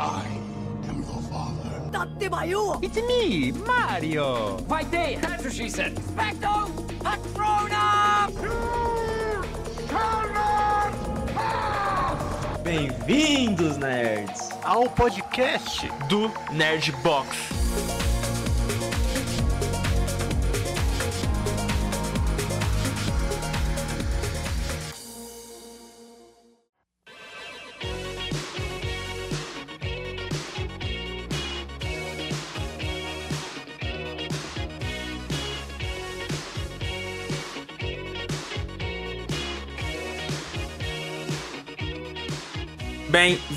I am your father. Tatemayu! It's me, Mario! Vai ter! That's what she said! Specto Patronum! Bem-vindos, nerds, ao podcast do Nerd Box.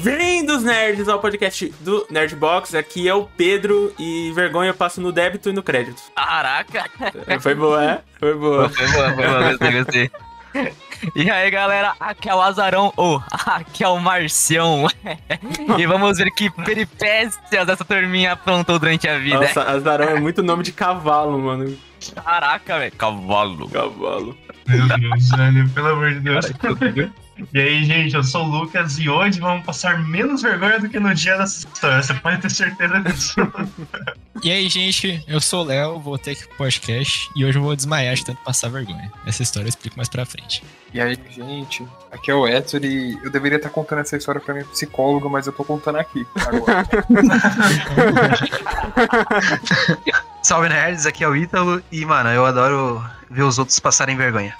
Bem-vindos, nerds, ao podcast do Nerdbox. Aqui é o Pedro e vergonha eu passo no débito e no crédito. Caraca! Foi boa, é? Foi boa. Foi boa, foi boa, gostei, gostei. E aí, galera, aqui é o Azarão, ou aqui é o Marcião. e vamos ver que peripécias essa turminha aprontou durante a vida. Nossa, Azarão é muito nome de cavalo, mano. Caraca, velho, cavalo. Cavalo. Meu Deus, velho, pelo amor de Deus. E aí, gente, eu sou o Lucas e hoje vamos passar menos vergonha do que no dia dessa história. Você pode ter certeza disso. E aí, gente, eu sou o Léo, voltei aqui pro podcast e hoje eu vou desmaiar de tanto passar vergonha. Essa história eu explico mais pra frente. E aí, gente, aqui é o Edson e eu deveria estar contando essa história pra minha psicóloga, mas eu tô contando aqui agora. Salve nerds, aqui é o Ítalo e, mano, eu adoro ver os outros passarem vergonha.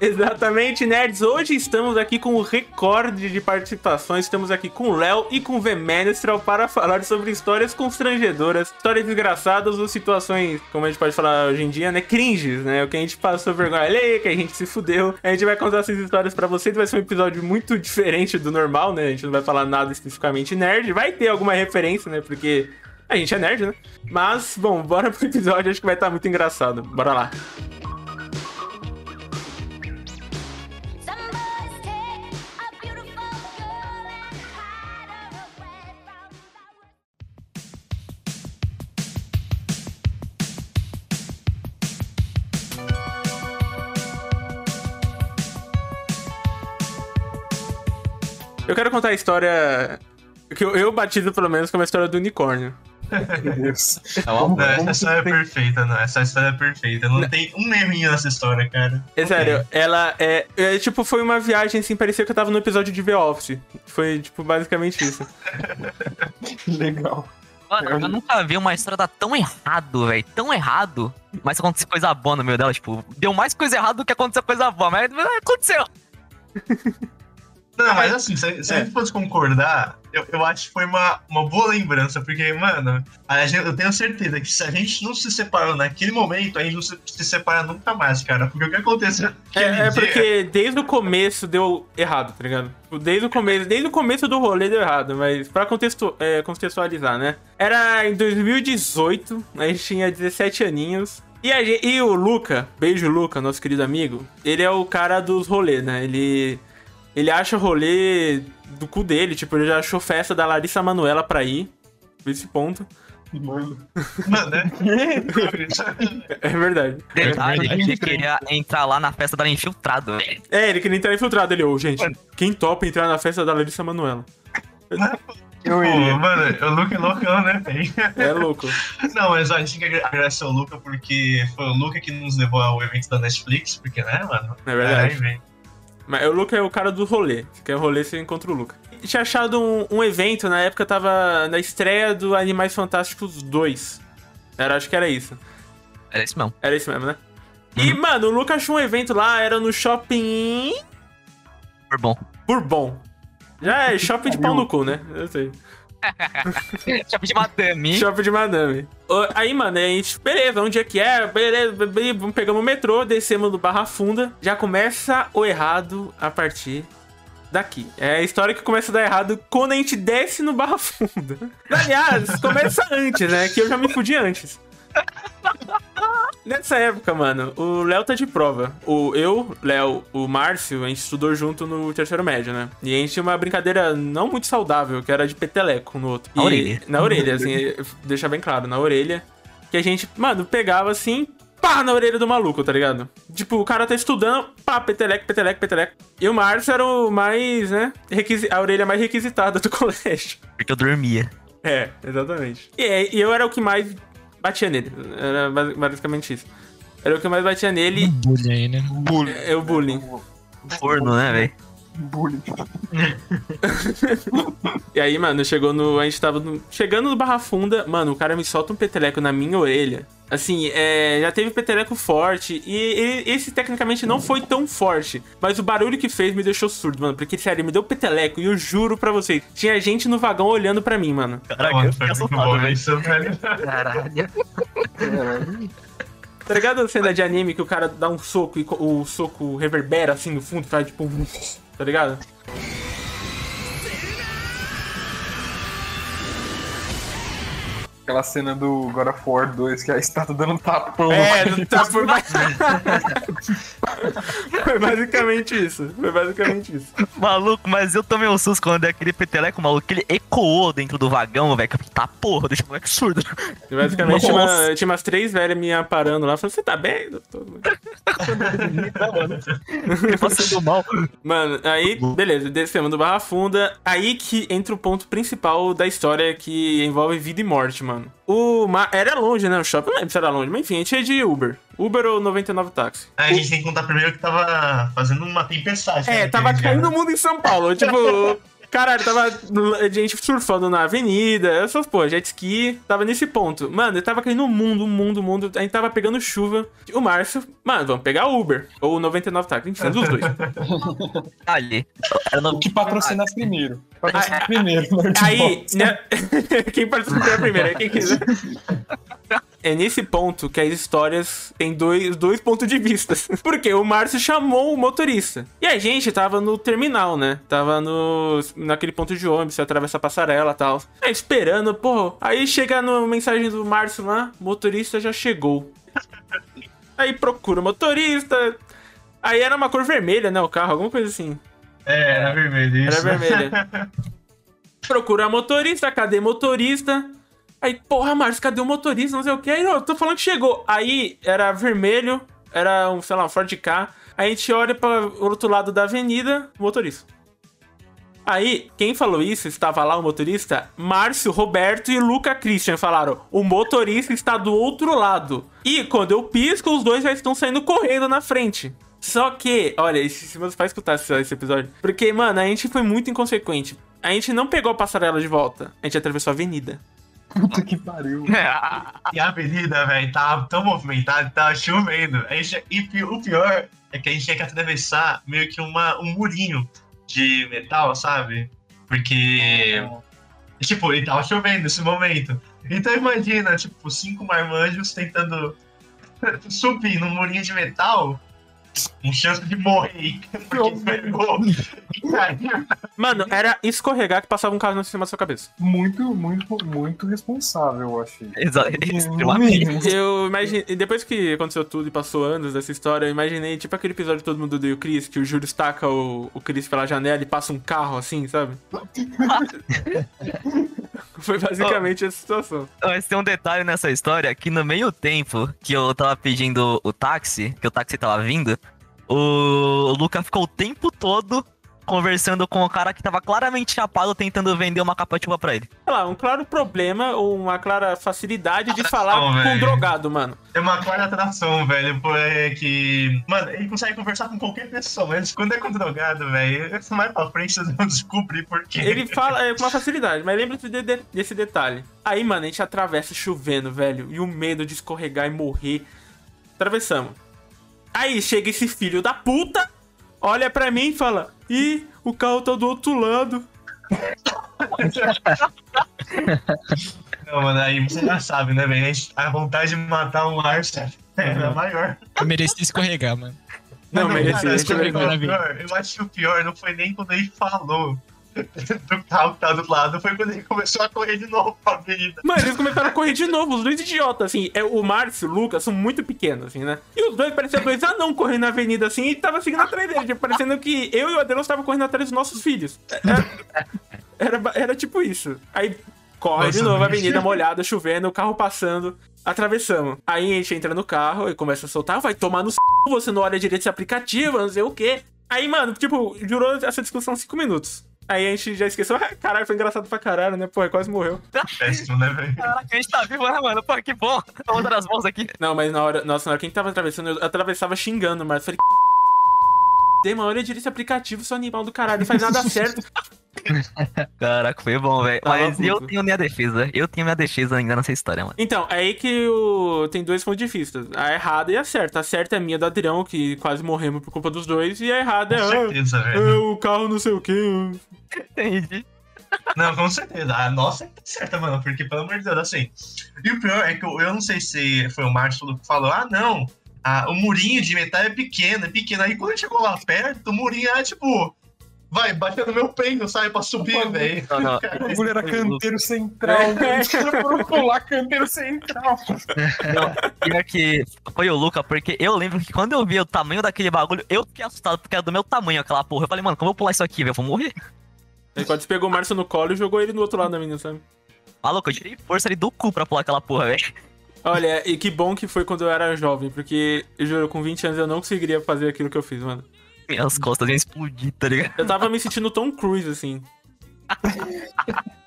Exatamente, nerds. Hoje estamos aqui com o recorde de participações. Estamos aqui com o Léo e com o V-Menestral para falar sobre histórias constrangedoras, histórias engraçadas ou situações, como a gente pode falar hoje em dia, né? Cringes, né? O que a gente passou vergonha alheia, que a gente se fudeu. A gente vai contar essas histórias para vocês. Vai ser um episódio muito diferente do normal, né? A gente não vai falar nada especificamente nerd. Vai ter alguma referência, né? Porque a gente é nerd, né? Mas, bom, bora pro episódio. Acho que vai estar muito engraçado. Bora lá. Eu quero contar a história que eu, eu batizo pelo menos como a história do unicórnio. Deus. Não, essa história é perfeita, não. Essa história é perfeita. Não tem um errinho nessa história, cara. É sério, ela é, é, Tipo, foi uma viagem assim, parecia que eu tava no episódio de The Office. Foi, tipo, basicamente isso. Legal. Mano, eu nunca vi uma história dar tão errado, velho. Tão errado. Mas aconteceu coisa boa no meio dela. Tipo, deu mais coisa errada do que aconteceu coisa boa. Mas aconteceu. Não, mas assim, se, se a gente fosse concordar, eu, eu acho que foi uma, uma boa lembrança, porque, mano, a gente- eu tenho certeza que se a gente não se separou naquele momento, a gente não se, se separa nunca mais, cara. Porque o que aconteceu É, é dia- porque desde o começo deu errado, tá ligado? Desde o começo, desde o começo do rolê deu errado, mas pra contextu- é, contextualizar, né? Era em 2018, a gente tinha 17 aninhos. E, a e o Luca, beijo Luca, nosso querido amigo, ele é o cara dos rolês, né? Ele, ele acha rolê do cu dele, tipo, ele já achou festa da Larissa Manuela pra ir, por esse ponto. Mano. Mano, né? É verdade. Detalhe, verdade. ele queria entrar lá na festa dela infiltrado, velho. É, ele queria entrar infiltrado. Ele, ô, gente, quem topa entrar na festa da Larissa Manuela? Eu Pô, iria. mano, o Luca é loucão, né, velho? É louco. Não, mas ó, a gente tem que agra- agradecer ao Luca porque foi o Luca que nos levou ao evento da Netflix, porque, né, mano? É verdade. Mas o Luca é o cara do rolê. Se quer rolê, você encontra o Luca. Tinha achado um, um evento, na época tava na estreia do Animais Fantásticos 2. Era, acho que era isso. Era isso mesmo. Era isso mesmo, né? E, mano, o Luca achou um evento lá, era no shopping Por bom. Bourbon. Já é shopping de pau no cu, né? Eu sei. Shopping de madame. Shopping de madame. Aí, mano, a gente, beleza, onde é que é? Beleza, be- be- pegamos o metrô, descemos do Barra Funda. Já começa o errado a partir daqui. É a história que começa a dar errado quando a gente desce no Barra Funda. Aliás, começa antes, né? Que eu já me fudi antes. Nessa época, mano, o Léo tá de prova. O eu, Léo, o Márcio, a gente estudou junto no terceiro médio, né? E a gente tinha uma brincadeira não muito saudável, que era de peteleco no outro. Na E- orelha. Na orelha, assim, deixar bem claro, na orelha. Que a gente, mano, pegava assim, pá, na orelha do maluco, tá ligado? Tipo, o cara tá estudando, pá, peteleco, peteleco, peteleco. E o Márcio era o mais, né, requisi- a orelha mais requisitada do colégio. Porque eu dormia. É, exatamente. E, e eu era o que mais batia nele. Era basi- basicamente isso. Era o que mais batia nele. Bullying aí, né? É o bullying. Forno, né, velho? Bullying. E aí, mano, chegou no. A gente tava no- chegando no Barra Funda, mano, o cara me solta um peteleco na minha orelha. Assim, é, já teve peteleco forte. E, e esse tecnicamente não foi tão forte. Mas o barulho que fez me deixou surdo, mano. Porque, sério, me deu peteleco. E eu juro pra vocês, tinha gente no vagão olhando pra mim, mano. Caraca, Mano, eu fiquei assustado, velho. isso, velho. Caralho. Tá ligado a cena de anime que o cara dá um soco e o soco reverbera assim no fundo, faz tipo. Tá ligado? Aquela cena do God of War 2 que a estátua dando um tapão. É, não tá por mais. Foi basicamente isso. Foi basicamente isso. Maluco, mas eu tomei um susto quando é aquele peteleco, maluco, que ele ecoou dentro do vagão, velho. que eu falei, Tá porra, deixa o moleque surdo. E basicamente tinha, uma- tinha umas três velhas me parando lá. Falando, você tá bem, doutor? Passando mal. Mano, aí, beleza, descemos do Barra Funda. Aí que entra o ponto principal da história que envolve vida e morte, mano. O Ma- Era longe, né? O shopping, não lembro se era longe, mas enfim, a gente ia de Uber. Uber ou 99 táxi. Aí a gente tem que contar primeiro que tava fazendo uma tempestade. É, né, tava caindo o mundo em São Paulo. Tipo, caralho, tava gente surfando na avenida, essas pô, jet ski. Tava nesse ponto. Mano, tava caindo o mundo, o mundo, o mundo. A gente tava pegando chuva. O Márcio, mano, vamos pegar Uber. Ou 99 táxi, enfim, dos dois. Ali. Era no... O que patrocina primeiro. Patrocina primeiro. Nerd Aí, né? quem participa primeiro, é quem quiser. É nesse ponto que as histórias têm dois, dois pontos de vista. Porque o Márcio chamou o motorista. E a gente tava no terminal, né? Tava no, naquele ponto de ônibus, você atravessa a passarela e tal. Aí esperando, pô. Aí chega na mensagem do Márcio lá, motorista já chegou. Aí procura o motorista. Aí era uma cor vermelha, né? O carro, alguma coisa assim. É, era vermelho isso. Era vermelha. Procura motorista, cadê motorista? Aí, porra, Márcio, cadê o motorista? Não sei o que. Aí, eu tô falando que chegou. Aí era vermelho, era um, sei lá, um Ford K. Aí a gente olha para o outro lado da avenida, motorista. Aí, quem falou isso, estava lá o motorista, Márcio, Roberto e Luca Christian falaram: o motorista está do outro lado. E quando eu pisco, os dois já estão saindo correndo na frente. Só que, olha, se meus pais escutassem esse episódio. Porque, mano, a gente foi muito inconsequente. A gente não pegou a passarela de volta. A gente atravessou a avenida. Puta que pariu. E a avenida, velho, tava tão movimentada, tava chovendo. A gente, e o pior é que a gente tinha que atravessar meio que uma, um murinho de metal, sabe? Porque, tipo, ele tava chovendo nesse momento. Então imagina, tipo, cinco marmanjos tentando subir num murinho de metal com chance de morrer. Mano, era escorregar que passava um carro em cima da sua cabeça. Muito, muito, muito responsável, eu achei. Exa- No extremamente. mínimo. Eu imaginei. e Depois que aconteceu tudo e passou anos dessa história, eu imaginei, tipo aquele episódio de Todo Mundo Odeia o Chris, que o Júlio estaca o, o Chris pela janela e passa um carro assim, sabe? Foi basicamente essa situação. Mas tem um detalhe nessa história que no meio tempo que eu tava pedindo o táxi, que o táxi tava vindo, o Luca ficou o tempo todo conversando com o cara que tava claramente chapado tentando vender uma capa de chuva pra ele. Sei lá, um claro problema ou uma clara facilidade de Atração, falar com um drogado, mano. É uma clara atração, velho, porque... Mano, ele consegue conversar com qualquer pessoa, mas quando é com drogado, velho, mais pra frente vocês vão descobrir por quê. Ele fala é, com uma facilidade, mas lembra-se de- de- desse detalhe. Aí, mano, a gente atravessa chovendo, velho, e o medo de escorregar e morrer. Atravessamos. Aí chega esse filho da puta, olha pra mim e fala: Ih, o carro tá do outro lado. Não, mano, aí você já sabe, né, velho? A vontade de matar um Larsa era maior. Eu mereci escorregar, mano. Não, Mas, merecia, é pior? Eu acho que o pior não foi nem quando ele falou do carro que tá do lado, foi quando ele começou a correr de novo pra avenida. Mano, eles começaram a correr de novo, os dois idiotas, assim. É, o Márcio e o Lucas são muito pequenos, assim, né? E os dois pareciam dois anão correndo na avenida, assim, e tava seguindo atrás deles. Tipo, parecendo que eu e o Adelon estavam correndo atrás dos nossos filhos. Era, era, era tipo isso. Aí corre de Nossa, novo, a avenida molhada, chovendo, o carro passando. Atravessamos. Aí a gente entra no carro e começa a soltar, vai tomar no c... você não olha direito esse aplicativo, não sei o quê. Aí, mano, tipo, durou essa discussão cinco minutos. Aí a gente já esqueceu, ah, caralho, foi engraçado pra caralho, né? Pô, quase morreu. Péssimo, né, velho? Caraca, a gente tá vivo, né, mano? Pô, que bom. Tô mandando as mãos aqui. Não, mas na hora, nossa, na hora que a gente tava atravessando, eu atravessava xingando, mas falei, Dei, mano, olha direito esse aplicativo, seu animal do caralho, não faz nada certo. Caraca, foi bom, velho. Mas eu puto. tenho minha defesa. Eu tenho minha defesa ainda nessa história, mano. Então, é aí que o... tem dois pontos de vista. A errada e a certa. A certa é minha do Adrião, que quase morremos por culpa dos dois, e a errada é, Com ah, certeza, ah, velho. o carro não sei o quê. Entendi. Não, com certeza. A nossa tá certa, mano, porque, pelo amor de Deus, assim. E o pior é que eu, eu não sei se foi o Márcio que falou, ah, não, ah, o murinho de metal é pequeno, é pequeno. Aí quando chegou lá perto, o murinho é tipo. Vai, bateu no meu peito, sabe, pra subir, velho. Não, não. O bagulho era canteiro central, caras foram pular canteiro central. Pior que foi o Luca, porque eu lembro que quando eu vi o tamanho daquele bagulho, eu fiquei assustado, porque era do meu tamanho aquela porra. Eu falei, mano, como eu vou pular isso aqui, velho? Eu vou morrer. Aí quando pegou o Márcio no colo e jogou ele no outro lado da menina, sabe? Maluco, eu tirei força ali do cu pra pular aquela porra, velho. Olha, e que bom que foi quando eu era jovem, porque, eu juro, com 20 anos eu não conseguiria fazer aquilo que eu fiz, mano. Minhas costas iam explodir, tá ligado? Eu tava me sentindo Tom Cruise, assim.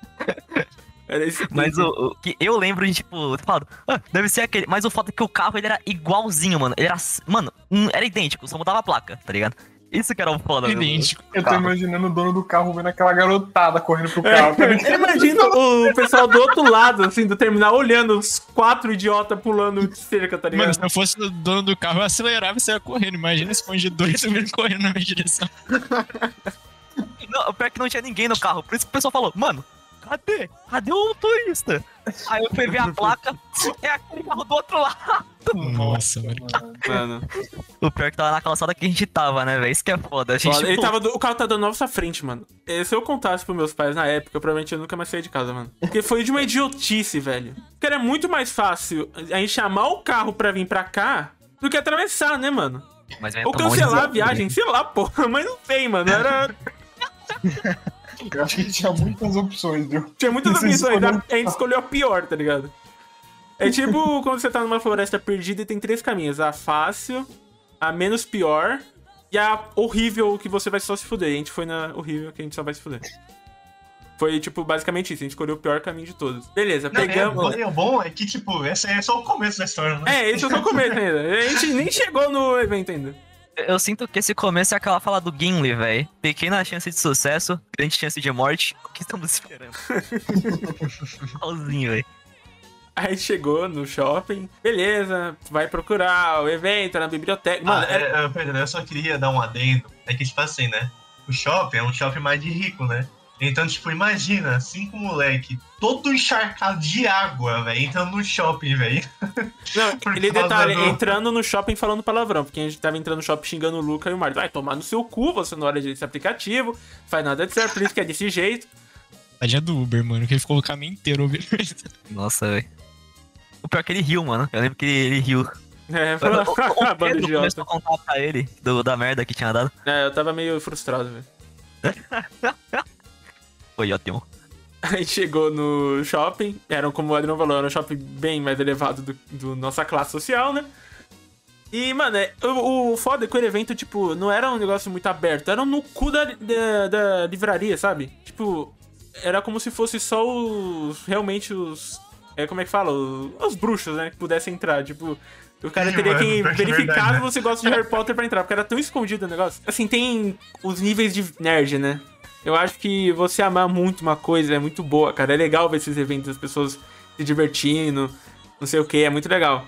Era esse Mas o, o que eu lembro de, tipo, falado, ah, deve ser aquele. Mas o fato é que o carro ele era igualzinho, mano. Ele era. Mano, hum, era idêntico, só mudava a placa, tá ligado? Isso que era o foda, meu. Idêntico. Eu tô imaginando o dono do carro vendo aquela garotada correndo pro carro. tá ligado? Eu imagino o pessoal do outro lado, assim, do terminal, olhando os quatro idiotas pulando de cerca, tá ligado? Mano, se eu fosse o dono do carro, eu acelerava e saia correndo. Imagina esse monte de dois vindo correndo na minha direção. Não, o pior é que não tinha ninguém no carro. Por isso que o pessoal falou, mano, cadê? Cadê o motorista? Aí eu fui ver a placa, é aquele carro do outro lado. Nossa, mano. Mano, O pior é que tava na calçada que a gente tava, né, velho? Isso que é foda. A gente, foda. ele tava do- o carro tá dando nossa frente, mano. E Se eu contasse pros meus pais na época, eu provavelmente eu nunca mais saía de casa, mano. Porque foi de uma idiotice, velho. Porque era muito mais fácil a gente chamar o carro pra vir pra cá do que atravessar, né, mano? Mas é Ou tão cancelar a longe, viagem, sei lá, porra. Mas não tem, mano. Era. Eu acho que tinha muitas opções, viu? Tinha muitas opções, escolheram- a gente escolheu a pior, tá ligado? É tipo quando você tá numa floresta perdida e tem três caminhos: a fácil, a menos pior e a horrível que você vai só se fuder. E a gente foi na horrível que a gente só vai se fuder. Foi, tipo, basicamente isso. A gente escolheu o pior caminho de todos. Beleza, Não, é, pegamos. o bom é que, tipo, esse é só o começo da história, né? É, esse é só o começo ainda. A gente nem chegou no evento ainda. Eu sinto que esse começo é aquela fala do Gimli, velho. Pequena chance de sucesso, grande chance de morte. O que estamos esperando? Igualzinho, velho. Aí chegou no shopping, beleza, vai procurar o evento na biblioteca. Mano, Ah, é, é, Pedro, eu só queria dar um adendo. É que, tipo assim, né? O shopping é um shopping mais de rico, né? Então, tipo, imagina, cinco moleque, todo encharcado de água, velho, entrando no shopping, velho. Não, Por ele detalhe, do- entrando no shopping falando palavrão, porque a gente tava entrando no shopping xingando o Luca e o Mário. Vai tomar no seu cu, você não olha desse aplicativo, faz nada de certo, por isso que é desse jeito. Tadinha do Uber, mano, que ele ficou o caminho inteiro ouvindo isso. Nossa, velho. O pior é que ele riu, mano. Eu lembro que ele riu. É, foi o, Pedro começou a contar pra ele do, da merda que tinha dado. É, eu tava meio frustrado, velho. Foi ótimo. Aí chegou no shopping, era como o Adriano falou, era um shopping bem mais elevado do, do nossa classe social, né? E, mano, é, o, o foda é que o evento, tipo, não era um negócio muito aberto, era no cu da, da, da livraria, sabe? Tipo, era como se fosse só os. Realmente os. É, como é que fala? Os, os bruxos, né? Que pudessem entrar. Tipo, o cara Sim, teria mano, que pior que é verificar verdade, se né? você gosta de Harry Potter pra entrar, porque era tão escondido o negócio. Assim, tem os níveis de nerd, né? Eu acho que você amar muito uma coisa é muito boa, cara. É legal ver esses eventos, as pessoas se divertindo, não sei o que, é muito legal.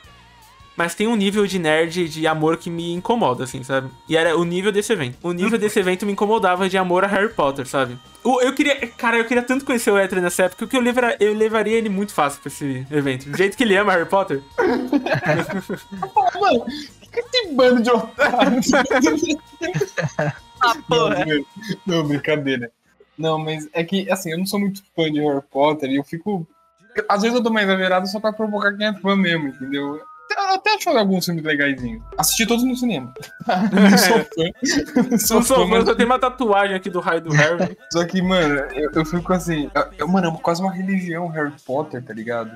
Mas tem um nível de nerd e de amor que me incomoda, assim, sabe? E era o nível desse evento. O nível desse evento me incomodava de amor a Harry Potter, sabe? O- Eu queria. Cara, eu queria tanto conhecer o Ether nessa época que eu, levara- eu levaria ele muito fácil pra esse evento. Do jeito que ele ama Harry Potter. Mano, que esse bando de otários? Ah, Não, não, brincadeira. Não, mas é que, assim, eu não sou muito fã de Harry Potter e eu fico. Às vezes eu dou uma exagerada só pra provocar quem é fã mesmo, entendeu? Eu até acho alguns filmes legaisinhos. Assisti todos no cinema. Não sou fã. Não Não sou sou fã, mas eu tenho uma tatuagem aqui do raio do Harry. Só que, mano, eu, eu fico assim. eu- mano, é quase uma religião Harry Potter, tá ligado?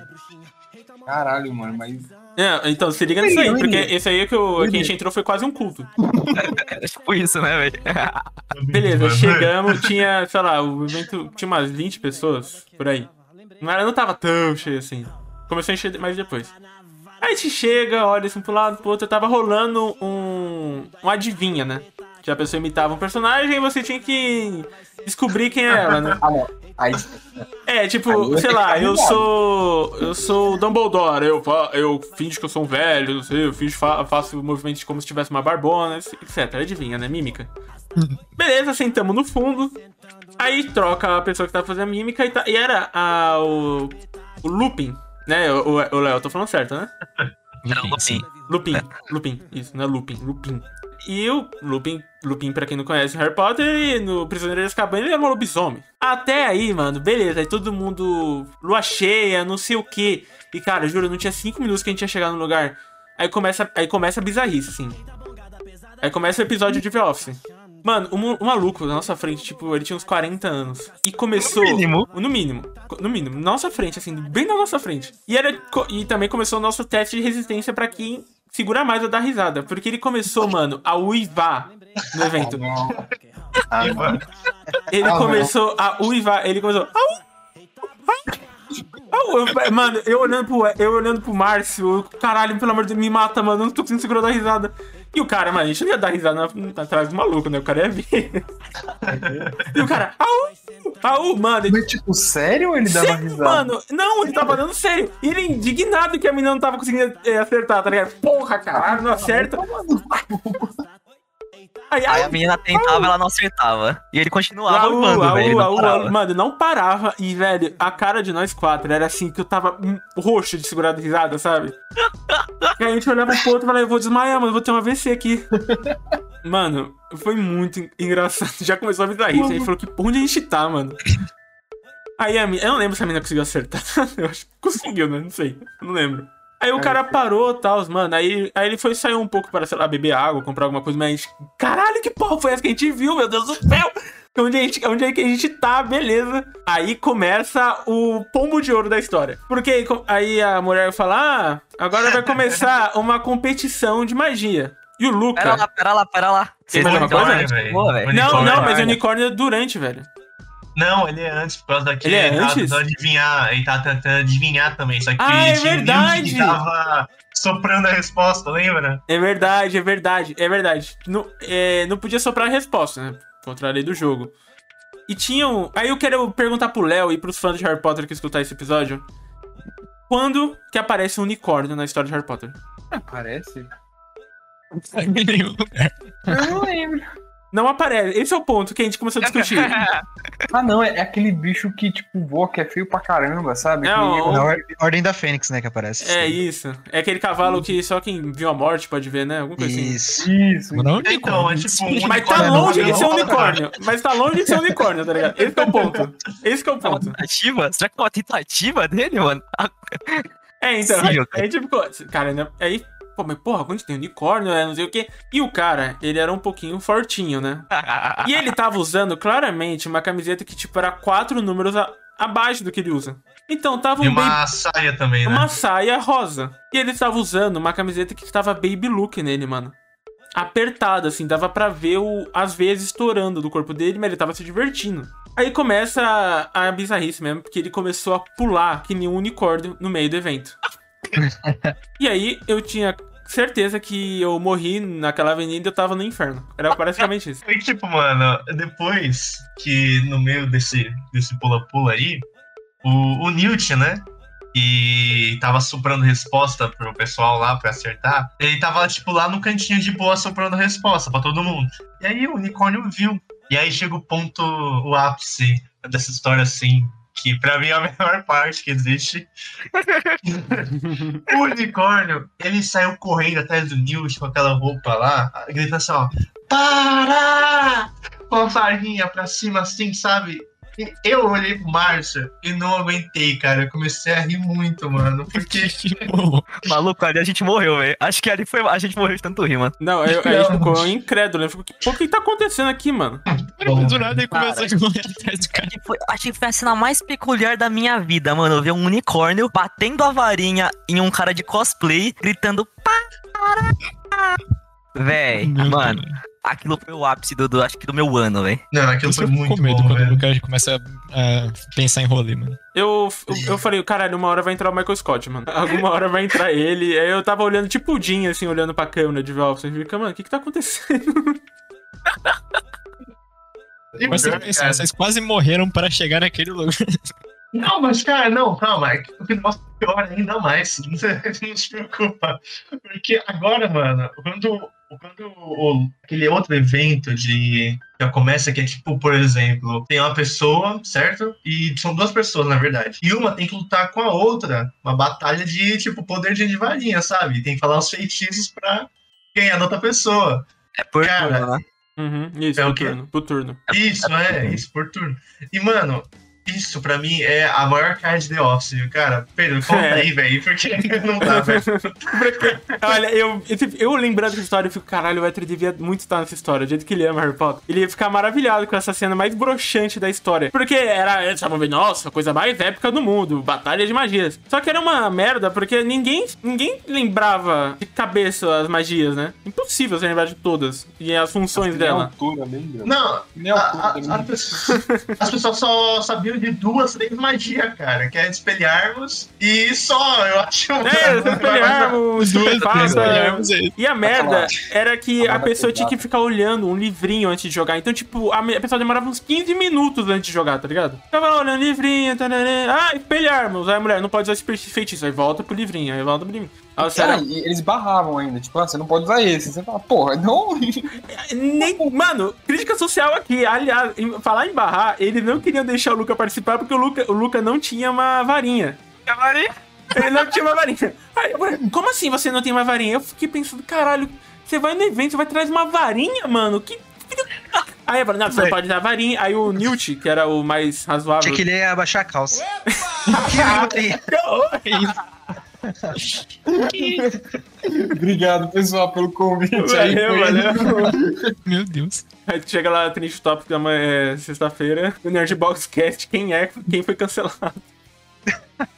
Caralho, mano, mas. É, então, se liga nisso aí, porque esse aí que, eu, que a gente entrou foi quase um culto. É tipo isso, né, velho? Beleza, chegamos, tinha, sei lá, o evento tinha umas 20 pessoas por aí. Não, era, não tava tão cheio assim. Começou a encher mais depois. Aí a gente chega, olha assim pro lado, pro outro, tava rolando um. um adivinha, né? Que a pessoa imitava um personagem e você tinha que descobrir quem é ela, né? Ah, não. Aí. É, tipo, sei lá, eu sou. Eu sou o Dumbledore, eu, eu finge que eu sou um velho, não sei, eu finge, fa faço movimentos como se tivesse uma barbona, etc. Adivinha, né? Mímica. Beleza, sentamos no fundo. Aí troca a pessoa que tá fazendo a mímica e, tá, e era a, o. O Lupin, né? O o- o Léo, eu tô falando certo, né? Não, assim. Lupin, Lupin, isso, não é Lupin, Lupin. E o Lupin, Lupin, pra quem não conhece Harry Potter, e no Prisioneiro de Azkaban ele era um lobisomem. Até aí, mano, beleza, aí todo mundo, lua cheia, não sei o que. E cara, juro, não tinha cinco minutos que a gente ia chegar no lugar. Aí começa, aí começa a bizarrice, assim. Aí começa o episódio de The Office. Mano, um, um maluco na nossa frente, tipo, ele tinha uns 40 anos. E começou. No mínimo. No mínimo. No mínimo. Na nossa frente, assim, bem na nossa frente. E, era, e também começou o nosso teste de resistência pra quem segura mais a dar risada. Porque ele começou, mano, a uivar no evento. Ah, Ele Ah, começou a uivar. Ele começou. Au! Au! Eu- mano, eu olhando pro, eu olhando pro Márcio, eu, caralho, pelo amor de Deus, me mata, mano. Eu não tô conseguindo segurar a dar risada. E o cara, mano, a gente não ia dar risada na- atrás do maluco, né? O cara ia ver. E o cara, au! Au, mano. ele- Mas, tipo, sério ou ele dava Sério, risada? mano, não, ele tava dando sério. E ele indignado que a menina não tava conseguindo é, acertar, tá ligado? Porra, caralho, não acerta. Aí, Aí aí, a menina tentava, ela não acertava. E ele continuava uivando, au, velho. au. Mano, não parava. E, velho, a cara de nós quatro era assim que eu tava hum, roxo de segurar de risada, sabe? e aí a gente olhava pro outro e falava, eu vou desmaiar, mano, vou ter um AVC aqui. mano, foi muito en- engraçado. Já começou a bizarrice. Aí ele falou que onde a gente tá, mano? Aí a menina, eu não lembro se a menina conseguiu acertar. eu acho que conseguiu, né? Não sei. Não lembro. Aí o cara parou e tal, mano. Aí, aí ele foi sair um pouco para, sei lá, beber água, comprar alguma coisa, mas a gente. Caralho, que porra foi essa que a gente viu, meu Deus do céu? Onde, a gente, onde é que a gente tá, beleza. Aí começa o pombo de ouro da história. Porque aí, aí a mulher fala: Ah, agora vai começar uma competição de magia. E o Luca. Pera lá, pera lá, pera lá. Estão alguma coisa? velho? boa. Não, não, mas o unicórnio é durante, velho. Não, ele é antes, por causa daquele. Ele é tava antes? tentando adivinhar. Ele tava tentando adivinhar também. Só que Ah, é tinha verdade! que tava soprando a resposta, lembra? É verdade, é verdade, é verdade. Não, é, não podia soprar a resposta, né? Contra a lei do jogo. E tinham. Aí eu quero perguntar pro Léo e pros fãs de Harry Potter que escutar esse episódio. Quando que aparece um unicórnio na história de Harry Potter? Parece. Eu não lembro. Não aparece. Esse é o ponto que a gente começou a discutir. Ah, não, é, é aquele bicho que, tipo, voa, que é feio pra caramba, sabe? É, Que ninguém- o- Na Or- Ordem da Fênix, né, que aparece. É isso. É aquele cavalo que só quem viu a morte pode ver, né? Alguma coisa assim. Isso. Isso. Mas não Então, é tipo um Mas tá unicórnio longe de não ser um unicórnio. Mas tá longe de ser um unicórnio, tá ligado? Esse que é o ponto. Esse que é o É ponto. tentativa? Será que é uma tentativa dele, mano? É, então. Sim, ok. Aí, tipo, cara, né? Aí, pô, mas porra, quando tem unicórnio, né? Não sei o quê. E o cara, ele era um pouquinho fortinho, né? E ele tava usando claramente uma camiseta que, tipo, era quatro números a- abaixo do que ele usa. Então tava E um baby- uma saia também, né? uma saia rosa. E ele tava usando uma camiseta que tava baby look nele, mano. Apertada, assim, dava pra ver o, as veias estourando do corpo dele, mas ele tava se divertindo. Aí começa a, a bizarrice mesmo, porque ele começou a pular que nem um unicórnio no meio do evento. e aí eu tinha certeza que eu morri naquela avenida e eu tava no inferno. Era praticamente isso. E tipo, mano, depois que no meio desse desse pula-pula aí, o, o Newt, né? E tava soprando resposta pro pessoal lá pra acertar. Ele tava, tipo, lá no cantinho de boa soprando resposta pra todo mundo. E aí o unicórnio viu. E aí chega o ponto, o ápice dessa história, assim, que pra mim é a melhor parte que existe. o unicórnio, ele saiu correndo atrás do Newt com aquela roupa lá, gritando assim, ó. Para! Com a farinha pra cima, assim, sabe? Eu olhei pro Márcio e não aguentei, cara. Eu comecei a rir muito, mano. Porque. Maluco, ali a gente morreu, velho. Acho que ali foi. A gente morreu de tanto rir, mano. Não, eu, a gente ficou incrédulo. Eu fico, pô, o que tá acontecendo aqui, mano? Do nada ele começou a correr atrás do cara. Acho que foi- Achei que foi a cena mais peculiar da minha vida, mano. Eu vi um unicórnio batendo a varinha em um cara de cosplay, gritando para. Véi, mano, Deus. Aquilo foi o ápice do, do- acho que do meu ano, véi. Não, aquilo foi muito com medo bom, quando o velho. Lucas começa a pensar em rolê, mano. Eu, eu, eu falei, caralho, uma hora vai entrar o Michael Scott, mano. Alguma hora vai entrar ele. Aí eu tava olhando, tipo o Jim, assim, olhando pra câmera de volta. Você fica, mano, o que que tá acontecendo? O Mas você pensar, vocês quase morreram para chegar naquele lugar. Não, mas, cara, não, calma. é que O que mostra pior ainda mais. Não se preocupa. Porque agora, mano, quando, quando o, aquele outro evento de. Já começa que é tipo, por exemplo, tem uma pessoa, certo? E são duas pessoas, na verdade. E uma tem que lutar com a outra. Uma batalha de, tipo, poder de varinha, sabe? Tem que falar os feitiços pra ganhar da outra pessoa. É por Cara, turno, né? Uhum, isso, É quê? turno, pro turno. Isso, é, isso, por turno. E, mano, isso pra mim é a maior card de The Office. Cara, Pedro, conta É. aí, velho, porque não dá, velho. Olha, eu, eu, lembrando dessa história, eu fico, caralho, o Ether devia muito estar nessa história. Do jeito que ele ama Harry Potter. Ele ia ficar maravilhado com essa cena mais broxante da história. Porque era, eles estavam vendo, nossa, a coisa mais épica do mundo, batalha de magias. Só que era uma merda, porque ninguém, ninguém lembrava de cabeça as magias, né? Impossível você lembrar de todas. E as funções dela. altura? Não, a a- a- as pessoas só sabiam de duas, três magias, cara, que é espelharmos e só, eu acho. É, espelharmos, Duas espelharmos aí. E a merda era que a pessoa tinha que ficar olhando um livrinho antes de jogar. Então, tipo, a, pessoa demorava uns 15 minutos antes de jogar, tá ligado? Ficava lá olhando livrinho, tarará. ah, espelharmos. Aí a mulher não pode usar esse feitiço. Aí volta pro livrinho, aí volta pro livrinho. Cara, era- e eles barravam ainda. Tipo, ah, você não pode usar esse. Você fala, porra, não. Nem, mano, crítica social aqui. Aliás, em- falar em barrar, eles não queriam deixar o Luca participar porque o Luca, o Luca não tinha uma varinha. Ele não tinha uma varinha. Aí, eu falei, como assim você não tem uma varinha? Eu fiquei pensando, caralho, você vai no evento, você vai trazer uma varinha, mano? Que. Aí eu falei, não, você não pode dar varinha. Aí o Newt, que era o mais razoável. Achei que ele ia abaixar a calça. Obrigado, pessoal, pelo convite. aí, Valeu, foi- valeu. Meu Deus. Aí tu chega lá, Triste Top, é sexta-feira, no Nerdbox Cast, quem é, quem foi cancelado.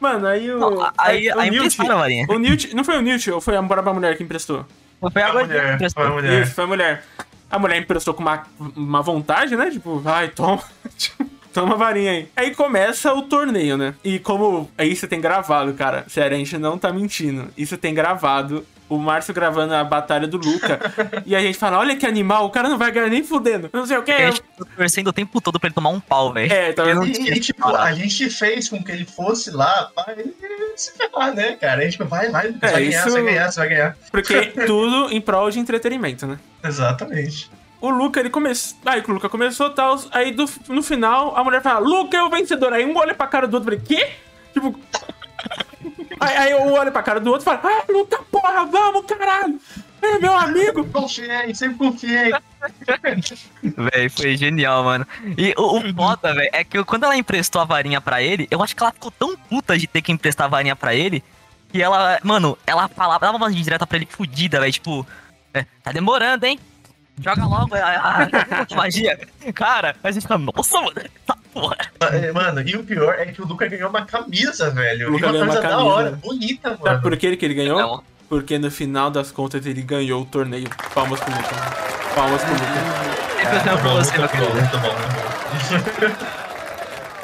Mano, aí o. Não, aí, o aí Newt- emprestaram a. O Newt, não foi o Newt, ou foi a própria mulher que emprestou? Foi A agora mulher, que emprestou. a mulher. Isso, foi a mulher. A mulher emprestou com uma, uma vontade, né? Tipo, vai, toma. Tipo, Toma a varinha aí. Aí começa o torneio, né? E como aí você tem gravado, cara. Sério, a gente não tá mentindo. Isso tem gravado. O Márcio gravando a batalha do Luca. e a gente fala: olha que animal, o cara não vai ganhar nem fudendo. Não sei o que. A gente tá torcendo o tempo todo pra ele tomar um pau, velho. É, tá Ele não E, e, tipo, a gente fez com que ele fosse lá pra ele se ferrar, né, cara? A gente, vai, vai, você vai ganhar, isso- você vai ganhar, você vai ganhar. Porque tudo em prol de entretenimento, né? Exatamente. O Luca, ele começou. Aí o Luca começou e tal. Aí do- no final, a mulher fala: Luca é o vencedor. Aí um olha pra cara do outro e falei: Quê? Tipo. aí, aí um olha pra cara do outro e fala: Ah, Luca, porra, vamos, caralho. É meu amigo. Confiei, sempre confiei. Véi, foi genial, mano. E o, o foda, velho, é que quando ela emprestou a varinha pra ele, eu acho que ela ficou tão puta de ter que emprestar a varinha pra ele, que ela, mano, ela falava, dava uma direta pra ele fudida, velho, tipo, é, tá demorando, hein? Joga logo a, a- a magia. Cara, a gente fica, nossa, mano, tá porra. É, Mano, e o pior é que o Luca ganhou uma camisa, velho. O Luca uma ganhou uma coisa da camisa. hora, bonita, Sabe mano. por que que ele ganhou? Não. Porque no final das contas ele ganhou o torneio. Palmas pro Luca. Palmas pro Luca. Assim pra você, meu querido. Muito bom, muito bom.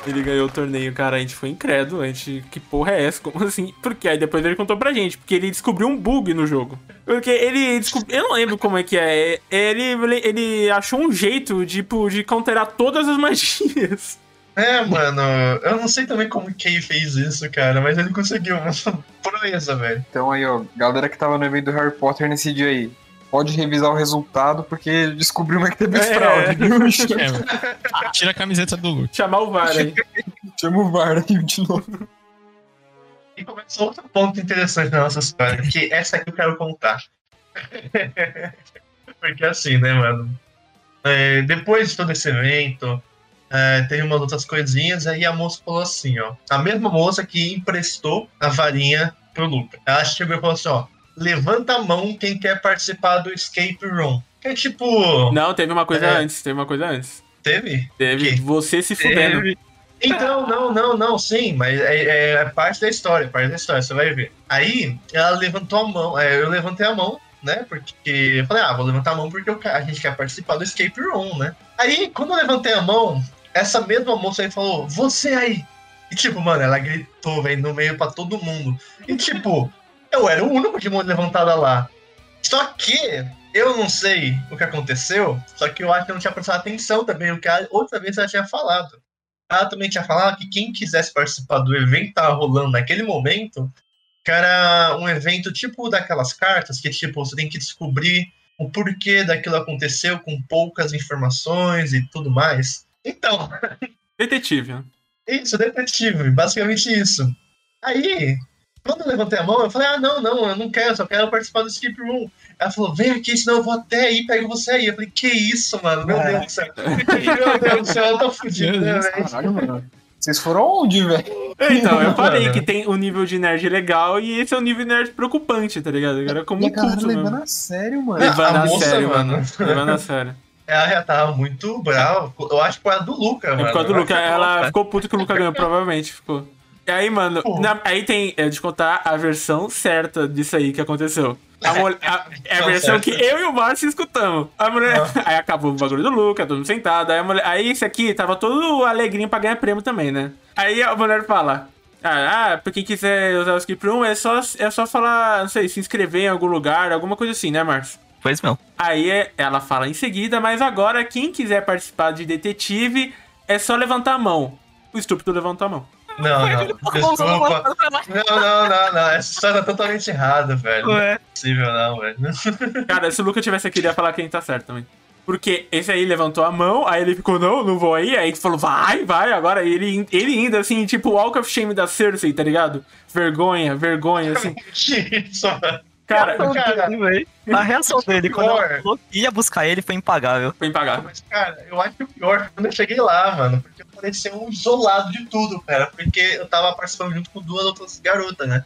Ele ganhou o torneio, cara. A gente foi incrédulo. A gente, que porra é essa? Como assim? Porque aí depois ele contou pra gente. Porque ele descobriu um bug no jogo. Porque ele descobriu. Eu não lembro como é que é. Ele, ele achou um jeito de, tipo, de counterar todas as magias. É, mano, eu não sei também como que ele fez isso, cara, mas ele conseguiu. Proeza, velho. Então aí, ó, galera que tava no evento do Harry Potter nesse dia aí, pode revisar o resultado, porque descobriu uma que teve É. fraude, viu? É, mano. Tira a camiseta do Luke. Chamar o VAR aí. Chama o VAR aí de novo. E começa outro ponto interessante da nossa história, que essa aqui eu quero contar. Porque assim, né, mano? É, depois de todo esse evento, é, tem umas outras coisinhas, aí a moça falou assim, ó. A mesma moça que emprestou a varinha pro Luca. Ela chegou e falou assim, ó. Levanta a mão quem quer participar do escape room. Que é tipo. Não, teve uma coisa É. antes, teve uma coisa antes. Teve? Teve Que? você se fudendo. Então, não, não, não, sim, mas é, é- é parte da história, parte da história, você vai ver. Aí, ela levantou a mão, é, eu levantei a mão, né, porque eu falei, ah, vou levantar a mão porque eu a gente quer participar do escape room, né. Aí, quando eu levantei a mão, essa mesma moça aí falou, você aí. E tipo, mano, ela gritou, velho, no meio pra todo mundo. E tipo, eu era o único de mão levantada lá. Só que eu não sei o que aconteceu, só que eu acho que eu não tinha prestado atenção também, o que a outra vez ela tinha falado. Ela também tinha falado que quem quisesse participar do evento que tava rolando naquele momento, que era um evento tipo daquelas cartas, que tipo, você tem que descobrir o porquê daquilo aconteceu com poucas informações e tudo mais. Então, Detetive, né? isso, detetive, basicamente isso. Aí, quando eu levantei a mão, eu falei, ah, não, não, eu não quero, só quero participar do skip room. Ela falou, vem aqui, senão eu vou até aí e pego você aí. Eu falei, que isso, mano, meu Deus do céu. meu Deus do céu, eu tô fudido, né, velho? Caralho, mano. Vocês foram onde, velho? Então, eu falei Mano. que tem o nível de nerd legal e esse é o nível de nerd preocupante, tá ligado? Era como E um culto levando mesmo. a sério, mano. Levando a a, moça, sério, mano. mano. Levando a sério. Ela já tava muito brava. Eu acho que foi a do Luca, É mano. por causa do Luca. Ela ficou puta que o Luca ganhou, provavelmente ficou. E aí, mano, na- aí tem, é, de contar a versão certa disso aí que aconteceu. A a- é a versão certo. que eu e o Márcio escutamos. A mulher. Aí acabou o bagulho do Luca, todo mundo sentado. Aí, a mulher, aí esse aqui tava todo alegrinho pra ganhar prêmio também, né? Aí a mulher fala. Ah, ah, pra quem quiser usar o Skip Room, é só, é só falar, não sei, se inscrever em algum lugar, alguma coisa assim, né, Márcio? Pois não. Aí é- ela fala em seguida, mas agora quem quiser participar de detetive é só levantar a mão. O estúpido levantou a mão. Não, não. Desculpa. Não, não, não, não. Essa história tá totalmente errada, velho. Não é Ué. possível, não, velho. Cara, se o Luca tivesse aqui, ele ia falar quem tá certo também. Porque esse aí levantou a mão, aí ele ficou, não, não vou aí. Aí ele falou, vai, vai. Agora ele, ele ainda, assim, tipo, Walk of Shame da Cersei, tá ligado? Vergonha, vergonha, assim. Que isso, mano. Cara, Cara, A reação dele quando Pior. ela falou que ia buscar ele foi impagável. foi impagável. Mas, cara, eu acho que o pior foi quando eu cheguei lá, mano. Porque eu parecia um isolado de tudo, cara. Porque eu tava participando junto com duas outras garotas, né?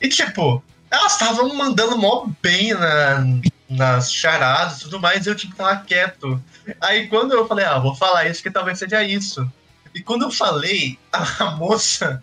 E, tipo, elas estavam mandando mó bem na, nas charadas e tudo mais, e eu, tipo, tava quieto. Aí, quando eu falei, ah, vou falar isso, que talvez seja isso. E quando eu falei, a moça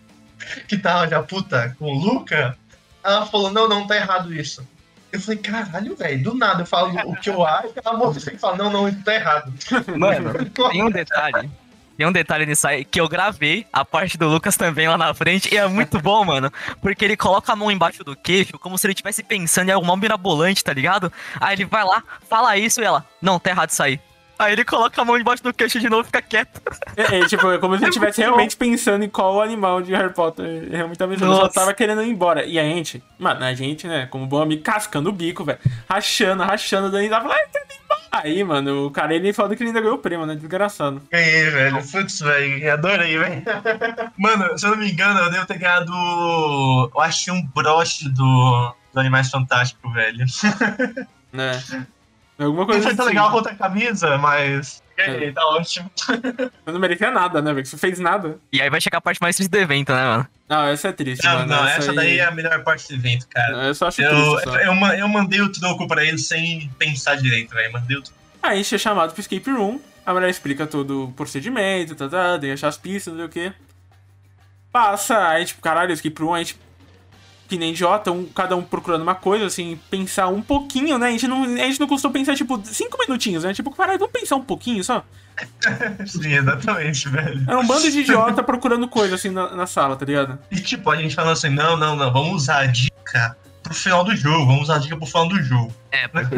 que tava já puta com o Luca, ela falou, não, não, tá errado isso. Eu falei, caralho, velho, do nada eu falo o que eu acho, a moça que fala, não, não, isso tá errado. Mano, tem um detalhe. Tem um detalhe nisso aí que eu gravei a parte do Lucas também lá na frente e é muito bom, mano. Porque ele coloca a mão embaixo do queixo como se ele estivesse pensando em algo mal mirabolante, tá ligado? Aí ele vai lá, fala isso e ela, não, tá errado isso aí. Aí ele coloca a mão embaixo do queixo de novo e fica quieto. É, é, tipo, é como se ele estivesse realmente pensando em qual animal de Harry Potter realmente tava pensando. Só tava querendo ir embora. E a gente, mano, a gente, né, como bom amigo, cascando o bico, velho. Rachando, rachando, daí tava lá, "Ai, tá indo embora." Aí, mano, o cara ele falou que ele ainda ganhou o prêmio, né? Desgraçado. Ganhei, velho. Putz, velho. Adorei, velho. Mano, se eu não me engano, eu devo ter ganhado. Eu acho que um broche do, do Animais Fantásticos, velho. Né? Alguma Não coisa foi tão assim. legal quanto a camisa, mas. Ganhei, tá ótimo. Eu não merecia nada, né, velho? Você fez nada. E aí vai chegar a parte mais triste do evento, né, mano? Não, essa é triste, Não, mano. não, essa aí... daí é a melhor parte do evento, cara. Eu só acho Eu, triste, só. eu, eu mandei o troco pra ele sem pensar direito, velho. Mandei o troco. Aí a gente é chamado pro escape room, a mulher explica todo o procedimento, tá, tá, tem que achar as pistas, não sei o quê. Passa, aí tipo, caralho, escape room, a gente, que nem idiota, um, cada um procurando uma coisa, assim, pensar um pouquinho, né? A gente não, a gente não costuma pensar, tipo, cinco minutinhos, né? Tipo, caralho, vamos pensar um pouquinho só. Sim, exatamente, velho. Era um bando de idiota procurando coisa, assim, na, na sala, tá ligado? E tipo, a gente falando assim, não, não, não, vamos usar a dica pro final do jogo, vamos usar a dica pro final do jogo. É, porque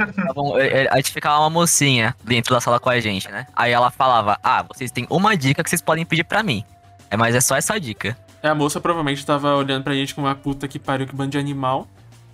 é, é, a gente ficava uma mocinha dentro da sala com a gente, né? Aí ela falava, ah, vocês têm uma dica que vocês podem pedir pra mim. É, mas é só essa dica. É, a moça provavelmente tava olhando pra gente com uma puta que pariu, que bando de animal.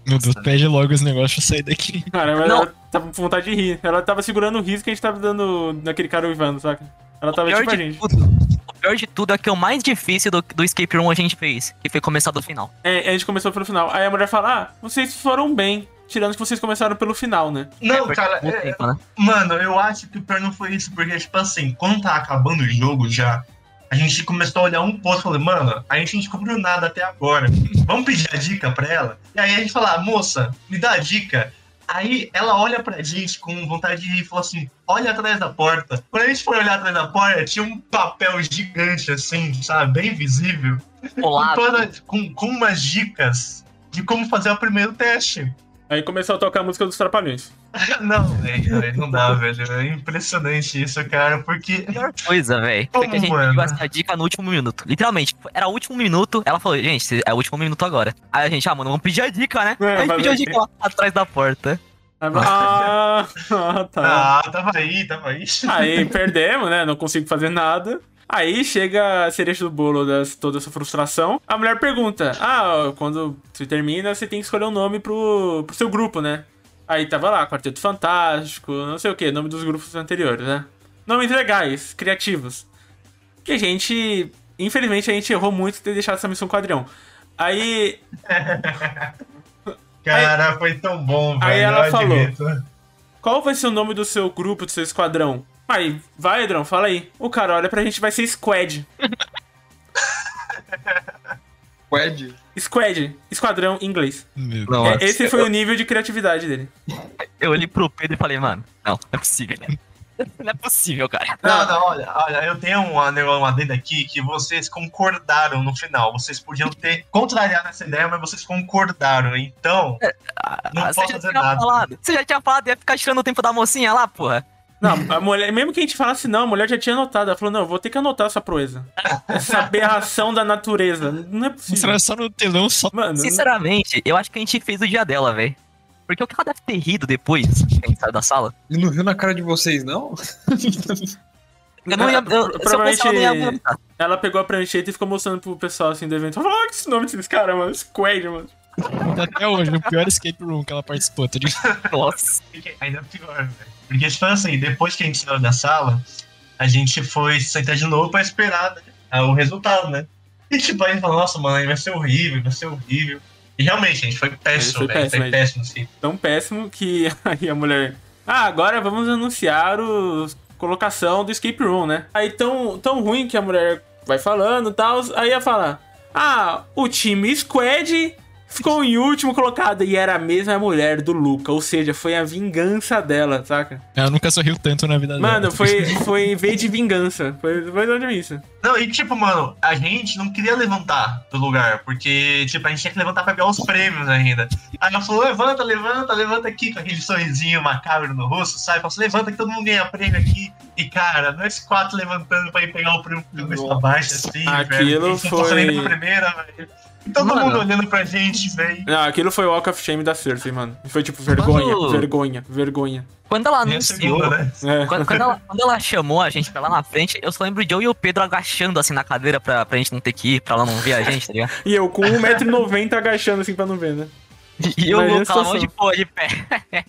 Meu Deus, pede logo os negócios pra sair daqui. Cara, mas ela tava com vontade de rir. Ela tava segurando o riso que a gente tava dando naquele cara uivando, saca? Ela tava pior tipo a de gente. tudo, o pior de tudo é que o mais difícil do, do escape room a gente fez, que foi começar do final. É, a gente começou pelo final. Aí a mulher fala: Ah, vocês foram bem. tirando que vocês começaram pelo final, né? Não, Foi cara, é- tempo, né? mano, eu acho que o pior não foi isso, porque, tipo assim, quando tá acabando o jogo já, a gente começou a olhar um posto e falei, mano, a gente não descobriu nada até agora. Vamos pedir a dica pra ela? E aí a gente fala, moça, me dá a dica. Aí ela olha pra gente com vontade de rir e fala assim: olha atrás da porta. Quando a gente foi olhar atrás da porta, tinha um papel gigante, assim, sabe? Bem visível. Com, toda- com, com umas dicas de como fazer o primeiro teste. Aí começou a tocar a música dos Trapalhões. Não, velho, não dá, velho. É impressionante isso, cara, porque. coisa, velho. Foi que a gente mano? essa dica no último minuto. Literalmente, era o último minuto. Ela falou, gente, é o último minuto agora. Aí a gente, ah, mano, vamos pedir a dica, né? É, Aí a gente pediu a dica lá atrás da porta. Ah, ah, tá. Ah, tava aí, tava aí. Aí perdemos, né? Não consigo fazer nada. Aí chega a cereja do bolo das toda essa frustração. A mulher pergunta: Ah, quando você termina, você tem que escolher um nome pro, pro seu grupo, né? Aí tava lá, Quarteto Fantástico, não sei o que, nome dos grupos anteriores, né? Nomes legais, criativos. Que a gente. Infelizmente a gente errou muito de ter deixado essa missão quadrão. Aí. Cara, foi tão bom, velho. Aí ela falou. Qual vai ser o nome do seu grupo, do seu esquadrão? Aí, vai, Edrão, fala aí. O cara olha pra gente, vai ser Squad. Qued? Squad, esquadrão em inglês. É, esse foi o nível de criatividade dele. Eu olhei pro Pedro e falei, mano, não, não é possível. Não é possível, cara. Não, não, olha, olha, eu tenho um negócio uma adendo aqui que vocês concordaram no final. Vocês podiam ter contrariado essa ideia, mas vocês concordaram. Então, não Ah, posso já fazer tinha nada. falado. Você já tinha falado, ia ficar tirando o tempo da mocinha lá, porra. Não, a mulher, mesmo que a gente falasse não, a mulher já tinha anotado. Ela falou, não, eu vou ter que anotar essa proeza. Essa aberração da natureza. Não é possível. Só no telão, só Mano, Sinceramente, eu acho que a gente fez o dia dela, velho. Porque o que ela deve ter rido depois que a gente saiu da sala? Ele não viu na cara de vocês, não? Eu não ia. Eu, Provavelmente- eu não ia ela pegou a prancheta e ficou mostrando pro pessoal assim do evento. Falou, olha esse nome desses caras, mano. Squad, mano. Até hoje, no pior escape room que ela participou, tá ligado? Nossa. Ainda é pior, velho. Porque, tipo assim, depois que a gente saiu da sala, a gente foi se sentar de novo pra esperar né, o resultado, né? E, tipo, a gente falou, nossa, mano, aí vai ser horrível, vai ser horrível. E realmente, a gente foi péssimo, Foi velho. péssimo, Foi péssimo, assim. Tão péssimo que aí a mulher. Ah, agora vamos anunciar o colocação do escape room, né? Aí tão, tão ruim que a mulher vai falando e tal. Aí ia falar: Ah, o time Squad ficou em último colocado. E era a mesma mulher do Luca. Ou seja, foi a vingança dela, saca? Ela nunca sorriu tanto na vida dela. Mano, foi, foi V de vingança. Foi, foi de onde é isso. Não, e tipo, mano, a gente não queria levantar do lugar, porque, tipo, a gente tinha que levantar pra pegar os prêmios ainda. Aí ela falou, levanta, levanta, levanta aqui, com aquele sorrisinho macabro no rosto, sabe? Falou, levanta que todo mundo ganha prêmio aqui. E, cara, nós quatro levantando pra ir pegar o prêmio pra baixo, assim, Aquilo velho. Foi- primeira, velho. Todo Mano. mundo olhando pra gente, velho. Não, aquilo foi o Walk of Shame da Cersei, mano. Foi tipo vergonha, Quando- vergonha, vergonha. Quando ela anunciou. segunda, né? É. Quando, quando ela, quando ela chamou a gente pra lá na frente, eu só lembro de eu e o Pedro agachando assim na cadeira pra, pra gente não ter que ir, pra ela não ver a gente, tá ligado? E eu com 1,90m agachando assim pra não ver, né? E eu mão situação. de pô, de pé.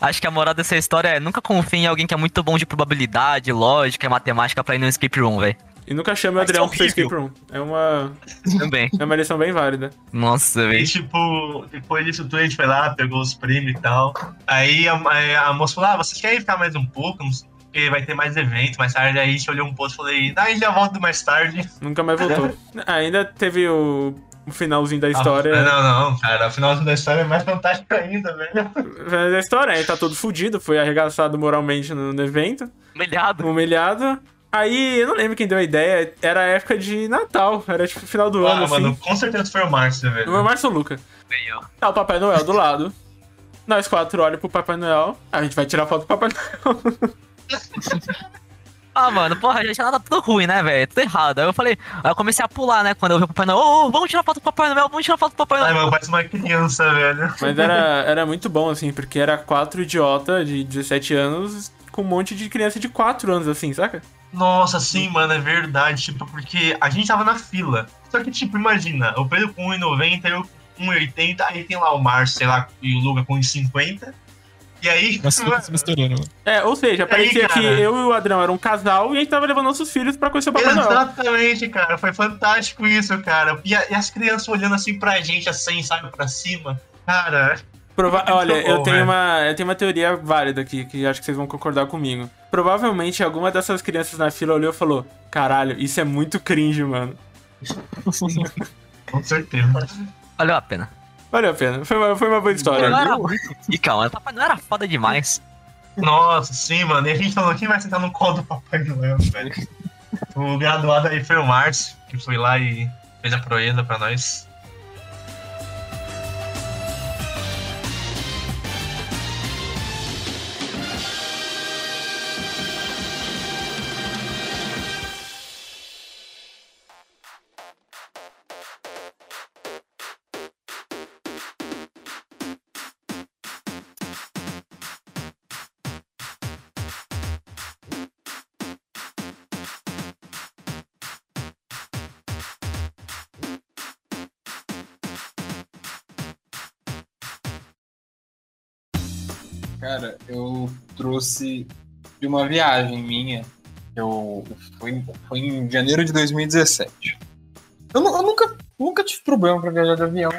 Acho que a moral dessa história é nunca confie em alguém que é muito bom de probabilidade, lógica e matemática pra ir no escape room, velho. E nunca chame o Adriano pro seu horrível. escape room. É uma, Também. é uma lição bem válida. Nossa, E, velho. tipo, depois disso tudo, a gente foi lá, pegou os prêmios e tal. Aí a, a, a moça falou, ah, vocês querem ficar mais um pouco? Não sei, Porque vai ter mais eventos mais tarde. Aí a gente olhou um pouco e falei, ah, a gente já volta mais tarde. Nunca mais voltou. Ainda teve o, o finalzinho da história. Ah, não, não, cara. O final da história é mais fantástico ainda, velho. Da história, ele tá todo fudido, foi arregaçado moralmente no, no evento, Humilhado. humilhado. Aí, eu não lembro quem deu a ideia, era a época de Natal, era tipo final do ano, Ah, assim. mano, com certeza foi o Márcio, velho. O meu Márcio Luca. Veio. Tá o Papai Noel do lado. Nós quatro olhamos pro Papai Noel. A gente vai tirar foto do Papai Noel. Ah, mano, porra, já tinha nada tudo ruim, né, velho? Tudo errado. Aí eu falei, aí eu comecei a pular, né, quando eu vi o Papai Noel. Ô, ô, vamos tirar foto do Papai Noel, vamos tirar foto do Papai Ai, Noel. mano, parece uma criança, velho. Mas era, era muito bom, assim, porque era quatro idiota de 17 anos com um monte de criança de 4 anos, assim, saca? Nossa, sim, mano, é verdade. Tipo, porque a gente tava na fila. Só que, tipo, imagina, o Pedro com 1,90, eu com 1,80, aí tem lá o Márcio, sei lá, e o Luca com 1,50. E aí, Nossa, mano, tá se misturando. mano. É, ou seja, parecia cara. que eu e o Adrão eram um casal e a gente tava levando nossos filhos pra conhecer o Papai Noel. Exatamente, cara. Foi fantástico isso, cara. E, a- e as crianças olhando assim pra gente, assim, sabe, pra cima. Cara, Prova- Olha, eu tenho, uma, eu tenho uma teoria válida aqui, que acho que vocês vão concordar comigo. Provavelmente alguma dessas crianças na fila olhou e falou: Caralho, isso é muito cringe, mano. Com certeza. Valeu a pena. Valeu a pena. Foi uma, foi uma boa história. Não era... E calma, Papai não era foda demais. Nossa, sim, mano. E a gente falou, quem vai sentar no colo do Papai Noel, velho? O graduado aí foi o Márcio, que foi lá e fez a proeza pra nós. Cara, eu trouxe de uma viagem minha. Eu foi, foi em janeiro de 2017. Eu, eu nunca, nunca tive problema pra viajar de avião.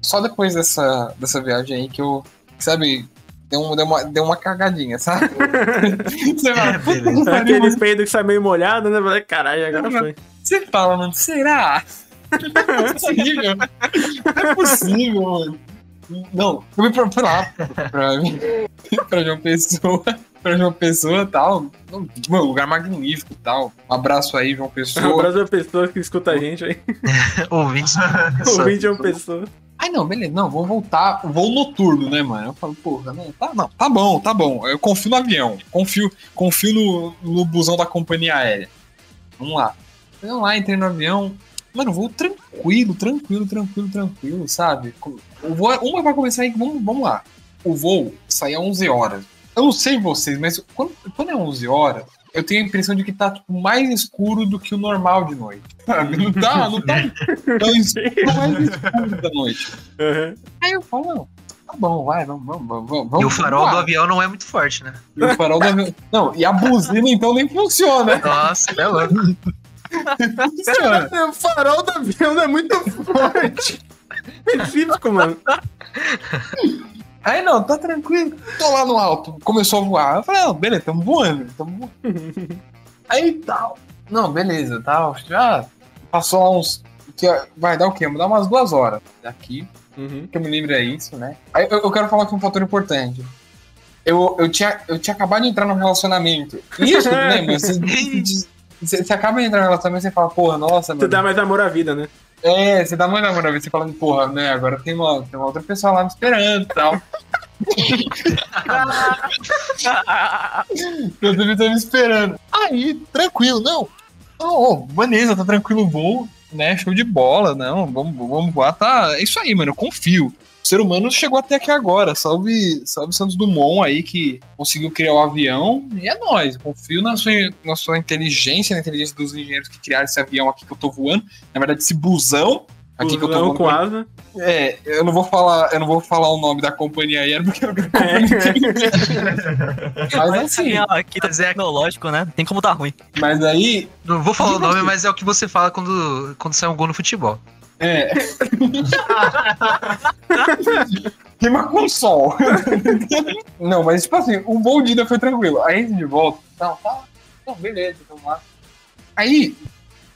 Só depois dessa, dessa viagem aí que eu, sabe, deu, um- deu, uma, deu uma cagadinha, sabe? Você fala, puta que pariu, Aquele peido que sai meio molhado, né? Caralho, agora foi. Você fala, mano, será? Não é possível. Não é possível, mano. Não, eu me pra, pra lá, pra, pra, pra João Pessoa, pra João Pessoa e tal. Mano, lugar magnífico e tal. Um abraço aí, João Um Pessoa. abraço pra pessoa que escuta a gente aí. Ouvintes. O vídeo é uma pessoa. Ai, não, beleza, não, vou voltar, vou noturno, né, mano? Eu falo, porra, não, tá, não, tá bom, tá bom. Eu confio no avião, confio, confio no, no busão da companhia aérea. Vamos lá. Vamos lá, entrei no avião. Mano, vou tranquilo, tranquilo, tranquilo, tranquilo, sabe? O voo, é- uma vai começar aí, vamos, vamos lá. O voo sai às 11 horas. Eu não sei vocês, mas quando, quando é 11 horas, eu tenho a impressão de que tá tipo, mais escuro do que o normal de noite. Sabe? Não tá, não tá tão escuro, tá mais escuro da noite. Uhum. Aí eu falo, não, tá bom, vai, vamos, vamos, vamos. vamos E o farol vamos do avião não é muito forte, né? E o farol do avião. Não, e a buzina então nem funciona. Nossa, é louco. O farol do avião não é muito forte. Específico, mano. Aí não, tá tranquilo. Tô lá no alto, começou a voar. Eu falei, não, beleza, tamo voando, tamo voando. Aí tal. Não, beleza, tal. Já passou lá uns. Que vai dar o quê? Vai dar umas duas horas. Daqui, Uhum. que eu me lembro é isso, né? Aí eu, eu quero falar aqui um fator importante. Eu, eu, tinha, eu tinha acabado de entrar num relacionamento. Isso, né? Mas você, você, você acaba de entrar num relacionamento e você fala, porra, nossa, mano. dá mais amor à vida, né? É, você dá muito amor a vez, você fala, porra, né? Agora tem uma, tem uma outra pessoa lá me esperando e tal. Eu devia estar me esperando. Aí, tranquilo, não. Não, ó, beleza, tá tranquilo o voo, né? Show de bola, não, vamos, vamos voar, tá. É isso aí, mano, eu confio. O ser humano chegou até aqui agora. Salve, salve Santos Dumont aí que conseguiu criar o avião. E é nóis. Confio na sua, na sua inteligência, na inteligência dos engenheiros que criaram esse avião aqui que eu tô voando. Na verdade, esse busão aqui que eu tô Busão voando. com asa. É, eu não vou falar, eu não vou falar o nome da companhia aérea porque eu não quero Mas assim, aqui tá tecnológico, né? Tem como dar ruim. mas aí, Não vou falar o nome, mas é o que você fala quando, quando sai um gol no futebol. É. Rima com sol. não, mas tipo assim, o voo de ida foi tranquilo. Aí de volta, não, tá, não, beleza, vamos lá. Aí,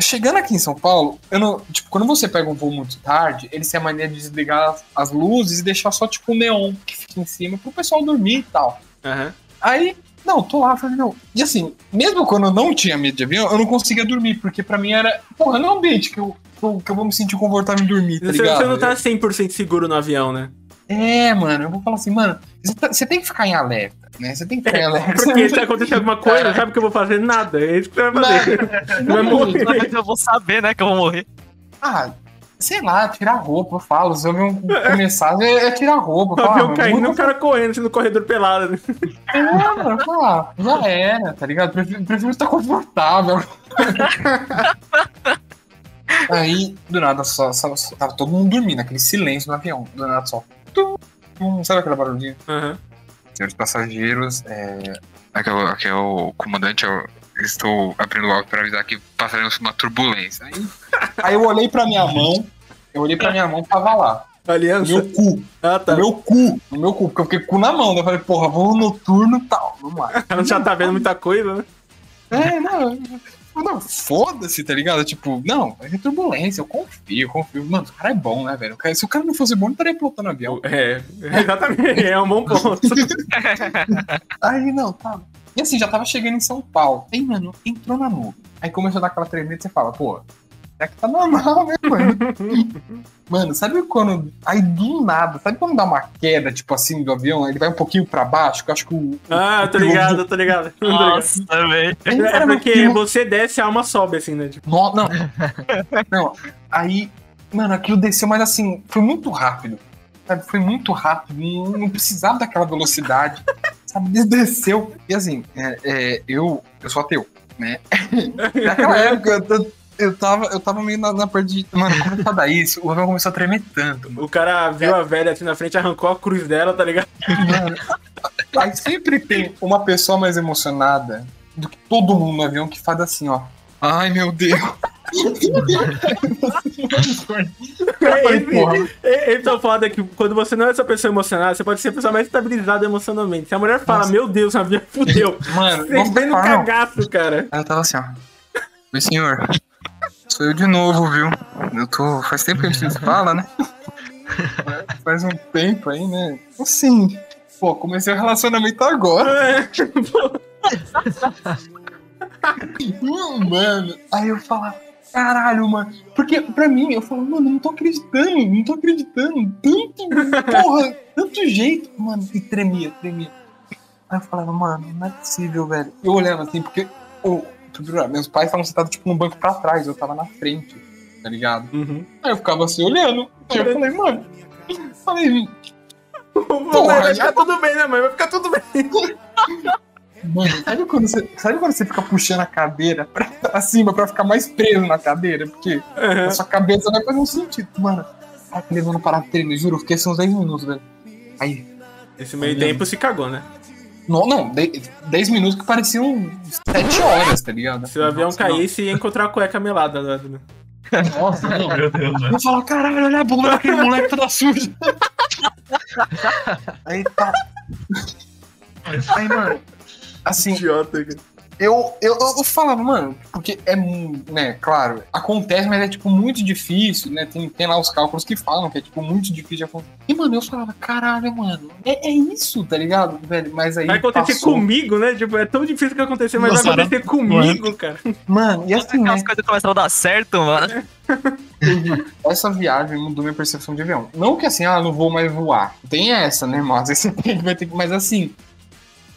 chegando aqui em São Paulo, eu não, tipo, quando você pega um voo muito tarde, eles têm a mania de desligar as, as luzes e deixar só tipo o neon que fica em cima pro pessoal dormir e tal. Aham. Aí, não, tô lá, falei, não. E assim, mesmo quando eu não tinha medo de avião, eu não conseguia dormir, porque pra mim era, porra, não é um ambiente que eu, eu, que eu vou me sentir confortável em dormir, tá Você, ligado? você não tá 100% seguro no avião, né? É, mano, eu vou falar assim, mano, você, tá- você tem que ficar em alerta, né? Você tem que ficar em alerta. Porque se acontecer alguma coisa, sabe que eu vou fazer? Nada. É isso que você vai fazer. Você vai morrer. Mas eu vou saber, né, que eu vou morrer. Ah, sei lá, tirar roupa, eu falo. Se o avião começar, é, é tirar roupa. O avião caindo, muda o cara correndo no corredor pelado. né? É, mano, fala, já era, tá ligado? Prefiro, prefiro estar confortável. Aí, do nada, só, só, só- tava todo mundo dormindo, aquele silêncio no avião. Do nada só. Tum, tum, sabe aquele barulhinho? Aham. Senhores passageiros, é. Aqui é o, aqui é o comandante, eu estou abrindo o áudio para avisar que passaremos uma turbulência. Aí, aí eu olhei pra minha mão, eu olhei pra minha mão, tava lá. No Aliança. meu cu. Ah, tá. No meu cu. No meu cu. Porque eu fiquei com o cu na mão. né? Eu falei, porra, vou no noturno e tal. Vamos lá. O cara já tá vendo muita coisa, né? É, não. Foda-se, tá ligado? Tipo, não, é turbulência, eu confio, eu confio. Mano, o cara é bom, né, velho? Se o cara não fosse bom, não estaria pilotando avião. É, exatamente. É um bom ponto. Aí, não, tá. E assim, já tava chegando em São Paulo. Aí, mano, entrou na nuvem. Aí começou a dar aquela tremida e você fala, pô, é que tá normal, né, mano? mano, sabe quando. Aí do nada, sabe quando dá uma queda, tipo assim, do avião? Ele vai um pouquinho pra baixo, que eu acho que o. Ah, tô ligado, tô ligado. Tô ligado. Nossa, também. É porque você desce, a alma sobe, assim, né? Tipo, No- não. não. Aí, mano, aquilo desceu, mas assim, foi muito rápido. Sabe? Foi muito rápido. Não, não precisava daquela velocidade. Sabe? Des- Desceu. E assim, é, é, eu, eu sou ateu, né? Naquela época, eu, eu, eu tava, eu tava meio na, na parte de. Mano, começou a dar isso, o avião começou a tremer tanto, mano. o cara viu a velha assim na frente, arrancou a cruz dela, tá ligado? Mano, Aí sempre tem uma pessoa mais emocionada do que todo mundo no avião que faz assim, ó. Ai, meu Deus. É, porra. esse, é, esse é o foda que quando você não é essa pessoa emocionada, você pode ser a pessoa mais estabilizada emocionalmente. Se a mulher fala, meu Deus, a vida fudeu. Mano, Você vem no cagaço, cara. Eu tava assim, ó. Oi, senhor. Sou eu de novo, viu? Eu tô. Faz tempo que a gente não se fala, né? Faz um tempo aí, né? Assim. Pô, comecei o relacionamento agora. É, Hum, mano. Aí eu falava, caralho, mano. Porque pra mim, eu falo, mano, não tô acreditando, não tô acreditando. Tanto, porra, tanto jeito. Mano, e tremia, tremia. Aí eu falava, mano, não é possível, velho. Eu olhava assim, porque o, meus pais estavam sentados, tipo, no banco pra trás, eu tava na frente, tá ligado? Uhum. Aí eu ficava assim, olhando. Aí eu falei, mano. Falei, vai ficar tudo bem, né, mãe? Vai ficar tudo bem. Mano, sabe quando você, sabe quando você fica puxando a cadeira pra, pra cima pra ficar mais preso na cadeira? Porque Uhum. a sua cabeça vai fazer um sentido. Mano, ai, que levando parar de tremer, juro, eu fiquei assim uns 10 minutos, velho. Aí, Esse meio tempo se cagou, né? Não, não, 10 minutos que pareciam 7 horas, tá ligado? Se o avião Nossa, caísse, ia encontrar a cueca melada. Né? não. Nossa, não. Meu Deus, mano. Eu falo, caralho, olha a bunda daquele moleque toda suja. Aí tá. Aí, mano, assim, Idiota, cara. Eu, eu, eu, falava, mano, porque é, né, claro, acontece, mas é, tipo, muito difícil, né, tem, tem lá os cálculos que falam que é, tipo, muito difícil de acontecer. E, mano, eu falava, caralho, mano, é, é isso, tá ligado, velho? Mas aí Vai acontecer passou. comigo, né? Tipo, é tão difícil que acontecer, mas Nossa, vai acontecer comigo, cara. Mano, e assim, né, Aquelas coisas começam a dar certo, mano. essa viagem mudou minha percepção de avião. Não que assim, ah, não vou mais voar. Tem essa, né, mas você que- vai ter que. Mas assim.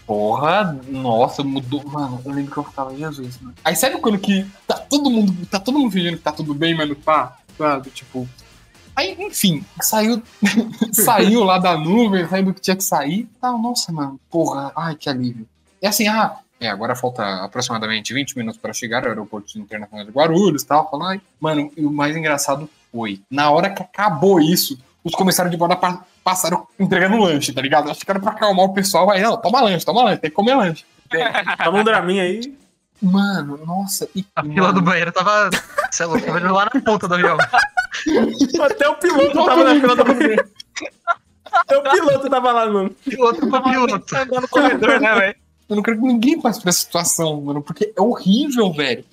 Porra, nossa, mudou. Mano, eu lembro que eu ficava, Jesus, mano. Aí sabe quando que tá todo mundo. Tá todo mundo fingindo que tá tudo bem, mas não tá? Sabe? Tipo. Aí, enfim, saiu. saiu lá da nuvem, saiu do que tinha que sair. Tal, nossa, mano. Porra, ai, que alívio. E assim, ah, é, agora falta aproximadamente 20 minutos para chegar ao aeroporto internacional de Guarulhos e tal. Falar, mano, e o mais engraçado foi, na hora que acabou isso, os comissários de bordo passaram entregando lanche, tá ligado? Acho que era pra acalmar o pessoal, aí, não, toma lanche, toma lanche, tem que comer lanche. Toma um draminha aí. Mano, nossa, e, A fila do banheiro tava. Você é louco, tava lá na ponta do avião. Até o piloto tava na fila do banheiro. Até o piloto tava lá, mano. Piloto pra piloto. Andando no corredor, né, velho? Eu não quero que ninguém passe por essa situação, mano, porque é horrível, velho.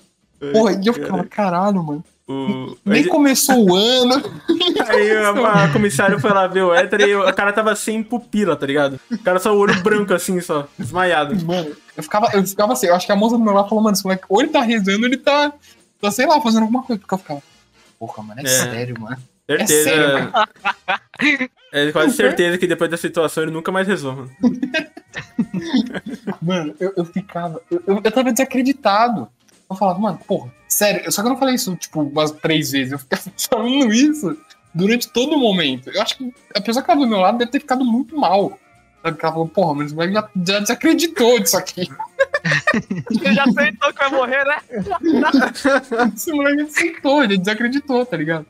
Porra, e eu ficava, caralho, mano. O... Nem começou o ano. Aí a, a comissária foi lá ver o hétero e o cara tava sem pupila, tá ligado? O cara só o olho branco assim, só, desmaiado. Mano, eu ficava, eu ficava assim, eu acho que a moça do meu lado falou, mano, esse moleque, ou ele tá rezando, ou ele tá, tá, sei lá, fazendo alguma coisa. Porque eu ficava, porra, mano, é, É. sério, mano. Certeza. sério, mano. É quase certeza que depois da situação ele nunca mais rezou, mano. Mano, eu, eu ficava, eu, eu, eu tava desacreditado. Eu falava, mano, porra, sério, só que eu não falei isso, tipo, umas três vezes, eu ficava falando isso durante todo o momento. Eu acho que a pessoa que tava do meu lado deve ter ficado muito mal. Sabe? Que ela falou, porra, mas já, já desacreditou disso aqui. Ele já aceitou que vai morrer, né? Esse moleque aceitou, ele desacreditou, tá ligado?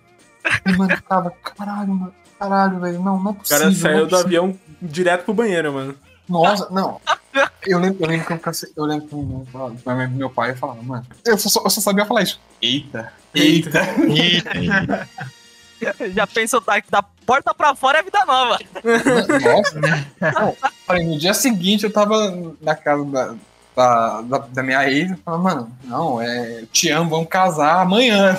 E, mano, eu ficava, caralho, mano, caralho, velho, não, não é O possível. cara não é saiu do possível. avião direto pro banheiro, mano. Nossa, não. Eu lembro, eu lembro que eu, eu lembro que falava meu- meu pai falava, mano, eu só, eu só sabia falar isso. Eita, eita. Já pensou da, da porta pra fora é vida nova. Nossa. Não, falei, no dia seguinte eu tava na casa da, da, da, da minha ex e falei, mano, não, é. Te amo, vamos casar amanhã.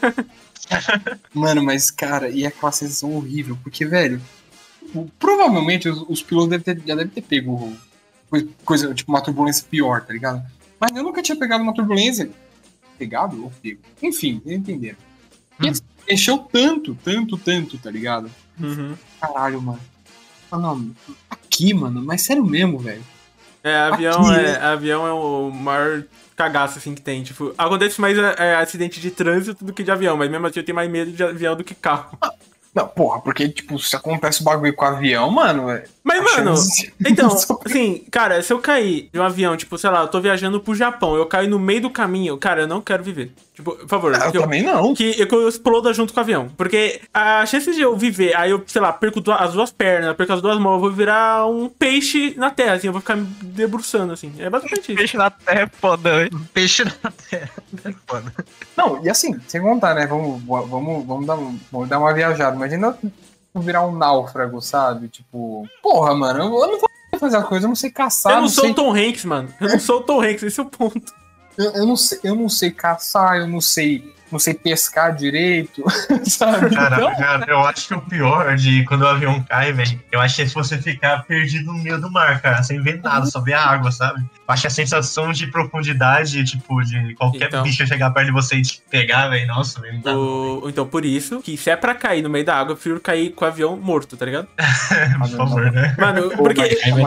mano, mas, cara, e aquela sensação horrível, porque, velho, provavelmente os, os pilotos devem ter, já devem ter pego coisa, tipo, uma turbulência pior, tá ligado? Mas eu nunca tinha pegado uma turbulência. Pegado ou pego? Enfim, entenderam. Assim, mexeu tanto, tanto, tanto, tá ligado? Uhum. Caralho, mano. Ah, não, aqui, mano, mas sério mesmo, velho. É, avião Aqui, é, né? avião é o maior cagaço assim que tem. Tipo, acontece mais é, é, acidente de trânsito do que de avião, mas mesmo assim eu tenho mais medo de avião do que carro. Não, porra, porque, tipo, se acontece o bagulho com o avião, mano. é- Mas, mano, chance- então, assim, cara, se eu cair de um avião, tipo, sei lá, eu tô viajando pro Japão, eu caio no meio do caminho, cara, eu não quero viver. Tipo, por favor, Eu que eu, também não. que eu, que eu exploda junto com o avião. Porque a chance de eu viver, aí eu, sei lá, perco as duas pernas, perco as duas mãos, eu vou virar um peixe na terra, assim, eu vou ficar me debruçando, assim. É basicamente isso. Peixe na terra é foda, velho. Peixe na terra. É foda. Não, e assim, sem contar, né? Vamos, vamos, vamos, dar, vamos dar uma viajada. Imagina eu virar um náufrago, sabe? Tipo, porra, mano, eu, eu não vou fazer as coisas, eu não sei caçar. eu não sou sei, o Tom Hanks, mano. Eu não sou o Tom Hanks, esse é o ponto. eu, eu não sei, eu não sei caçar, eu não sei, não sei pescar direito, sabe? Cara, Então, cara, eu acho que o pior de quando o avião cai, velho, eu acho que é se você ficar perdido no meio do mar, cara, sem ver nada, só ver a água, sabe? Eu acho que a sensação de profundidade, tipo, de qualquer Então. bicho chegar perto de você e te pegar, velho, nossa, velho. O- então, por isso, que se é pra cair no meio da água, eu prefiro cair com o avião morto, tá ligado? Por favor, né? Mano, Pô, porque.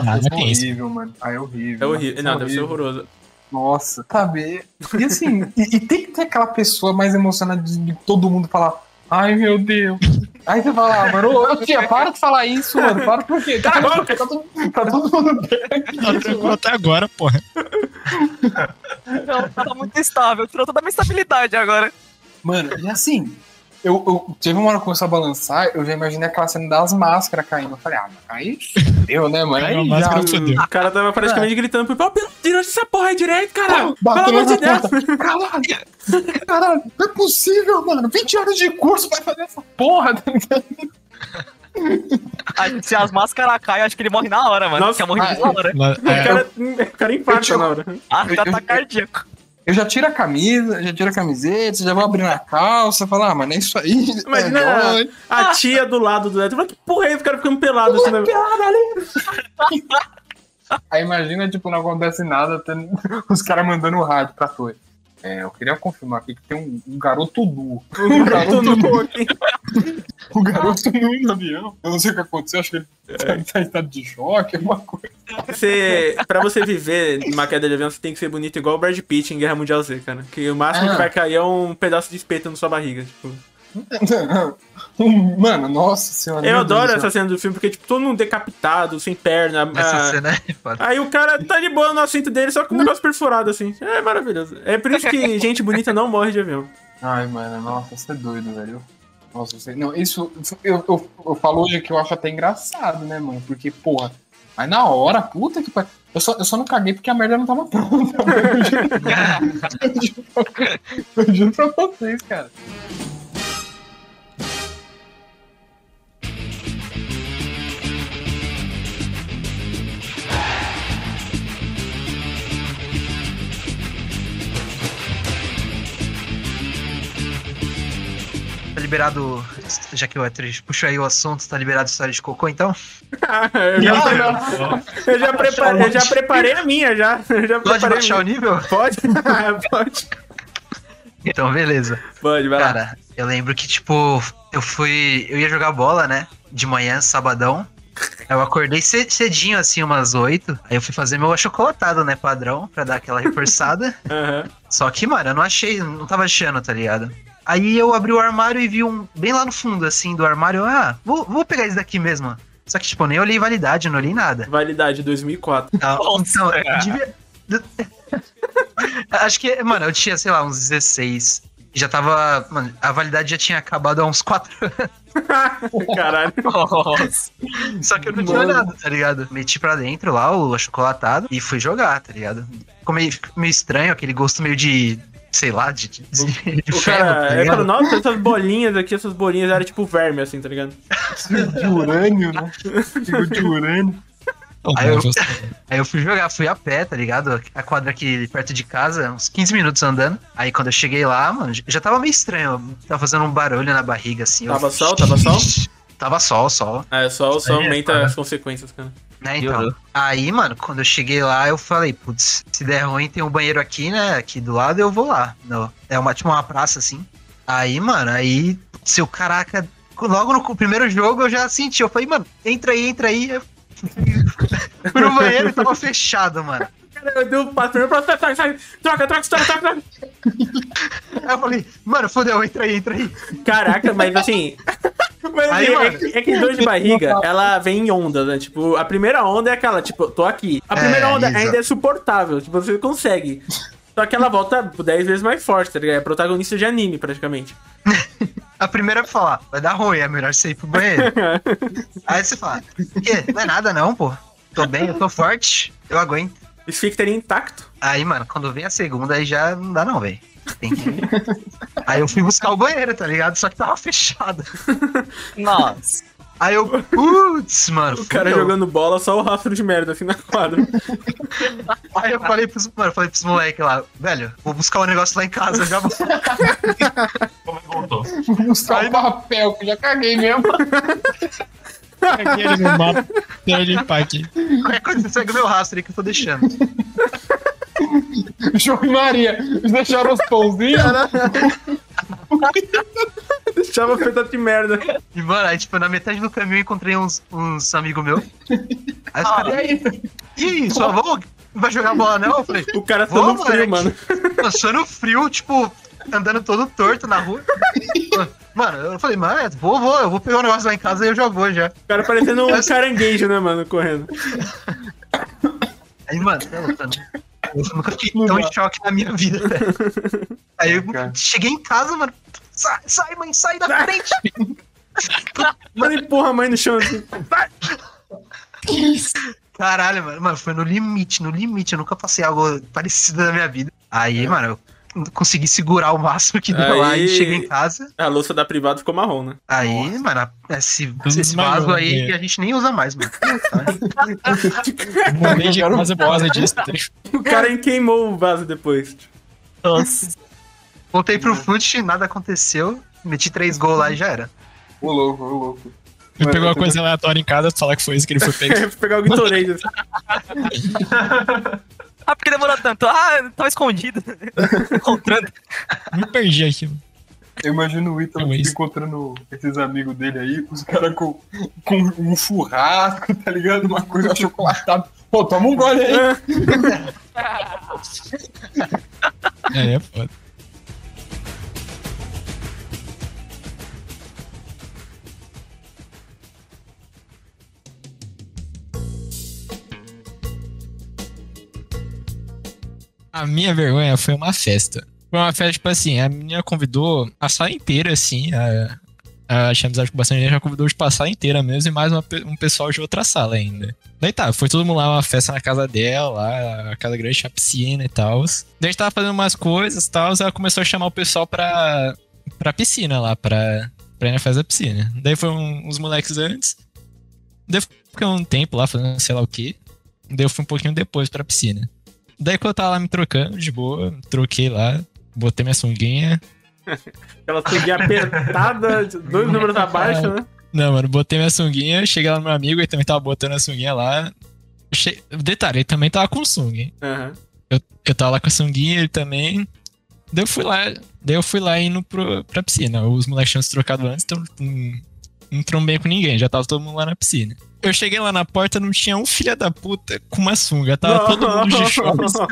mas é isso. horrível, mano. Ah, é horrível. É horrível. Nossa, Não, deve ser horroroso. Nossa, sabe? E assim, e, e tem que ter aquela pessoa mais emocionada de, de todo mundo falar. Ai meu Deus. Aí você fala, ah, mano, ô tia, para de falar isso, mano. Para por quê? Tá, Cala a boca! tá, todo, tá todo mundo bem. Tá tranquilo até agora, porra. Não, tava muito estável. Tirou toda a minha estabilidade agora. Mano, e assim, eu, eu teve uma hora que começou a balançar, eu já imaginei aquela cena das máscaras caindo. Eu falei, ah, mas aí deu, né, mano? Aí já. O cara tava praticamente gritando pro pau, tira essa porra aí direito, caralho! Pelo amor na de Deus! Caralho, caralho, não é possível, mano. 20 horas de curso vai fazer essa porra, tá ligado? Aí, se as máscaras caem, acho que ele morre na hora, mano. Nossa, Quer morrer ah, na hora. Lá- O é, cara, o cara infarta Eu- na hora. Ah, tá eu- cardíaco. Eu já tiro a camisa, já tiro a camiseta, já vou abrir na calça, falar, ah, mano, é isso aí. Imagina é nóis. a tia do lado do Neto. Fala, Que porra é esse cara ficando pelado assim, né? Aí imagina, tipo, não acontece nada, tendo os caras mandando o rádio pra torre. É, eu queria confirmar aqui que tem um, um garoto nu. Um garoto nu aqui. Um garoto nu no avião. Eu não sei o que aconteceu, acho que ele tá, tá em estado de choque, alguma coisa. Você, pra você viver numa queda de avião, você tem que ser bonito igual o Brad Pitt em Guerra Mundial Z, cara. Que o máximo Ah. que vai cair é um pedaço de espeto na sua barriga. Tipo. Mano, nossa senhora. Eu Deus adoro céu. essa cena do filme, porque, tipo, todo mundo decapitado, sem perna. Essa ah, cena é foda. Aí o cara tá de boa no assento dele, só com um negócio perfurado, assim. É maravilhoso. É por isso que gente bonita não morre de avião. Ai, mano, nossa, você é doido, velho. Nossa, você... Não, isso. Eu, eu, eu falo hoje que eu acho até engraçado, né, mano? Porque, porra. Mas na hora, puta que pariu. Eu só, eu só não caguei porque a merda não tava pronta. Eu juro- eu juro- eu juro pra vocês, cara. Liberado, já que o Ether puxou aí o assunto, tá liberado história de cocô, então? eu, já, eu, já preparei, eu já preparei a minha, já. Eu já Pode baixar o nível? Pode? Pode. Então, beleza. Pode, vai lá. Cara, eu lembro que, tipo, eu fui. Eu ia jogar bola, né? De manhã, sabadão. Eu acordei ce- cedinho, assim, umas oito. Aí eu fui fazer meu achocolatado, né? Padrão, pra dar aquela reforçada. Aham. Só que, mano, eu não achei, não tava achando, tá ligado? Aí eu abri o armário e vi um bem lá no fundo, assim, do armário. Ah, vou, vou pegar esse daqui mesmo. Só que, tipo, eu nem olhei validade, não olhei nada. Validade 2004. Ah, Nossa, então, cara. eu devia. Acho que, mano, eu tinha, sei lá, uns 16. Já tava. Mano, a validade já tinha acabado há uns 4 anos. Caralho. Nossa. Só que eu não tinha Mano. olhado, tá ligado? Meti pra dentro lá o achocolatado e fui jogar, tá ligado? Ficou meio, ficou meio estranho, aquele gosto meio de sei lá, de, de, de O ferro, cara, tá é nossa, essas bolinhas aqui, essas bolinhas eram tipo verme, assim, tá ligado? De urânio, né? De urânio. Aí eu- Aí eu fui jogar, fui a pé, tá ligado? A quadra aqui perto de casa, uns 15 minutos andando. Aí quando eu cheguei lá, mano, já tava meio estranho. eu Tava fazendo um barulho na barriga, assim. eu- Tava sol, tava sol? Tava sol, sol. É, só, só aí é aumenta as consequências, cara. Né, então. Piorou. Aí, mano, quando eu cheguei lá, eu falei, putz, se der ruim, tem um banheiro aqui, né? Aqui do lado, eu vou lá. Não, é uma, tipo uma praça, assim. Aí, mano, aí, seu caraca, logo no primeiro jogo eu já senti. Eu falei, mano, entra aí, entra aí. Eu fui no banheiro e tava fechado, mano. Eu dei um passo primeiro pra sai, sai, sai, troca, troca, troca, troca, troca. Aí eu falei, mano, fodeu, entra aí, entra aí. Caraca, mas assim. Mas Aí, assim, é, mano. que, é que dor de barriga, ela vem em ondas, né? Tipo, a primeira onda é aquela, tipo, tô aqui. A É, primeira onda exato. ainda é suportável, tipo, você consegue. Só que ela volta tipo, 10 vezes mais forte, tá ligado? É protagonista de anime, praticamente. A primeira é falar, vai dar ruim, é melhor você ir pro banheiro. aí você fala, que? Não é nada não, pô. Tô bem, eu tô forte, eu aguento. Esfíncter intacto. Aí, mano, quando vem a segunda, aí já não dá não, velho. Tem que... Aí eu fui buscar o banheiro, tá ligado? Só que tava fechado. Nossa. Aí eu, putz, mano. O cara fudeu. jogando bola, só o rastro de merda assim na quadra. Aí eu falei pros, mano, falei pros moleques lá, velho, vou buscar o negócio lá em casa, já vou. Como voltou? Vou buscar o papel, que eu já caguei mesmo. Aqui ele no mapa. Limpar aqui. Qualquer coisa, você segue o meu rastro aí que eu tô deixando. João e Maria, eles deixaram os pãozinhos. Deixava feita de merda. E, mano, aí, tipo, na metade do caminho eu encontrei uns, uns amigos meus. Aí os caras, E aí? e aí, sua avó vai jogar bola não? Eu falei, O cara tá no frio, mano. Passando frio, tipo, andando todo torto na rua. Mano, eu falei, mano, vou, vou, eu vou pegar um negócio lá em casa e eu já vou já. O cara parecendo um caranguejo, né, mano, correndo. Aí, mano, louco, mano. Eu nunca fiquei tão em choque na minha vida, velho. Aí eu cheguei em casa, mano. Sai, sai, mãe, sai da frente! Mano, empurra a mãe no chão assim. Caralho, mano. Mano, foi no limite, no limite. Eu nunca passei algo parecido na minha vida. Aí, mano, eu consegui segurar o máximo que deu lá Aí- e cheguei em casa. A louça da privada ficou marrom, né? Aí, mano, esse, esse vaso aí né? que a gente nem usa mais, mano. Mudei de casa por causa disso. tá? O cara queimou o vaso depois. Nossa. Voltei pro fute, nada aconteceu. Meti três gols lá e já era. Ô louco, ô louco. Ele pegou uma coisa aleatória em casa, falar que foi isso que ele foi pego. Fui pegar o Gatorade. Ah, por que demorou tanto? Ah, tava escondido. Encontrando. Me perdi aqui. mano. Eu imagino o Ítalo é encontrando esses amigos dele aí, os caras com, com um churrasco, tá ligado? Uma coisa achocolatada. Pô, toma um gole aí. É, é foda. A minha vergonha foi uma festa. Foi uma festa, tipo assim, a menina convidou a sala inteira, assim, a, a com bastante gente, já convidou tipo, a sala inteira mesmo e mais uma um pessoal de outra sala ainda. Daí tá, foi todo mundo lá, uma festa na casa dela, lá, a casa grande tinha piscina e tal. Daí a gente tava fazendo umas coisas e tal, ela começou a chamar o pessoal pra, pra piscina lá, pra, pra ir na festa da piscina. Daí foram uns moleques antes, daí eu fiquei um tempo lá fazendo sei lá o que, daí eu fui um pouquinho depois pra piscina. Daí quando eu tava lá me trocando, de boa, troquei lá, botei minha sunguinha, Ela seguia apertada, dois números abaixo, né? Não, mano, botei minha sunguinha, cheguei lá no meu amigo, ele também tava botando a sunguinha lá. Che... Detalhe, ele também tava com sunga, Aham. Eu, eu tava lá com a sunguinha, ele também. Daí eu fui lá, daí eu fui lá indo pro, pra piscina. Os moleques tinham se trocado antes, então não, não trombei com ninguém, já tava todo mundo lá na piscina. Eu cheguei lá na porta, não tinha um filho da puta com uma sunga, tava todo mundo de shorts.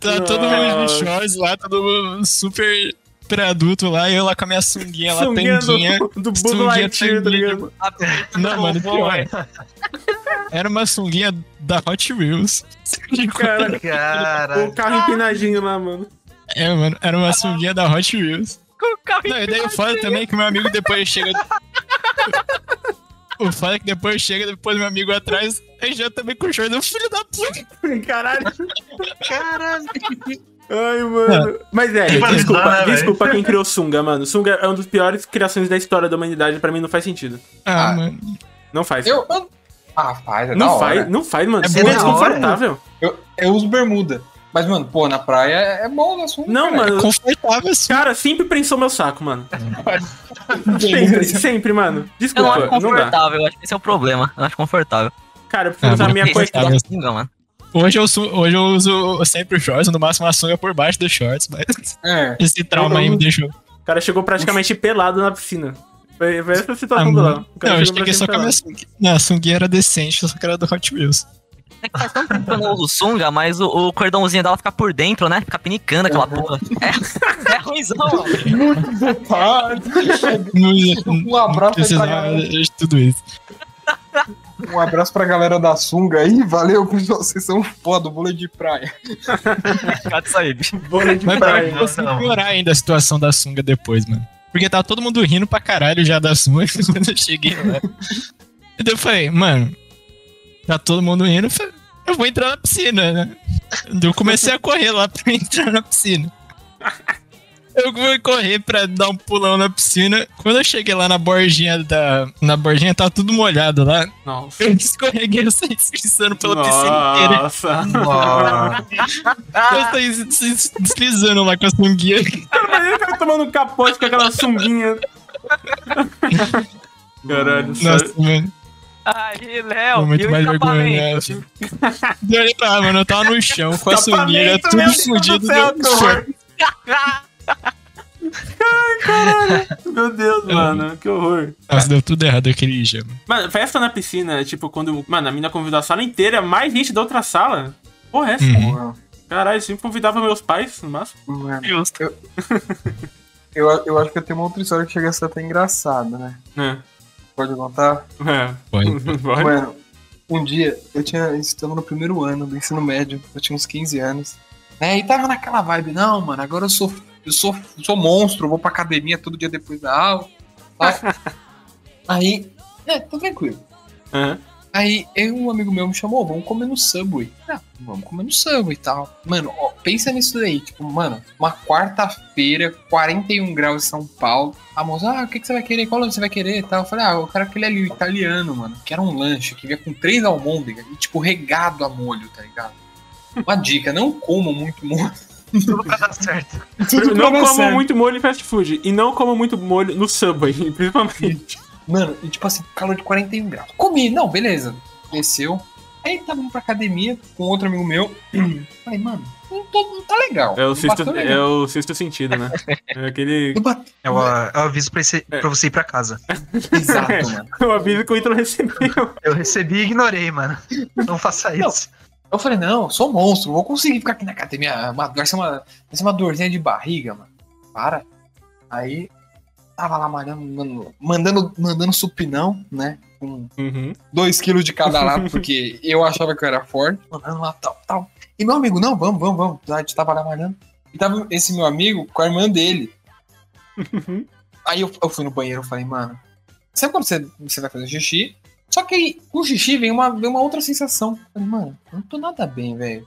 Tava todo mundo de shorts lá, todo mundo super, super adulto lá, e eu lá com a minha sunguinha lá, tanguinha. do, do sunguinha Lightyear, tá ligado? Não, mano, pior. Era uma sunguinha da Hot Wheels. Cara, Cara, o carro empinadinho lá, mano. É, mano, era uma sunguinha da Hot Wheels. Com o carro Não, e daí o foda também que meu amigo depois chega. O foda é que depois chega, depois meu amigo atrás, aí já também com o short do filho da puta. Caralho. caralho. Ai, mano. Mas, velho, Tem desculpa, né, desculpa quem criou Sunga, mano. Sunga é uma das piores criações da história da humanidade. Pra mim não faz sentido. Ah, Ah. mano. Não faz. Eu. Ah, faz, é da não hora. faz, não faz, mano. É é hora. desconfortável. Eu, eu uso bermuda. Mas, mano, pô, na praia é bom, né? Sunga, Não, cara. mano. Confortável assim. Cara, sempre prensou meu saco, mano. Sempre, sempre, mano. Eu não Desculpa, acho não dá. confortável, eu acho que esse é o problema. Eu acho confortável. Cara, eu prefiro Ah, usar minha. Sunga, mano. Hoje eu, hoje eu uso sempre shorts, no máximo uma sunga por baixo dos shorts, mas É. esse trauma aí me deixou. O cara chegou praticamente pelado na piscina. Foi, foi essa a situação Ah, do. O cara Não, eu cheguei só com a minha a era decente, só que era do Hot Wheels. É que faz tanto tempo que eu não uso sunga, mas o, o cordãozinho dela fica por dentro, né? Fica pinicando aquela porra. É, é ruimzão, mano. Um abraço pra galera. tudo isso. Um abraço pra galera da Sunga aí. Valeu, pessoal. Vocês são foda, vôlei de praia. Fica disso aí, bicho. De Mas praia. pra conseguir piorar ainda a situação da sunga depois, mano. Porque tava todo mundo rindo pra caralho já da sunga quando eu cheguei lá. E daí eu falei, mano, tá todo mundo rindo, eu falei, eu vou entrar na piscina, né? Eu comecei a correr lá pra entrar na piscina. Eu fui correr pra dar um pulão na piscina. Quando eu cheguei lá na bordinha da. Na bordinha, tava tudo molhado lá. Nossa. Eu escorreguei, eu saí deslizando pela piscina inteira. Nossa. Nossa. Eu saí des- deslizando lá com a sunguinha. Imagina o cara tomando um capote com aquela sunguinha. Caralho, Nossa, sério. mano. Aí, Léo, Foi muito e o mais vergonhoso. Eu lá, mano, eu tava no chão com a sungueira, tudo meu Deus fudido. do do que horror. Meu Deus, mano, que horror. Nossa, deu tudo errado aquele dia, mano. Mano, festa na piscina, tipo, quando. Mano, a mina convidou a sala inteira, mais gente da outra sala. Porra, é essa? Uhum. Caralho, eu sempre convidava meus pais, no máximo. Mano, Justo. eu, eu acho que eu tenho uma outra história que chega a ser até engraçada, né? É. Pode contar? É. Pode. Pode. Mano, um dia eu tinha. Estava no primeiro ano do ensino médio, eu tinha uns 15 anos. Né, e tava naquela vibe, não, mano, agora eu sou. Eu sou, sou monstro, eu vou pra academia todo dia depois da aula. tá? Aí. É, tô tranquilo. Aham. Aí eu um amigo meu me chamou, vamos comer no Subway. Ah, vamos comer no Subway e tal. Mano, ó, pensa nisso daí. Tipo, mano, uma quarta-feira, 41 graus em São Paulo. A moça, ah, o que, que você vai querer? Qual lanche você vai querer e tal? Eu falei, ah, eu quero aquele ali, o italiano, mano. Que era um lanche que vinha com três almôndegas e, tipo, regado a molho, tá ligado? Uma dica, não comam muito molho. Tudo pra dar certo. Tudo não pra dar como certo. muito molho em fast food. E não como muito molho no Subway, principalmente. Mano, e tipo assim, calor de 41 graus. Comi, não, beleza. Desceu. Aí tava indo pra academia com outro amigo meu. Falei, mano, não, tô- não tá legal. É o, Não sexto, é legal. o sexto sentido, né? É aquele. Não bate- É o, é o aviso pra, esse- pra você ir pra casa. Exato, mano. O aviso que o Ítalo recebeu. Eu recebi e ignorei, mano. Não faça isso. Eu falei, não, eu sou monstro, vou conseguir ficar aqui na academia. Uma, vai, ser uma, vai ser uma dorzinha de barriga, mano. Para. Aí, tava lá malhando, mandando, mandando supinão, né? Com Uhum. 2 quilos de cada lado, porque eu achava que eu era forte. Mandando lá, tal, tal. E meu amigo, não, vamos, vamos, vamos. A gente tava lá malhando. E tava esse meu amigo com a irmã dele. Aí eu, eu fui no banheiro e falei, mano, sabe quando você, você vai fazer xixi? Só que aí, com o xixi vem uma, vem uma outra sensação. Eu falei, mano, eu não tô nada bem, velho.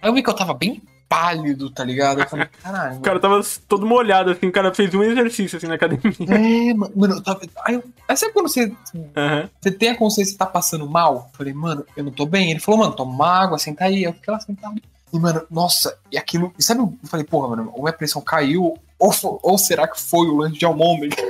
Aí eu vi que eu tava bem pálido, tá ligado? Eu falei, caralho. O cara tava todo molhado, assim, o cara fez um exercício assim na academia. É, mano, eu tava. Aí, aí sabe quando você, Aham. você tem a consciência que tá passando mal? Eu falei, mano, eu não tô bem. Ele falou, mano, toma uma água, senta aí. Eu fiquei lá sentado. E, mano, nossa, e aquilo. E sabe, eu falei, porra, mano, ou minha pressão caiu, ou, ou será que foi o lanche de almôndega?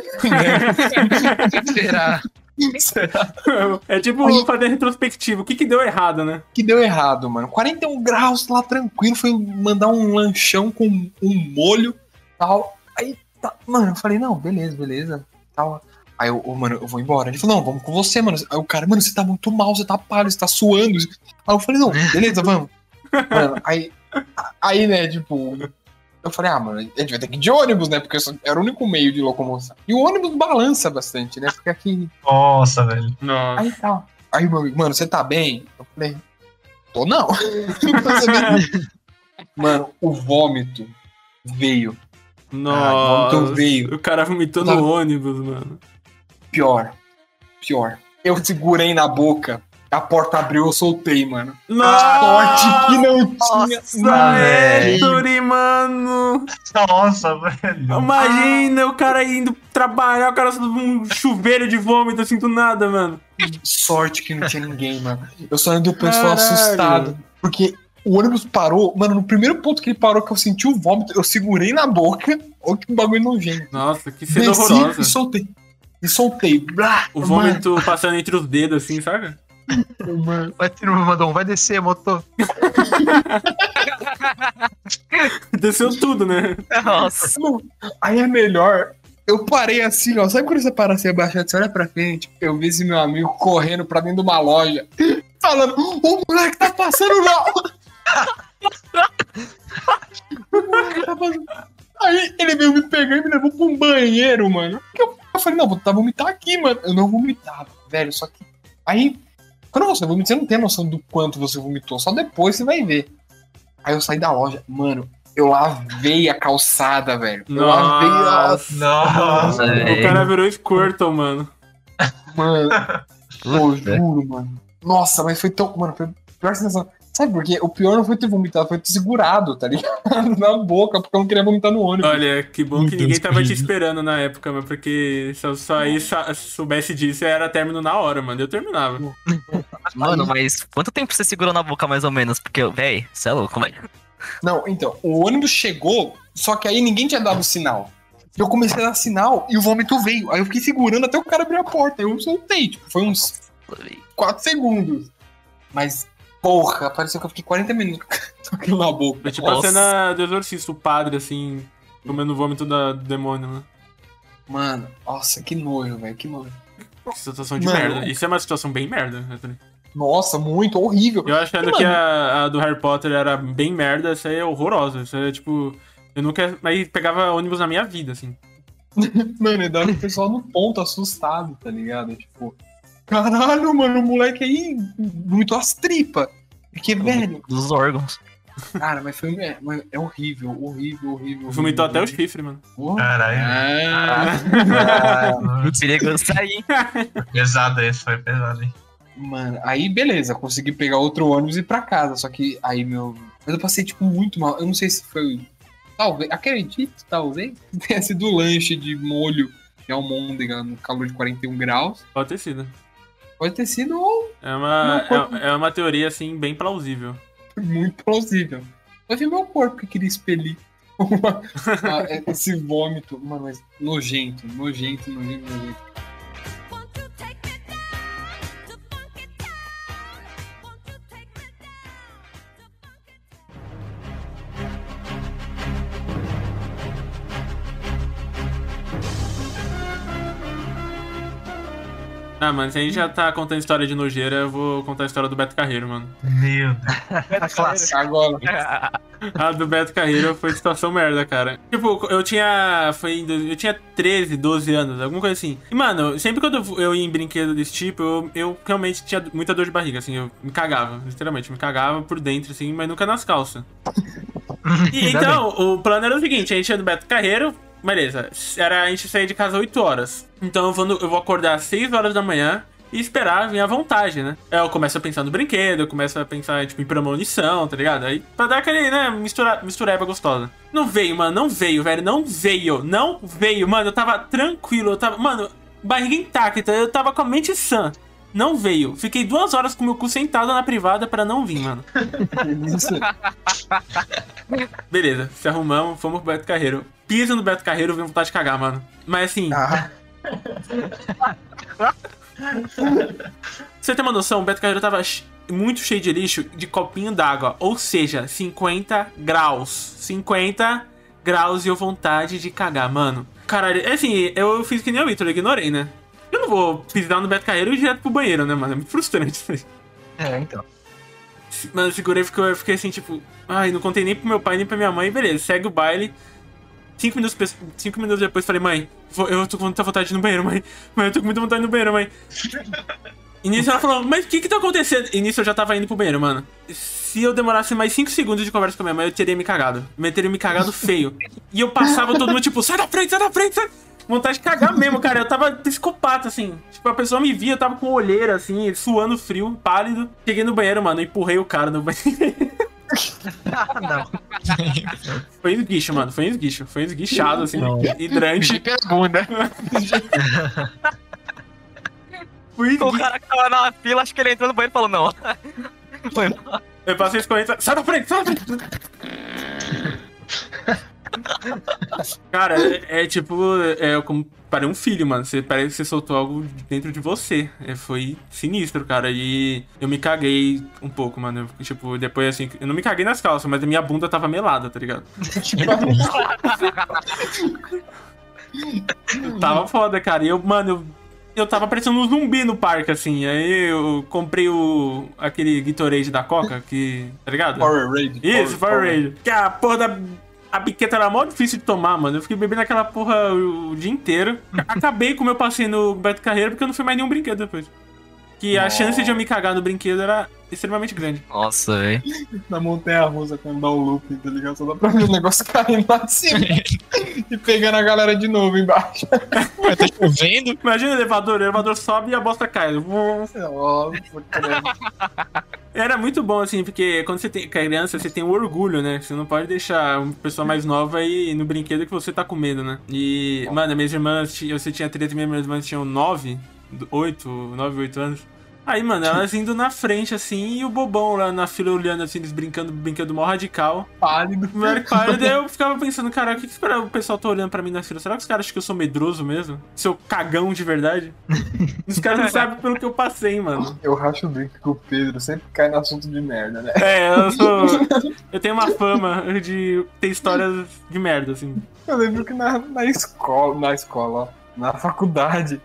Será? É tipo Aí- fazer retrospectiva. O que que deu errado, né? que deu errado, mano? 41 graus lá tranquilo, foi mandar um lanchão com um molho tal. Aí, tá, mano, eu falei, não, beleza, beleza. Tal. Aí eu, ô, mano, eu vou embora. Ele falou, não, vamos com você, mano. Aí o cara, mano, você tá muito mal, você tá pálido, você tá suando. Aí eu falei, não, beleza, vamos. Mano, aí, aí, né, tipo, eu falei, ah, mano, a gente vai ter que ir de ônibus, né? Porque era o único meio de locomoção. E o ônibus balança bastante, né? Porque aqui. Nossa, velho. Nossa. Aí tá. Aí, meu amigo, mano, você tá bem? Eu falei, tô não. Mano, o vômito veio. Nossa. então veio. O cara vomitou Tá. no ônibus, mano. Pior. Pior. Eu segurei na boca A porta abriu, eu soltei, mano. Nossa, Sorte que não tinha. Nossa, mano. Nossa, velho. Imagina o cara indo trabalhar, o cara um chuveiro de vômito assim do nada, mano. Sorte que não tinha ninguém, mano. Eu só ando o pessoal Caralho. assustado. Porque o ônibus parou, mano, no primeiro ponto que ele parou, que eu senti o vômito, eu segurei na boca. Olha que bagulho nojento. Nossa, que cena horrorosa. e soltei. E soltei. Blá, O vômito passando entre os dedos, assim, saca? Vai ter um mandou um, vai descer, motor. Desceu tudo, né? Nossa. Aí é melhor. Eu parei assim, ó. Sabe quando você para assim, abaixado, você olha pra frente? Eu vi esse meu amigo correndo pra dentro de uma loja, falando: O moleque tá passando lá! o moleque tá passando. Aí ele veio me pegar e me levou pra um banheiro, mano. Eu, falei: Não, vou tentar vomitar aqui, mano. Eu não vomitava, velho. Só que. Aí, quando você vomita, você não tem noção do quanto você vomitou. Só depois você vai ver. Aí eu saí da loja, mano. Eu lavei a calçada, velho. Eu lavei a Nossa, Nossa. o cara virou Squirtle, mano. Mano, eu juro, mano. Nossa, mas foi tão. Mano, foi a pior sensação. Sabe por quê? O pior não foi ter vomitado, foi ter segurado, tá ligado? Na boca, porque eu não queria vomitar no ônibus. Olha, que bom Meu que ninguém tava te esperando na época, mano, porque se eu só aí sa- soubesse disso, era término na hora, mano. Eu terminava. Mano, mas quanto tempo você segurou na boca mais ou menos? Porque, véi, você é louco, velho. Não, então, o ônibus chegou, só que aí ninguém tinha dado sinal. Eu comecei a dar sinal e o vômito veio. Aí eu fiquei segurando até o cara abrir a porta. Eu soltei, tipo, foi uns 4 segundos. Mas, porra, pareceu que eu fiquei 40 minutos com aquilo na boca. É tipo a Nossa. cena do exorcista, o padre, assim, comendo vômito da, do demônio, né? Mano, nossa, que nojo, velho, que nojo. Que situação de Mano. merda. Isso é uma situação bem merda, Anthony. Nossa, muito horrível. Eu achando Mano. que a, a do Harry Potter era bem merda, essa aí é horrorosa. Isso é tipo. Eu nunca. Aí pegava ônibus na minha vida, assim. Mano, e dava o pessoal no ponto assustado, tá ligado? Tipo, caralho, mano, o moleque aí vomitou as tripas. Porque, velho, Dos órgãos. cara, mas foi. É, mas é horrível, horrível, horrível. Vomitou até o chifre, mano. Caralho. Ah, Perigoso sair. Pesado esse, foi pesado, hein? mano, aí beleza, consegui pegar outro ônibus e ir pra casa. Só que aí meu. Mas eu passei, tipo, muito mal. Eu não sei se foi. Talvez, acredito, talvez, que tenha sido lanche de molho de almôndega no calor de 41 graus. Pode ter sido. Pode ter sido ou É uma, corpo- é, é uma teoria, assim, bem plausível. muito plausível. Mas foi meu corpo que queria expelir uma- esse vômito. Mano, mas nojento, nojento, nojento, nojento. Ah, mano, se a gente já tá contando história de nojeira, eu vou contar a história do Beto Carreiro, mano. Meu Deus. Classe. Agora, A do Beto Carreiro foi situação merda, cara. Tipo, eu tinha. Foi Eu tinha 13, 12 anos, alguma coisa assim. E, mano, sempre quando eu, eu ia em brinquedo desse tipo, eu, eu realmente tinha muita dor de barriga, assim, eu me cagava, literalmente, me cagava por dentro, assim, mas nunca nas calças. E, então, o plano era o seguinte: a gente ia no Beto Carreiro, beleza. Era a gente sair de casa 8 horas. Então eu vou, no- eu vou acordar às 6 horas da manhã e esperar a minha vontade, né? Eu começo a pensar no brinquedo, eu começo a pensar, tipo, em premonição, tá ligado? Aí, pra dar aquele, né, mistura, mistureba gostosa. Não veio, mano, não veio, velho, não veio, não veio, mano, eu tava tranquilo, eu tava, mano, barriga intacta, eu tava com a mente sã. Não veio. Fiquei duas horas com meu cu sentado na privada pra não vir, mano. Beleza, se arrumamos, fomos pro Beto Carreiro. Pisa no Beto Carreiro, vem vontade de cagar, mano. Mas assim, Ah, você ter uma noção, o Beto Carreiro tava muito cheio de lixo de copinho d'água. Ou seja, 50 graus. 50 graus e eu vontade de cagar, mano. Caralho, é assim, eu fiz que nem o Vitor, eu ignorei, né? Eu não vou pisar no Beto Carreiro e ir direto pro banheiro, né, mano? É muito frustrante. É, então. Mano, eu segurei porque eu fiquei assim, tipo, ai, não contei nem pro meu pai nem pra minha mãe, beleza, segue o baile. Cinco minutos, cinco minutos depois falei, mãe, eu tô com muita vontade no banheiro, mãe. Mãe, eu tô com muita vontade de ir no banheiro, mãe. E nisso ela falou, mas o que que tá acontecendo? E nisso eu já tava indo pro banheiro, mano. Se eu demorasse mais 5 segundos de conversa com a minha mãe, eu teria me cagado. Eu teria me cagado feio. E eu passava todo mundo, tipo, sai da frente, sai da frente, sai. Vontade de cagar mesmo, cara. Eu tava psicopata, assim. Tipo, a pessoa me via, eu tava com olheira, assim, suando frio, pálido. Cheguei no banheiro, mano, empurrei o cara no banheiro. Não. Foi esguicho, mano. Foi esguicho. Foi esguichado, assim, Não. hidrante. pela bunda. Foi O cara que tava na fila, acho que ele entrou no banheiro e falou, não. Foi mal. Eu passei escorrendo. Sai da frente, sai da frente. Cara, é, é tipo, é como para um filho, mano. Você parece que você soltou algo dentro de você. É, foi sinistro, cara. E eu me caguei um pouco, mano. Eu, tipo, depois assim, eu não me caguei nas calças, mas a minha bunda tava melada, tá ligado? tava foda, cara. E eu, mano, eu, eu tava parecendo um zumbi no parque, assim. Aí eu comprei o aquele Gatorade da Coca, que. Tá ligado? Power Raid. Isso, Power Raid. Que a porra da. A biqueta era mó difícil de tomar, mano. Eu fiquei bebendo aquela porra o, o dia inteiro. Acabei como eu passei no Beto Carreiro porque eu não fui mais nenhum brinquedo depois. Que a chance de eu me cagar no brinquedo era extremamente grande. Nossa, velho. Na montanha russa, quando dá o loop, tá ligado? Só dá pra ver o negócio caindo lá de cima e pegando a galera de novo embaixo. Ué, tá chovendo? Imagina o elevador, o elevador sobe e a bosta cai. Nossa. Era muito bom, assim, porque quando você tem criança, você tem o orgulho, né? Você não pode deixar uma pessoa mais nova ir no brinquedo que você tá com medo, né? E, mano, minhas irmãs, você tinha 13, minhas irmãs tinham 9, 8, 9, 8 anos. Aí, mano, elas indo na frente, assim, e o bobão lá na fila olhando, assim, eles brincando, brincando mó radical. Pálido. Cara, daí eu ficava pensando, cara, o que, que o pessoal tá olhando pra mim na fila? Será que os caras acham que eu sou medroso mesmo? Seu cagão de verdade? Os caras não sabem pelo que eu passei, mano. Eu racho o bico com o Pedro, sempre cai no assunto de merda, né? É, eu sou. Eu tenho uma fama de ter histórias de merda, assim. Eu lembro que na, na escola, na escola, ó, na faculdade,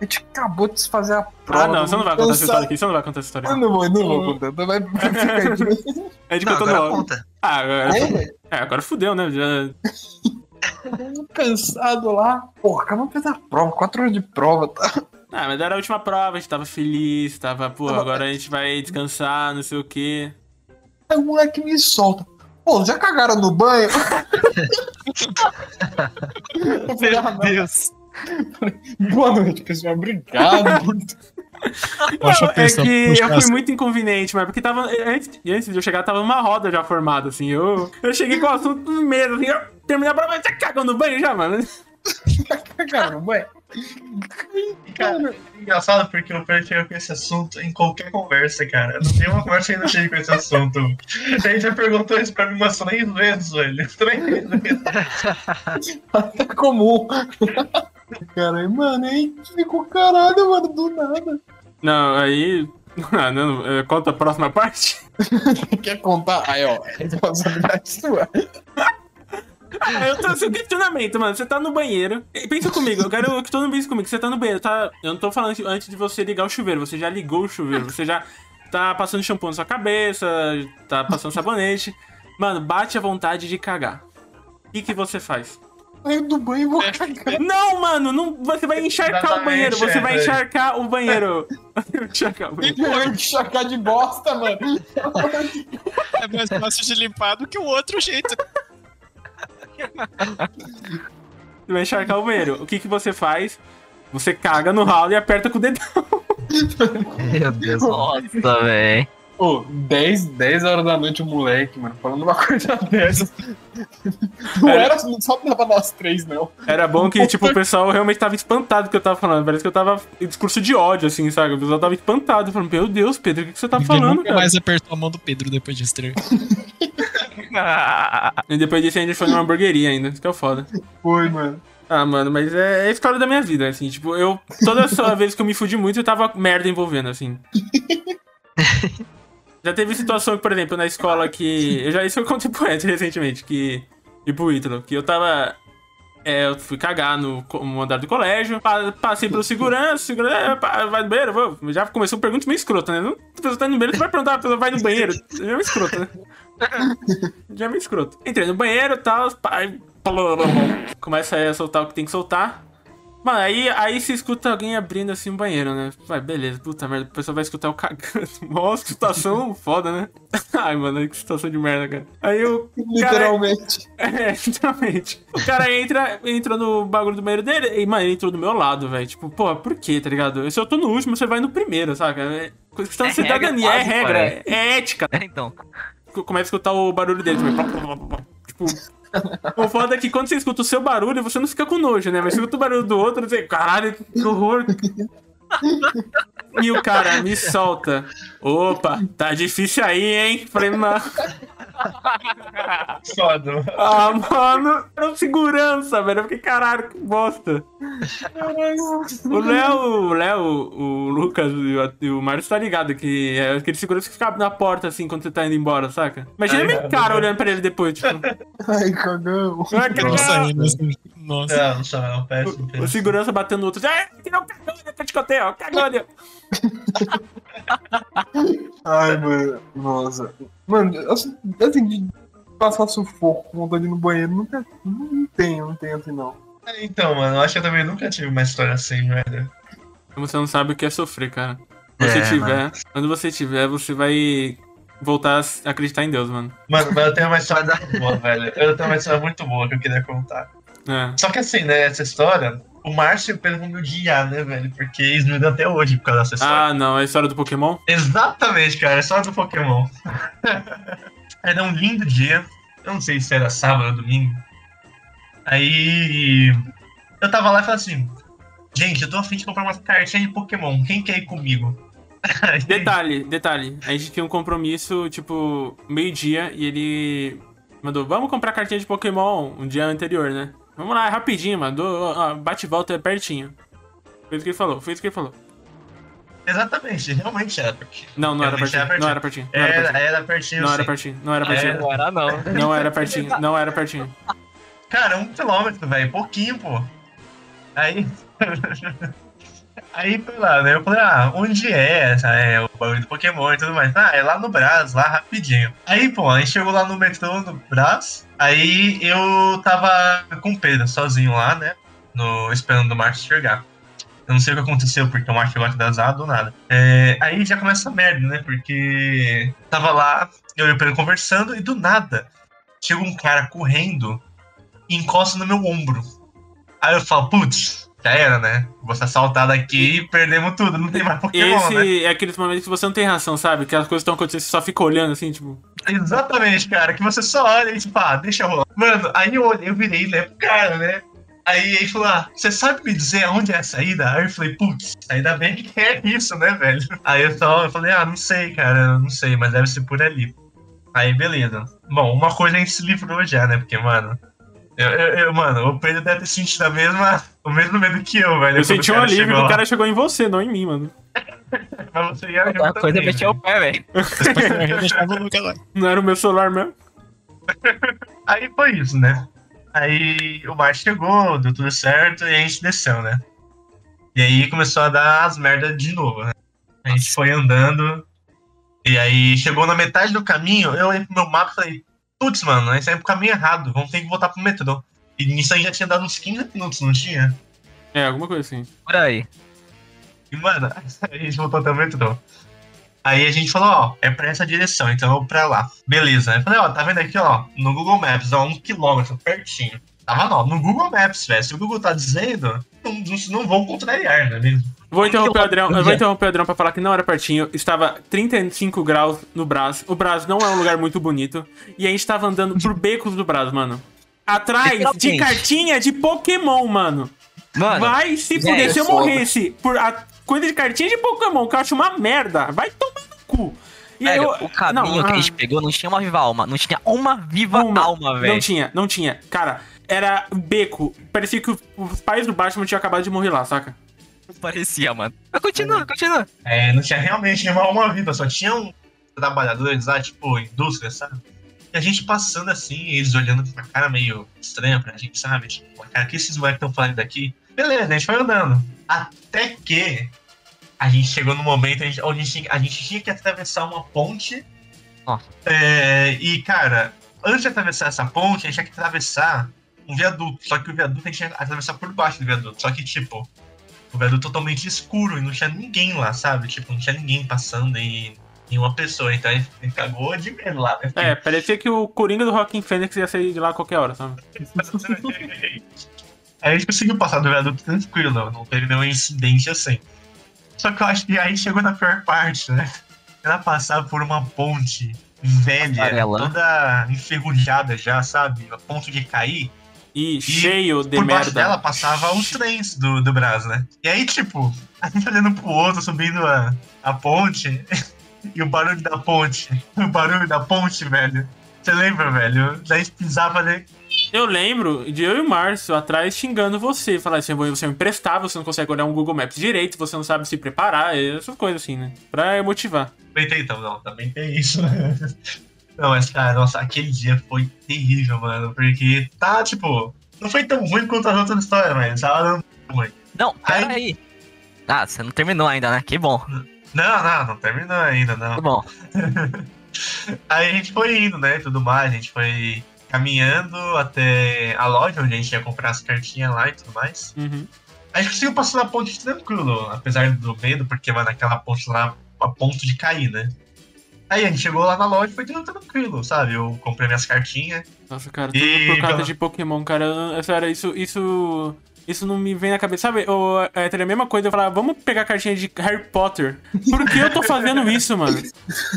a gente acabou de desfazer a prova. Ah, não, você não vai contar essa história aqui, você não vai contar essa história. Eu aqui. não vou, não vou contar. Então vai ficar. A gente Não, contou áudio. conta. Ah, agora. É. É, agora fudeu, né? Já... cansado lá. Porra, acabamos de fazer a prova, quatro horas de prova, tá? Ah, mas era a última prova, a gente tava feliz, tava, pô, agora a gente vai descansar, não sei o quê. Aí o moleque me solta. Pô, já cagaram no banho? Eu falei, ah, não. Deus. Boa noite, pessoal. Obrigado. Não, é que eu fui muito inconveniente, mas porque tava. Antes, antes de eu chegar, tava uma roda já formada, assim. Eu, eu cheguei com o assunto no medo, assim, eu terminei a prova, você cagou no banho já, mano. cagaram no banho? Cara, é engraçado porque o Pedro chega com esse assunto em qualquer conversa, cara. Não tem uma conversa não chega com esse assunto. A gente já perguntou isso pra mim umas três vezes, velho. Três vezes. É comum. Cara, mano, aí ficou caralho, mano, do nada. Não, aí. Ah, não, é, conta a próxima parte. Quer contar? Aí, ó, é responsabilidade sua. Ah, eu tô sem questionamento, mano. Você tá no banheiro. Pensa comigo, eu quero que todo mundo pense comigo. Você tá no banheiro, tá. Eu não tô falando antes de você ligar o chuveiro. Você já ligou o chuveiro. Você já tá passando shampoo na sua cabeça, tá passando sabonete. Mano, bate a vontade de cagar. O que, que você faz? Aí do banho eu vou cagar. Não, mano, não, você vai encharcar o banheiro. Você vai encharcar o banheiro. Você vai encharcar o banheiro. Eu encharcar de bosta, mano. É mais fácil de limpar do que o outro jeito. Você vai encharcar o banheiro. O que, que você faz? Você caga no ralo e aperta com o dedão. Meu Deus. Nossa, velho. Ô, 10, 10 horas da noite o moleque, mano, falando uma coisa dessa. Não Era- era só pra nós três, não. Era bom que, tipo, o pessoal realmente tava espantado do que eu tava falando. Parece que eu tava em discurso de ódio, assim, sabe? O pessoal tava espantado, falando, meu Deus, Pedro, o que, que você tá Ninguém falando, nunca cara? mais apertou a mão do Pedro depois disso. tá ligado? E depois disso a gente foi numa hamburgueria ainda, isso que é o foda. Foi, mano. Ah, mano, mas é, é a história da minha vida, assim, tipo, eu. Toda essa vez que eu me fudi muito, eu tava merda envolvendo, assim. Já teve situação por exemplo, na escola que. Eu já, isso eu contei pro Ed recentemente, que. E pro Ítalo, que eu tava. É, eu fui cagar no, no andar do colégio, pa- passei pelo segurança, segurança, é, vai no banheiro, vou. Já começou pergunta meio escrota, né? Não, a pessoa tá no banheiro, você vai perguntar, a pessoa vai no banheiro. Já é meio escroto, né? Já é meio escroto. Entrei no banheiro e tal, e Começa a soltar o que tem que soltar. Mano, aí, aí você escuta alguém abrindo assim um banheiro, né? Vai, beleza, puta merda, o pessoal vai escutar o cagando. Mó situação foda, né? Ai, mano, que situação de merda, cara. Aí o. cara- Literalmente. É, literalmente. O cara entra, entra no bagulho do banheiro dele e, mano, ele entrou do meu lado, velho. Tipo, pô, por quê, tá ligado? Se eu tô no último, você vai no primeiro, saca? É questão de É regra cidadania, é básica, regra, é. é ética. É, então. Começa a escutar o barulho dele também. Tipo. O foda é que quando você escuta o seu barulho, você não fica com nojo, né? Mas escuta o barulho do outro, você, caralho, que horror. E o cara me solta. Opa, tá difícil aí, hein? Falei, mano. Foda. Ah, mano, era um segurança, velho. Eu fiquei, caralho, que bosta. O Léo, o Léo, o Lucas e o, o Mário tá ligado que é aquele segurança que fica na porta assim quando você tá indo embora, saca? Imagina Ai, minha mano. cara olhando pra ele depois, tipo. Ai, cagão. "Ah, que Nossa, legal." rindo assim. Nossa. Não, não sou não, péssimo, O, o péssimo. segurança batendo no outro. Ah, que não cagou, eu te contei, ó, cagou. Ai, mano. Nossa. Mano, assim, assim, de passar sufoco com vontade no banheiro, nunca. Não tenho, não tenho assim, não. É, Então, mano, eu acho que eu também nunca tive uma história assim, velho. Você não sabe o que é sofrer, cara. Quando você É, tiver, quando você tiver, você vai voltar a acreditar em Deus, mano. Mano, mas eu tenho uma história muito boa, velho. Eu tenho uma história muito boa que eu queria contar. É. Só que assim, né, essa história, o Márcio pelo me odiar, né, velho? Porque eles me dão até hoje por causa dessa história. Ah, não, é a história do Pokémon? Exatamente, cara, é só do Pokémon. era um lindo dia. Eu não sei se era sábado ou domingo. Aí. Eu tava lá e falei assim: Gente, eu tô afim de comprar umas cartinhas de Pokémon. Quem quer ir comigo? Detalhe, detalhe. A gente tinha um compromisso, tipo, meio-dia, e ele mandou, vamos comprar cartinha de Pokémon um dia anterior, né? Vamos lá, é rapidinho, mano. Bate e volta é pertinho. Foi isso que ele falou, foi isso que ele falou. Exatamente, realmente era pertinho. Não, não era pertinho. Não era pertinho. Não era Era, pertinho. era pertinho. Não era pertinho. Não era pertinho. Não era, não. Não era pertinho. Não era pertinho. Cara, um quilômetro, velho, pouquinho, pô. Aí. Aí foi lá, né? Eu falei, ah, onde é, essa- é o bagulho do Pokémon e tudo mais? Ah, é lá no Brás, lá rapidinho. Aí, pô, a gente chegou lá no metrô, no Brás. Aí eu tava com o Pedro, sozinho lá, né? No, esperando o Márcio chegar. Eu não sei o que aconteceu, porque o Márcio chegou atrasado ou nada. É, aí já começa a merda, né? Porque tava lá, eu e o Pedro conversando, e do nada chega um cara correndo e encosta no meu ombro. Aí eu falo, putz, já era, né? Vou ser assaltado aqui e perdemos tudo, não tem mais Pokémon, Esse né? é aqueles momentos que você não tem reação, sabe? Que as coisas estão acontecendo, você só fica olhando assim, tipo. Exatamente, cara, que você só olha e tipo, ah, deixa rolar. Mano, aí eu olhei, eu virei, né, pro cara, né? Aí ele falou, ah, você sabe me dizer onde é a saída? Aí eu falei, putz, ainda bem que é isso, né, velho? Aí eu só eu falei, ah, não sei, cara, não sei, mas deve ser por ali. Aí, beleza. Bom, uma coisa a gente se livrou já, né? Porque, mano. Eu, eu- eu- mano, o Pedro deve ter sentido a mesma, o mesmo medo que eu, velho. Eu senti o um alívio que o cara chegou em você, não em mim, mano. Mas você ia junto A coisa é também, mexer o velho. pé, velho. Não era o meu celular mesmo. Aí foi isso, né? Aí o Márcio chegou, deu tudo certo e a gente desceu, né? E aí começou a dar as merdas de novo, né? A gente foi andando. E aí chegou na metade do caminho, eu olhei pro meu mapa e falei, putz, mano, a gente saiu pro caminho errado, vamos ter que voltar pro metrô. E nisso aí já tinha dado uns 15 minutos, não tinha? É, alguma coisa assim. Por aí. E, mano, a gente voltou até o metrô. Aí a gente falou, ó, é pra essa direção, então eu vou pra lá. Beleza. Aí eu falei, ó, tá vendo aqui, ó, no Google Maps, ó, um quilômetro, pertinho. Tava não, no Google Maps, velho. Se o Google tá dizendo, não, não, não vão contrariar, não é mesmo? Vou interromper o Adrião, eu vou interromper o Adrião pra falar que não era pertinho. Estava 35 graus no Brás. O Brás não é um lugar muito bonito. E a gente tava andando por becos do Brás, mano. Atrás de cartinha de Pokémon, mano. Mano, Vai se gente, fuder. Se eu é morresse por a coisa de cartinha de Pokémon, que eu acho uma merda, vai tomar no cu. E velho, eu- o caminho não, que a ah. gente pegou não tinha uma viva alma. Não tinha uma viva Uma. alma, Não velho. tinha, não tinha. Cara, era beco. Parecia que os pais do Batman tinham acabado de morrer lá, saca? Parecia, mano. Mas continua, continua. É, não tinha realmente uma vida, só tinham trabalhadores lá, tipo, indústria, sabe? E a gente passando assim, eles olhando com uma cara meio estranha pra gente, sabe? Tipo, cara, o que esses moleques estão falando daqui? Beleza, a gente foi andando. Até que a gente chegou no momento onde a gente, tinha- a gente tinha que atravessar uma ponte. Nossa. É, e, cara, antes de atravessar essa ponte, a gente tinha que atravessar um viaduto. Só que o viaduto a gente ia atravessar por baixo do viaduto. Só que, tipo, o viaduto totalmente escuro e não tinha ninguém lá, sabe? Tipo, não tinha ninguém passando e nenhuma pessoa. Então a gente a gente cagou de medo lá, né? É, parecia que o Coringa do Rockin' Fênix ia sair de lá a qualquer hora, sabe? Aí a gente conseguiu passar do viaduto tranquilo, não teve nenhum incidente assim. Só que eu acho que aí chegou na pior parte, né? Ela passava por uma ponte velha, Amarela, né? toda enferrujada já, sabe? A ponto de cair. E, cheio de por merda. dela passava os trens do, do Brás, né? E aí, tipo, a gente olhando pro outro, subindo a, a ponte, e o barulho da ponte, o barulho da ponte, velho. Você lembra, velho? Daí pisava ali. Eu lembro de eu e o Márcio atrás xingando você. Falar assim, você é imprestável, você não consegue olhar um Google Maps direito, você não sabe se preparar, essas coisas assim, né? Pra motivar. Tem, então, não, também tem isso, né? Não, mas, cara, nossa, aquele dia foi terrível, mano, porque tá, tipo, não foi tão ruim quanto as outras histórias, mas tava dando ruim. Não, pera aí. Ah, você não terminou ainda, né? Que bom. Não, não, não terminou ainda, não. Que bom. Aí a gente foi indo, né, tudo mais, a gente foi caminhando até a loja onde a gente ia comprar as cartinhas lá e tudo mais. Uhum. A gente conseguiu passar na ponte tranquilo, apesar do medo, porque vai naquela ponte lá a ponto de cair, né? Aí a gente chegou lá na loja e foi tudo tranquilo, sabe? Eu comprei minhas cartinhas. Nossa, cara, tudo E por causa de Pokémon, cara. Sério, isso. Isso. Isso não me vem na cabeça. Sabe, o, é, teria a mesma coisa eu falar, vamos pegar a cartinha de Harry Potter. Por que eu tô fazendo isso, mano?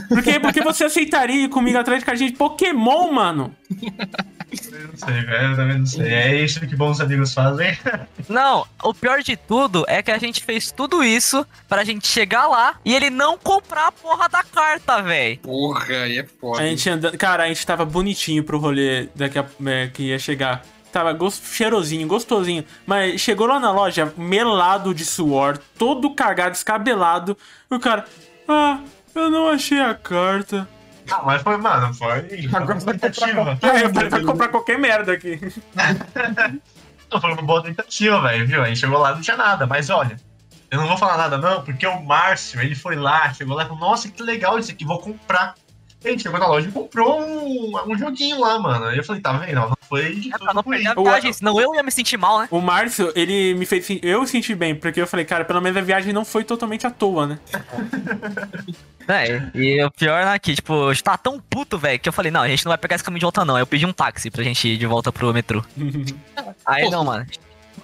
Por que, por que você aceitaria ir comigo atrás de cartinha de Pokémon, mano? Eu não sei, velho, eu também não sei. É isso que bons amigos fazem. Não, o pior de tudo é que a gente fez tudo isso pra gente chegar lá e ele não comprar a porra da carta, véi. Porra, aí é foda. A gente andando. Cara, a gente tava bonitinho pro rolê daqui a, é, que ia chegar. Tava gost, cheirosinho, gostosinho. Mas chegou lá na loja, melado de suor, todo cagado, descabelado. E o cara, ah, eu não achei a carta. Ah, mas foi, mano, foi. Agora foi tentativa. É, eu falei, vai comprar qualquer merda aqui. Foi uma boa tentativa, velho, viu? A gente chegou lá e não tinha nada, mas olha. Eu não vou falar nada, não, porque o Márcio, ele foi lá, chegou lá e falou, nossa, que legal isso aqui, vou comprar. E a gente chegou na loja e comprou um, um joguinho lá, mano. Aí eu falei, tá vendo? Não foi de É tudo não perder a viagem, senão eu ia me sentir mal, né? O Márcio, ele me fez. Eu senti bem, porque eu falei, cara, pelo menos a viagem não foi totalmente à toa, né? É, e o pior é que, tipo, eu tava tão puto, velho, que eu falei, não, a gente não vai pegar esse caminho de volta, não. Aí eu pedi um táxi pra gente ir de volta pro metrô. Aí não, mano.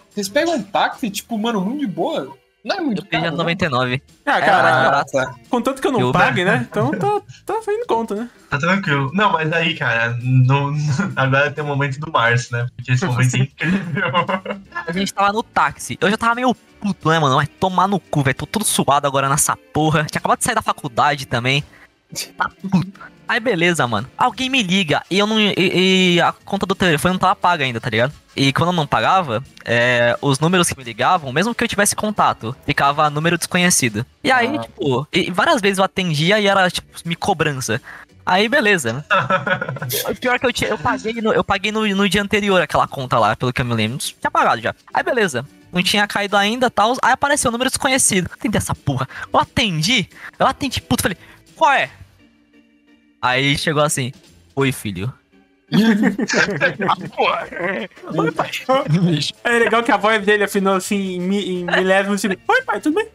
Vocês pegam um táxi, tipo, mano, muito de boa. Não é muito Eu caro, né? 99. Ah, cara, tá. contanto que eu não Eu- pague, né? Então tá, tá saindo conta, né? Tá tranquilo. Não, mas aí, cara, no, agora tem o momento do Márcio, né? Porque esse momento é incrível. A gente tava no táxi. Eu já tava meio puto, né, mano? Vai tomar no cu, velho. Tô todo suado agora nessa porra. Tinha acabado de sair da faculdade também. Tá puto. Aí beleza, mano. Alguém me liga e eu não. E, e a conta do telefone não tava paga ainda, tá ligado? E quando eu não pagava, é, os números que me ligavam, mesmo que eu tivesse contato, ficava número desconhecido. E aí, Ah. tipo, e várias vezes eu atendia e era, tipo, me cobrança. Aí, beleza. O pior é que eu, tinha, eu paguei, no, eu paguei no, no dia anterior aquela conta lá, pelo que eu me lembro. Tinha pagado já. Aí, beleza. Não tinha caído ainda tal. Aí apareceu o número desconhecido. Atendi essa porra. Eu atendi. Eu atendi, puto. Falei, qual é? Aí chegou assim: Oi, filho. É legal que a voz dele afinou assim em, em milésimos de. Oi, pai, tudo bem?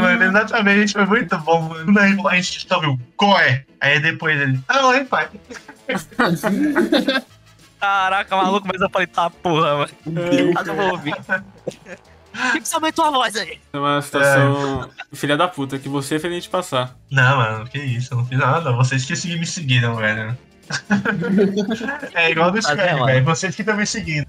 mano, exatamente, foi muito bom, mano. Aí a gente só viu, qual é? Aí depois ele, ah, oi, pai. Caraca, maluco, mas eu falei, tá porra, mano. Mas que você aumentou a voz aí? É uma situação filha da puta que você fez a gente passar. Não, mano, que isso, eu não fiz nada. Vocês que me seguiram, velho. é igual do Tá mano? velho. Vocês que estão me seguindo.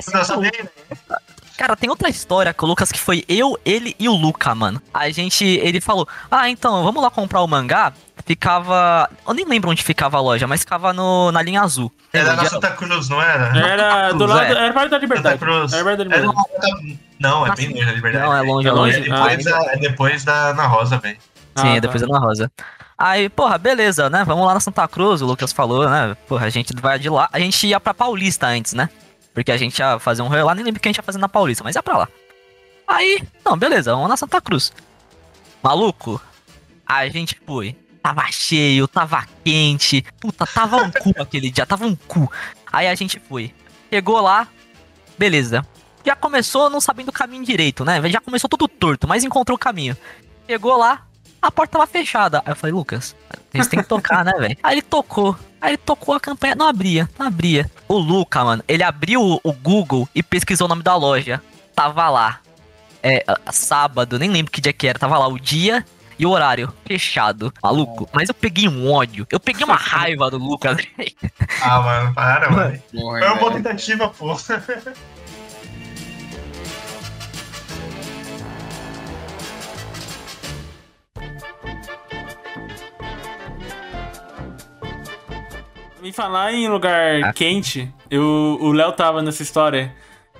Sabia, né? Cara, tem outra história com o Lucas que foi eu, ele e o Luca, mano. A gente, ele falou: Ah, então, vamos lá comprar o mangá. Ficava. Eu nem lembro onde ficava a loja, mas ficava no, na linha azul. Era na? Santa Cruz, não era? Era do lado. é. Era perto da Santa liberdade. Cruz. Era perto da Era liberdade. Não, é bem longe da liberdade. Não, é longe, é É longe. É depois, da, é depois da na Rosa, velho. Sim, Ah, é depois tá. da Ana Rosa. Aí, porra, beleza, né? Vamos lá na Santa Cruz, o Lucas falou, né? Porra, a gente vai de lá. A gente ia pra Paulista antes, né? Porque a gente ia fazer um rolê lá, nem lembro o que a gente ia fazer na Paulista, mas ia pra lá. Aí, não, beleza, vamos na Santa Cruz. Maluco, a gente foi. Tava cheio, tava quente. Puta, tava um cu aquele dia, tava um cu. Aí a gente foi. Chegou lá, beleza. Já começou não sabendo o caminho direito, né? Já começou tudo torto, mas encontrou o caminho. Chegou lá, a porta tava fechada. Aí eu falei, Lucas, eles têm que tocar, né, velho? Aí ele tocou. Aí ele tocou a campanha, não abria, não abria. O Luca, mano, ele abriu o, Google e pesquisou o nome da loja. Tava lá. É, sábado, nem lembro que dia que era. Tava lá o dia e o horário fechado. Maluco, mas eu peguei um ódio. Eu peguei uma raiva do Lucas. Ah, mano, para, mano. Porra, Foi uma boa tentativa, pô. Me falar em lugar Ah. quente, eu, o Léo tava nessa história.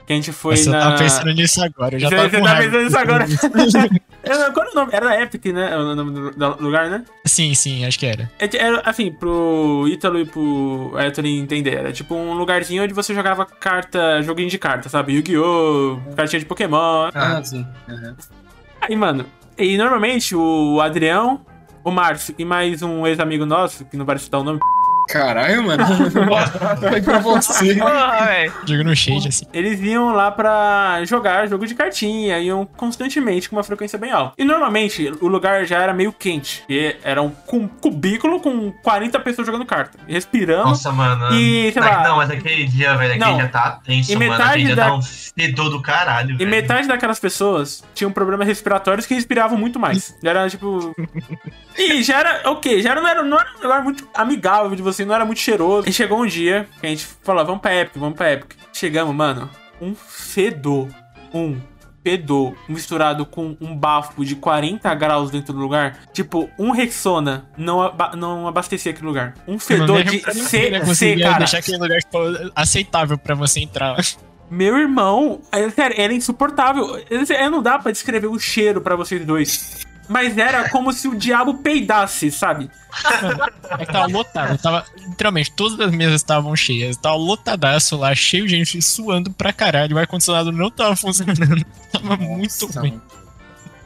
Que a gente foi Nossa, na. eu tava pensando nisso agora. Eu já Você- você tá pensando nisso agora? Eu- Qual é o nome? Era Epic, né? O nome do lugar, né? Sim, sim, acho que era. É, Era, assim, pro Ítalo e pro Anthony entender. Era tipo um lugarzinho onde você jogava carta, joguinho de carta, sabe? Yu-Gi-Oh!, cartinha de Pokémon. Ah, sim. Uhum. Aí, mano, e normalmente o Adrião, o Márcio e mais um ex-amigo nosso, que não vai citar o nome, Caralho, mano. Foi pra você. Porra, velho. Jogo no shade, assim. eles iam lá pra jogar jogo de cartinha, iam constantemente com uma frequência bem alta. E normalmente o lugar já era meio quente, e era um cu- cubículo com 40 pessoas jogando carta, respirando. Nossa, mano. E, sei lá- Não, mas aquele dia, velho, aquele Não. dia tá tenso, E mano. metade Aquele dia da- tá um fedor do caralho, E velho. metade daquelas pessoas tinham problemas respiratórios que respiravam muito mais. Já era tipo. E já era. Ok, já não, era, não era um lugar muito amigável de você, não era muito cheiroso. E chegou um dia que a gente falou: vamos pra Epic, vamos pra Epic. Chegamos, mano. Um fedor. Um fedor misturado com um bafo de 40 graus dentro do lugar. Tipo, um Rexona não, não abastecia aquele lugar. Um fedor de C, C, cara. deixar aquele lugar tipo, aceitável pra você entrar. Meu irmão, é, sério, era insuportável. É, Não dá pra descrever o cheiro pra vocês dois. Mas era como se o diabo peidasse, sabe? É que tava lotado. Tava, literalmente, todas as mesas estavam cheias. Tava lotadaço lá, cheio de gente suando pra caralho. O ar-condicionado não tava funcionando. Tava muito Nossa, ruim.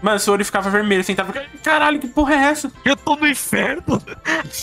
Mano, seu olho ficava vermelho, assim, tava. Caralho, que porra é essa? Eu tô no inferno.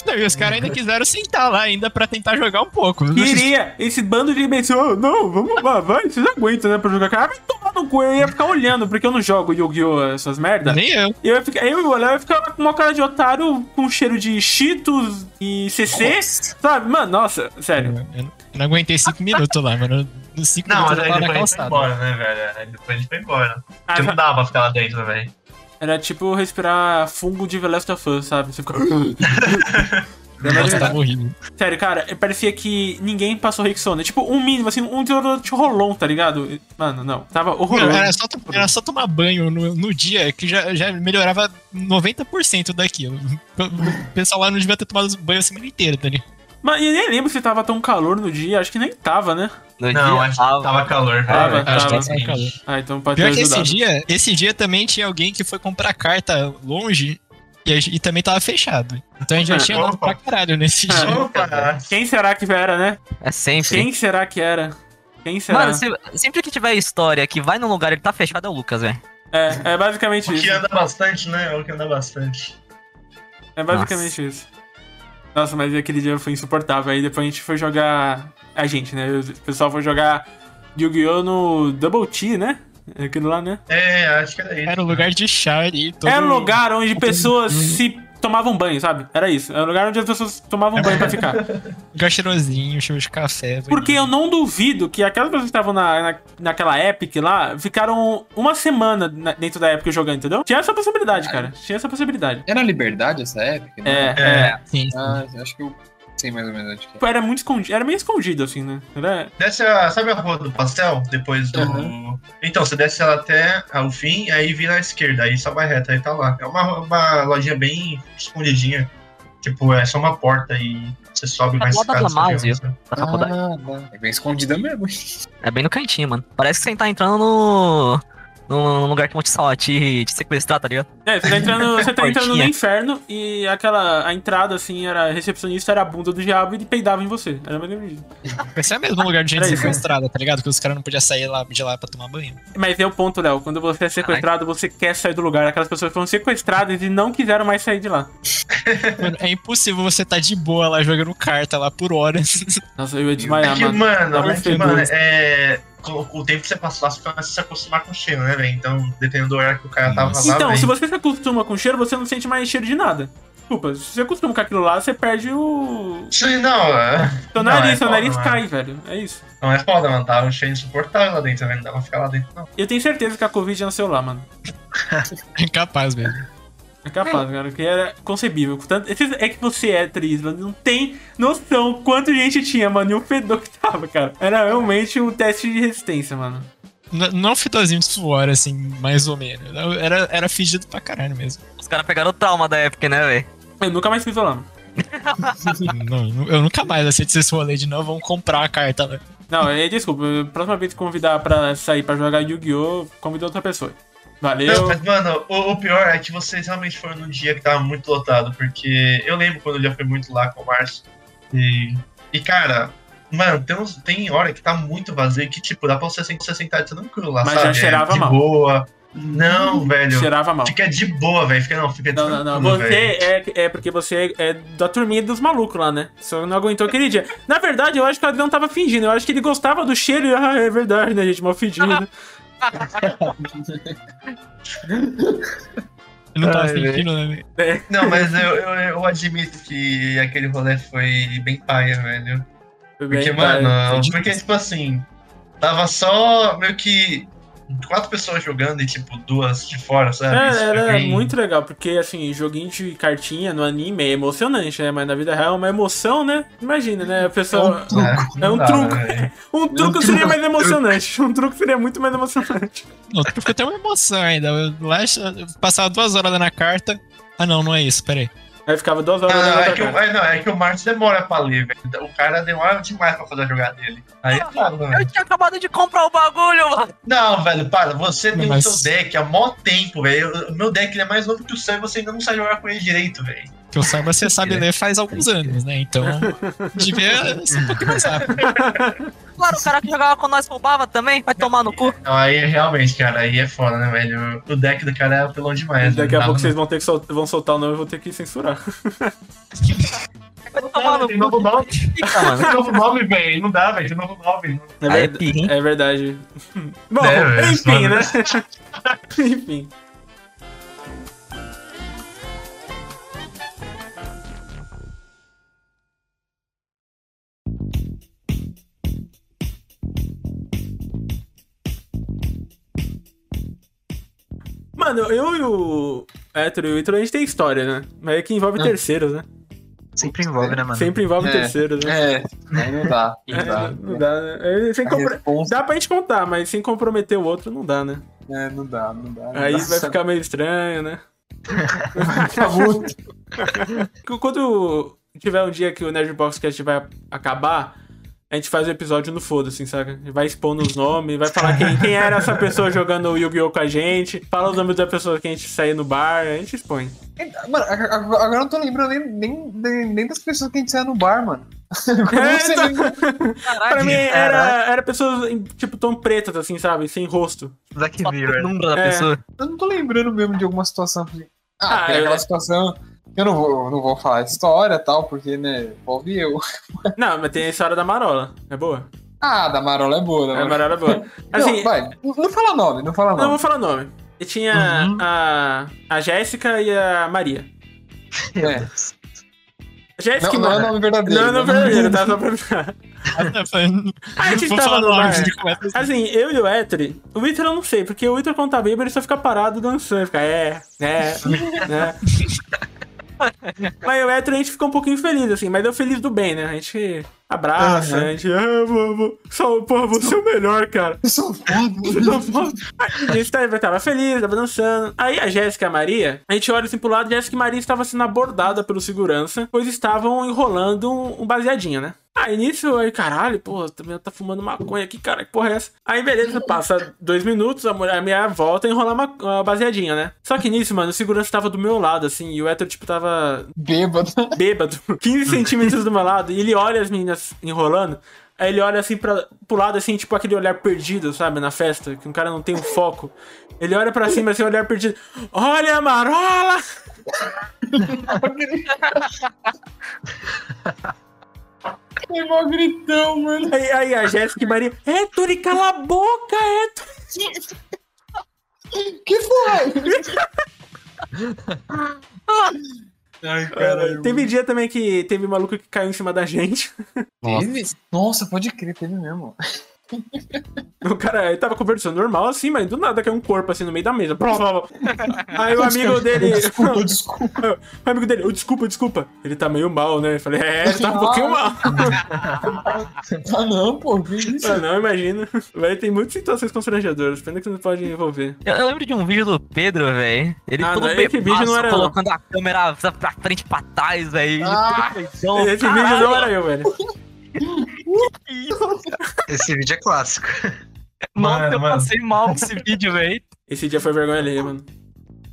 Não, e os caras ainda quiseram sentar lá ainda pra tentar jogar um pouco. Queria esse bando de imbecil. "Oh, não, vamos lá, vai, vocês aguentam, né, pra jogar. Cara, vai tomar no cu. Eu ia ficar olhando, porque eu não jogo Yu-Gi-Oh! essas merda. Nem eu. E eu ia, ficar, eu e o Léo ia ficar com uma cara de otário com cheiro de Cheetos e CC, sabe? Mano, nossa, sério. Eu, eu não aguentei cinco minutos lá, mano. Nos cinco Não, mas aí depois a gente foi embora, né, velho? Aí depois a gente foi embora. Ah, Porque não dava pra ficar lá dentro, velho. Era tipo respirar fungo de The Last of Us, sabe? Você fica. Nossa, tava horrível. Sério, cara, parecia que ninguém passou Rexona. Tipo, um mínimo, assim, um desodorante rolon, tá ligado? Mano, não. Tava Não, horroroso. era, só, era só tomar banho no, no dia que já, já melhorava 90% daquilo. O pessoal lá não devia ter tomado banho a semana inteira, tá ligado? Mas eu nem lembro se tava tão calor no dia. Acho que nem tava, né? No Não, dia, acho que tava- tava calor. Tava, É, tava. Acho que tava é o calor. Ah, então pode Pior ter que esse dia, esse dia também tinha alguém que foi comprar carta longe e, e também tava fechado. Então a gente já tinha andado pra caralho nesse dia. Opa! Quem será que era, né? É sempre. Quem será que era? Quem será? Mano, se- sempre que tiver história que vai num lugar e ele tá fechado é o Lucas, velho. É, é basicamente O que isso. anda bastante, né? O que anda bastante. É basicamente isso. Nossa, mas aquele dia foi insuportável. Aí depois a gente foi jogar. A gente, né? O pessoal foi jogar Yu-Gi-Oh! no Double T, né? Aquilo lá, né? É, acho que era isso. Era um lugar de chá ali. Todo... Era um lugar onde pessoas se tomavam banho, sabe? Era isso. Era um lugar onde as pessoas tomavam banho pra ficar. lugar cheirosinho, cheiro de café. Porque eu não duvido que aquelas pessoas que estavam na, na, naquela Epic lá ficaram uma semana na- dentro da Epic jogando, entendeu? Tinha essa possibilidade, cara. Tinha essa possibilidade. Era liberdade essa época? né? É, É. é. Sim. Ah, acho que eu sei mais ou menos onde que é. Tipo, Era muito escondido. Era meio escondido, assim, né? Era... Desce a, sabe a rua do pastel? Depois do. Então, você desce ela até o fim, aí vira à esquerda, aí só vai reto, aí tá lá. É uma, uma lojinha bem escondidinha. Tipo, é só uma porta e você sobe mais lado da escada, Damásio. sabe? Da faculdade. Ah, tá. É bem escondida mesmo. É bem no cantinho, mano. Parece que você tá entrando no. Num, lugar que vão te, salvar, te, te sequestrar, tá ligado? É, você tá entrando, você tá entrando no inferno e aquela. A entrada, assim, era recepcionista, era a bunda do diabo e ele peidava em você. Era mais. Esse é mesmo lugar de gente Era isso. sequestrada, tá ligado? Que os caras não podiam sair lá de lá pra tomar banho. Mas é o ponto, Léo. Quando você é sequestrado, você quer sair do lugar. Aquelas pessoas foram sequestradas e não quiseram mais sair de lá. Mano, é impossível você tá de boa lá jogando carta lá por horas. Nossa, eu ia desmaiar, É que, mano. mano, é que, mano, é. O tempo que você passa lá, você começa a se acostumar com o cheiro, né, velho? Então, dependendo do horário que o cara tava lá, Então, velho. se você se acostuma com cheiro, você não sente mais cheiro de nada. Desculpa, se você acostuma com aquilo lá, você perde o. Sim, não, é. Seu Não, nariz, é seu foda, nariz mano. cai, velho. É isso. Não é foda, mano. Tá um cheiro insuportável lá dentro, velho. Não dá pra ficar lá dentro, não. Eu tenho certeza que a Covid é no celular, mano. É incapaz mesmo. É capaz, cara, que era concebível. Tanto- É que você é atriz, mano. Não tem noção quanto gente tinha, mano. E o fedor que tava, cara. Era realmente um teste de resistência, mano. N- Não um fedorzinho de suor, assim, mais ou menos. Era, era fedido pra caralho mesmo. Os caras pegaram o trauma da época, né, velho? Eu nunca mais fiz violão. Não, eu nunca mais aceito esse rolê de não, vamos comprar a carta, né? Não, é, desculpa. Próxima vez que convidar pra sair pra jogar Yu-Gi-Oh!, convida outra pessoa. Valeu. Não, mas, mano, o, o pior é que vocês realmente foram num dia que tava muito lotado, porque eu lembro quando eu já fui muito lá com o Márcio. E, e cara, mano, tem, uns, tem hora que tá muito vazio que, tipo, dá pra você você sentar tranquilo lá, Mas sabe? já cheirava é, de mal. boa. Não, velho. Cheirava mal. Fica de boa, velho. Fica, não, fica Não, não, não. tranquilo, Você velho. é, é porque você é da turminha dos malucos lá, né? Só não aguentou aquele dia. Na verdade, eu acho que o Adriano tava fingindo. Eu acho que ele gostava do cheiro e, ah, é verdade, né, gente? Mal fedido. Eu não tava Ai, sentindo, né? velho? Não, mas eu, eu, eu admito que aquele rolê foi bem paia, velho. Foi bem, Porque, mano, porque, tipo assim, tava só meio que quatro pessoas jogando e, tipo, duas de fora, sabe? É, Isso foi era bem- muito legal, porque assim, joguinho de cartinha no anime é emocionante, né? Mas na vida real é uma emoção, né? Imagina, né? A pessoa. É, É um não dá, truco. velho. Um truque seria mais emocionante. Um truque seria muito mais emocionante. Tu ficou até uma emoção ainda. Eu, lá, eu passava duas horas lá na carta. Ah, não, não é isso, peraí. Aí ficava duas horas olhando é que, o, é, não, é que o Marcos demora pra ler, velho. O cara demora demais pra fazer a jogada dele. Aí foda, Eu velho. tinha acabado de comprar o bagulho, mano. Não, velho, para. Você tem Mas- o seu deck há mó tempo, velho. O meu deck ele é mais novo que o seu e você ainda não sabe jogar com ele direito, velho. Que eu saiba, você sabe ler faz alguns anos, né? Então, devia ser um pouquinho mais rápido. Claro, o cara que jogava com nós roubava também, vai tomar no cu. Não, aí realmente, cara, aí é foda, né, velho? O deck do cara é apelão demais. Daqui né? a Não pouco vocês vão ter que sol- vão soltar o nome e eu vou ter que censurar. Vai tomar no Tem novo nome. Tem novo nome, velho. Não dá, velho. Tem novo nome. É, é é verdade. Bom, É, velho, enfim, né? enfim. Mano, eu e o Hétero e o Ítalo, a gente tem história, né? Mas é que envolve Ah. terceiros, né? Sempre envolve, né, mano? Sempre envolve É. terceiros, né? É, aí não dá. Não É, dá. não dá, né? É, sem compro- Dá pra gente contar, mas sem comprometer o outro não dá, né? É, não dá, não dá. não Aí dá. vai ficar meio estranho, né? Tá muito. Quando tiver um dia que o Nerdbox Cast vai acabar, a gente faz o episódio no foda, assim, saca? Vai expondo os nomes, vai falar quem, quem era essa pessoa jogando Yu-Gi-Oh! com a gente, fala os nomes da pessoa que a gente saía no bar, a gente expõe. Mano, agora eu não tô lembrando nem, nem, nem, nem das pessoas que a gente saia no bar, mano. É, nem- Pra mim era, era pessoas, tipo, tão pretas, assim, sabe? Sem rosto. Black Mirror. o número da É. pessoa. Eu não tô lembrando mesmo de alguma situação. assim. Ah, Ah, aquela situação. Eu não vou, não vou falar de história e tal, porque, né, envolve eu. Não, mas tem a história da Marola. É boa? Ah, da Marola é boa, da A Marola. Marola é boa. Assim, não, vai, não, não fala nome, não fala não nome. vou falar nome. E tinha Uhum. a, a Jéssica e a Maria. Meu É. Deus. A Jéssica Não, não é nome verdadeiro. Não, não, é nome verdadeiro, tá? Só pra... A gente Vou tava no bar. assim, eu e o Ether, o Ítalo eu não sei, porque o Ítalo quando tá bêbado ele só fica parado dançando, fica é, é, né. Mas o Ether a gente fica um pouquinho feliz, assim, mas deu feliz do bem, né? A gente abraça, a gente, ah, vou, só, porra, você é o melhor, cara. Eu sou foda. A gente tava, tava feliz, tava dançando. Aí a Jéssica e a Maria, a gente olha assim pro lado, Jéssica e Maria estavam sendo abordadas pelo segurança, pois estavam enrolando um, um baseadinho, né? Aí nisso, aí, caralho, pô, também tá fumando maconha aqui, cara, que porra é essa? Aí beleza, passa dois minutos, a, mulher, a minha volta a enrolar uma, uma baseadinha, né? Só que nisso, mano, o segurança tava do meu lado, assim, e o hétero, tipo, tava Bêbado. bêbado, 15 centímetros do meu lado, e ele olha as meninas enrolando, aí ele olha assim pra, pro lado, assim, tipo aquele olhar perdido, sabe, na festa, que um cara não tem um foco. Ele olha pra cima, assim, olhar perdido. Olha a marola! Que mó gritão, mano. Aí, aí a Jéssica e Maria, Héctor, cala a boca, Héctor! Que foi? Ai, caralho. Teve dia também que teve maluco que caiu em cima da gente. Teve? Nossa, pode crer, teve mesmo. O cara ele tava conversando normal assim, mas do nada caiu um corpo assim no meio da mesa. Aí o amigo dele. Desculpa, desculpa. O amigo dele, "Ô, desculpa, desculpa. Ele tá meio mal, né? Eu falei, é, ele tá um pouquinho mal. Ah, não, pô, que isso? Ah, não, imagina. Vai ter muitas situações constrangedoras, pena que não pode envolver. Eu, eu lembro de um vídeo do Pedro, velho. Ele Ah, todo não, esse vídeo não era colocando a câmera pra frente e pra trás, velho. Ah, Então, Esse vídeo não era eu, velho. Esse vídeo é clássico. Nossa, Mano, eu mano. passei mal com esse vídeo, velho. Esse dia foi vergonha alheia, mano.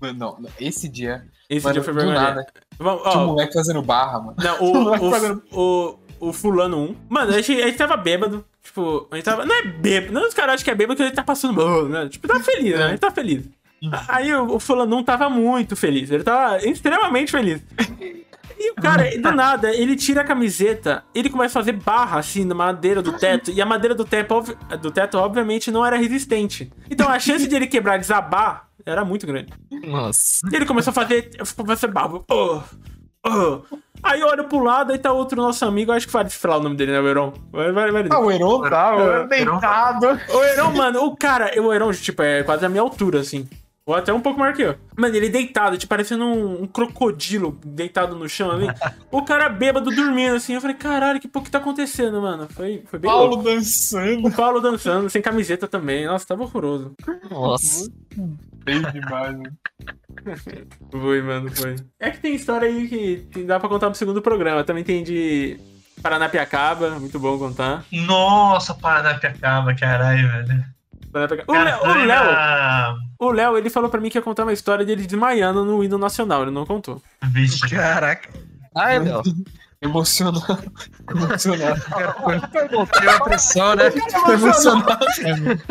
Mano, não, não, esse dia. Esse mano, dia foi vergonha nada. Vamos, Tinha um moleque fazendo barra, mano. Não, o, fazendo- o, o, o fulano 1. Mano, a gente, a gente tava bêbado. Tipo, a gente tava. Não é bêbado. Não, os caras acham que é bêbado porque ele tá passando mal, né? Tipo, tá feliz, né? A gente tá feliz. Aí o, o fulano 1 tava muito feliz. Ele tava extremamente feliz. E o cara, do nada, ele tira a camiseta, ele começa a fazer barra assim na madeira do teto. E a madeira do teto, do teto obviamente, não era resistente. Então a chance de ele quebrar, desabar, era muito grande. Nossa. E ele começou a fazer, fazer barba. Oh, oh. Aí eu olho pro lado, aí tá outro nosso amigo, acho que vai falar o nome dele, né, o Heron? Vai, vai, vai. Ah, o Heron tá, o Heron É, deitado. O Heron, mano, o cara, o Heron, tipo, é quase a minha altura, assim. Ou até um pouco maior que eu. Mano, ele deitado, tipo, parecendo um, um crocodilo deitado no chão ali. o cara bêbado dormindo, assim. Eu falei, caralho, que pouco que tá acontecendo, mano? Foi, foi bem Paulo louco. dançando. O Paulo dançando, sem camiseta também. Nossa, tava horroroso. Nossa. Bem demais, mano. Foi, mano, foi. É que tem história aí que dá pra contar no segundo programa. Também tem de Paranapiacaba, muito bom contar. Nossa, Paranapiacaba, caralho, velho. O Léo, Léo, Léo, ele falou pra mim que ia contar uma história dele desmaiando no hino nacional, ele não contou. Vixe. Caraca. Ai, meu. Emocionado. Emocionado. Tem uma pressão, né? Emocionado.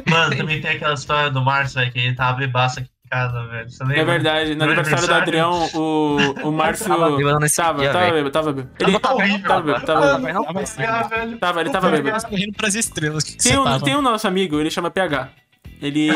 Mano, também tem aquela história do Márcio, velho, que ele tava bebaço aqui casa, velho. Você lembra? É verdade, no aniversário do Adrião, o, o Márcio. Tava bêbado nesse Tava, dia, tava bêbado, tava bêbado. Ele Tava horrível, tava bêbado, tava bêbado. Ah, velho. Tava, ele tava bêbado. Tava correndo pras estrelas. Tem um, tava. tem um nosso amigo, ele chama PH. Ele.